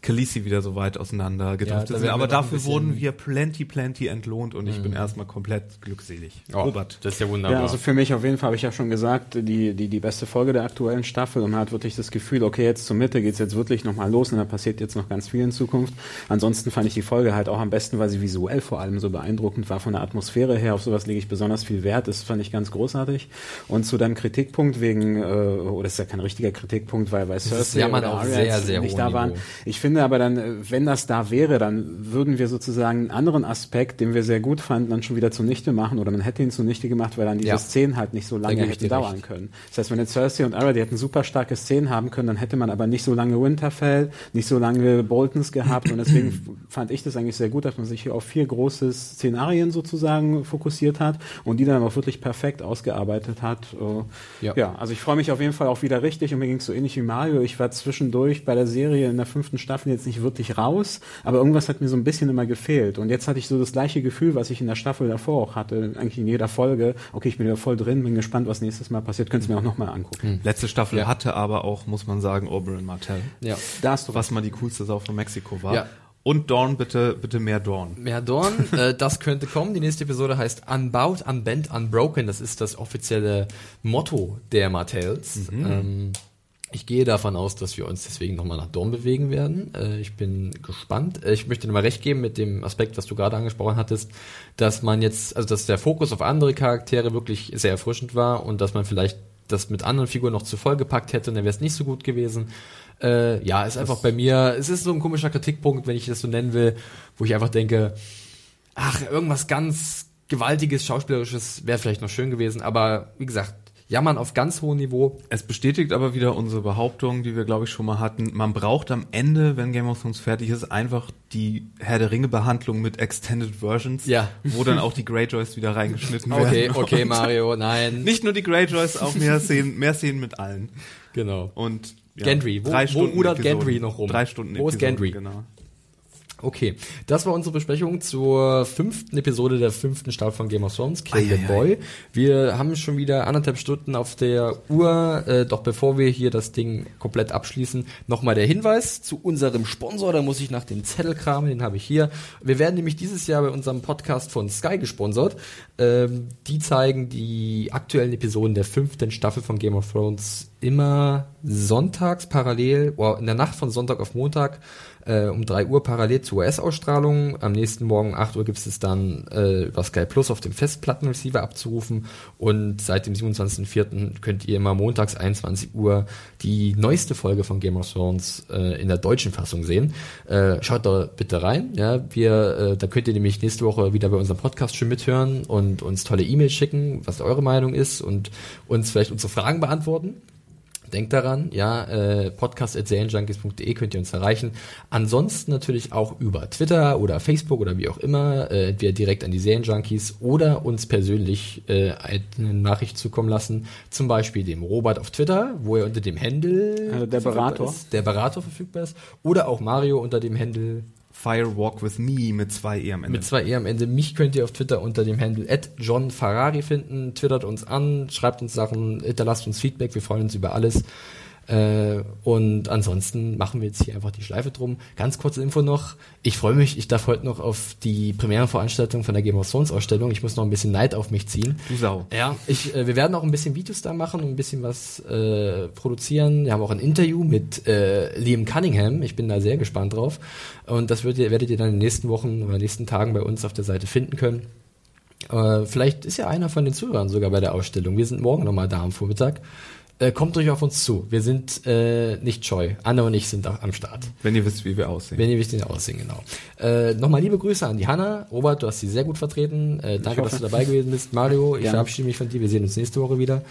Khaleesi wieder so weit auseinander gedriftet ja, sind. Aber dafür wurden wir plenty, plenty entlohnt und ich bin mhm. erstmal komplett glückselig. Oh, Robert. Das ist ja wunderbar. Ja, also für mich auf jeden Fall habe ich ja schon gesagt, die, die, die beste Folge der aktuellen Staffel und man hat wirklich das Gefühl, okay, jetzt zur Mitte geht's jetzt wirklich nochmal los und da passiert jetzt noch ganz viel in Zukunft. Ansonsten fand ich die Folge halt auch am besten, weil sie visuell vor allem so beeindruckend war von der Atmosphäre her. Auf sowas lege ich besonders viel Wert. Das fand ich ganz großartig. Und zu deinem Kritikpunkt wegen, äh, oh, das ist ja kein richtiger Kritikpunkt, weil, weil Cersei ja, oder Arya sehr, nicht da waren. Ich finde aber dann, äh, wenn das da wäre, dann würden wir sozusagen einen anderen Aspekt, den wir sehr gut fanden, dann schon wieder zunichte machen oder man hätte ihn zunichte gemacht, weil dann diese ja. Szenen halt nicht so lange hätten dauern recht. können. Das heißt, wenn jetzt Cersei und Arya, die hätten super starke Szenen haben können, dann hätte man aber nicht so lange Winterfell, nicht so lange Boltons gehabt und deswegen <clears throat> fand ich das eigentlich sehr gut, dass man sich hier auf vier große Szenarien sozusagen fokussiert hat und die dann auch wirklich perfekt ausgearbeitet hat. Äh, ja. ja, also ich freue mich auf jeden Fall auch wieder richtig und mir ging es so ähnlich wie Mario. Ich war zwischendurch bei der Serie in der fünften Staffel jetzt nicht wirklich raus, aber irgendwas hat mir so ein bisschen immer gefehlt. Und jetzt hatte ich so das gleiche Gefühl, was ich in der Staffel davor auch hatte, eigentlich in jeder Folge. Okay, ich bin wieder voll drin, bin gespannt, was nächstes Mal passiert. Könntest du mir auch nochmal angucken. Hm. Letzte Staffel ja. hatte aber auch, muss man sagen, Oberyn Martell. Ja. Da hast du was mal die coolste Sau von Mexiko war. Ja. Und Dorn, bitte, bitte mehr Dorn. Mehr Dorn, äh, das könnte kommen. Die nächste Episode heißt Unbound, Unbent, Unbroken. Das ist das offizielle Motto der Martells. Mhm. Ähm, ich gehe davon aus, dass wir uns deswegen nochmal nach Dorn bewegen werden. Äh, ich bin gespannt. Äh, ich möchte dir mal recht geben mit dem Aspekt, was du gerade angesprochen hattest, dass man jetzt, also dass der Fokus auf andere Charaktere wirklich sehr erfrischend war und dass man vielleicht das mit anderen Figuren noch zu voll gepackt hätte, dann wäre es nicht so gut gewesen. Äh, ja, ist einfach bei mir, es ist so ein komischer Kritikpunkt, wenn ich das so nennen will, wo ich einfach denke, ach, irgendwas ganz gewaltiges, schauspielerisches wäre vielleicht noch schön gewesen, aber wie gesagt, jammern auf ganz hohem Niveau. Es bestätigt aber wieder unsere Behauptung, die wir glaube ich schon mal hatten. Man braucht am Ende, wenn Game of Thrones fertig ist, einfach die Herr der Ringe Behandlung mit Extended Versions, ja. wo dann auch die Greyjoys wieder reingeschnitten okay, werden. Okay, okay, Mario, nein. Nicht nur die Greyjoys, auch mehr <laughs> Szenen, mehr Szenen mit allen. Genau. Und ja, Gendry, wo, wo rudert Gendry noch rum? Drei Stunden Wo ist Gendry? Genau. Okay, das war unsere Besprechung zur fünften Episode der fünften Staffel von Game of Thrones, Kill the Boy. Wir haben schon wieder anderthalb Stunden auf der Uhr, äh, doch bevor wir hier das Ding komplett abschließen, nochmal der Hinweis zu unserem Sponsor, da muss ich nach dem Zettel kramen, den habe ich hier. Wir werden nämlich dieses Jahr bei unserem Podcast von Sky gesponsert. Ähm, die zeigen die aktuellen Episoden der fünften Staffel von Game of Thrones immer sonntags parallel, oder in der Nacht von Sonntag auf Montag äh, um 3 Uhr parallel zur US-Ausstrahlung. Am nächsten Morgen um 8 Uhr gibt es dann äh, über Sky Plus auf dem Festplattenreceiver abzurufen und seit dem 27.04. könnt ihr immer montags 21 Uhr die neueste Folge von Game of Thrones äh, in der deutschen Fassung sehen. Äh, schaut da bitte rein. Ja, wir, äh, da könnt ihr nämlich nächste Woche wieder bei unserem Podcast schon mithören und uns tolle E-Mails schicken, was eure Meinung ist und uns vielleicht unsere Fragen beantworten Denkt daran, ja, äh, podcast.serienjunkies.de könnt ihr uns erreichen. Ansonsten natürlich auch über Twitter oder Facebook oder wie auch immer, äh, entweder direkt an die Serienjunkies oder uns persönlich äh, eine Nachricht zukommen lassen. Zum Beispiel dem Robert auf Twitter, wo er unter dem Handle Also der Berater. ist, der Berater verfügbar ist. Oder auch Mario unter dem Firewalk with Me mit zwei E am Ende. mit zwei E am Ende. Mich könnt ihr auf Twitter unter dem Handle John Ferrari finden. Twittert uns an, schreibt uns Sachen, hinterlasst uns Feedback. Wir freuen uns über alles. Äh, und ansonsten machen wir jetzt hier einfach die Schleife drum. Ganz kurze Info noch. Ich freue mich, ich darf heute noch auf die Premierenveranstaltung von der Game of Thrones Ausstellung. Ich muss noch ein bisschen Neid auf mich ziehen. Du Sau. Ja, ich, äh, wir werden auch ein bisschen Videos da machen und ein bisschen was äh, produzieren. Wir haben auch ein Interview mit äh, Liam Cunningham. Ich bin da sehr gespannt drauf. Und das werdet ihr, werdet ihr dann in den nächsten Wochen oder nächsten Tagen bei uns auf der Seite finden können. Äh, vielleicht ist ja einer von den Zuhörern sogar bei der Ausstellung. Wir sind morgen nochmal da am Vormittag. Äh, kommt ruhig auf uns zu. Wir sind äh, nicht scheu. Anne und ich sind auch am Start. Wenn ihr wisst, wie wir aussehen. Wenn ihr wisst, wie wir aussehen, genau. Äh, Nochmal liebe Grüße an die Hanna. Robert, du hast sie sehr gut vertreten. Äh, danke, dass du dabei gewesen bist. Mario, ich Gerne. verabschiede mich von dir. Wir sehen uns nächste Woche wieder.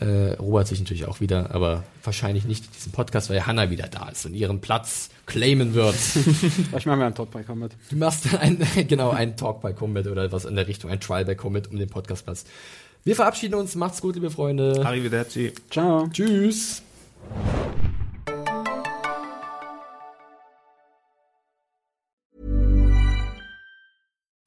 Äh, Robert sich natürlich auch wieder, aber wahrscheinlich nicht in diesem Podcast, weil Hanna wieder da ist und ihren Platz claimen wird. <laughs> Ich mache mir einen Talk bei Combat. Du machst <laughs> ein, genau, einen Talk bei Combat oder was in der Richtung, ein Trial bei Combat um den Podcastplatz. Wir verabschieden uns. Macht's gut, liebe Freunde. Arrivederci. Ciao. Tschüss.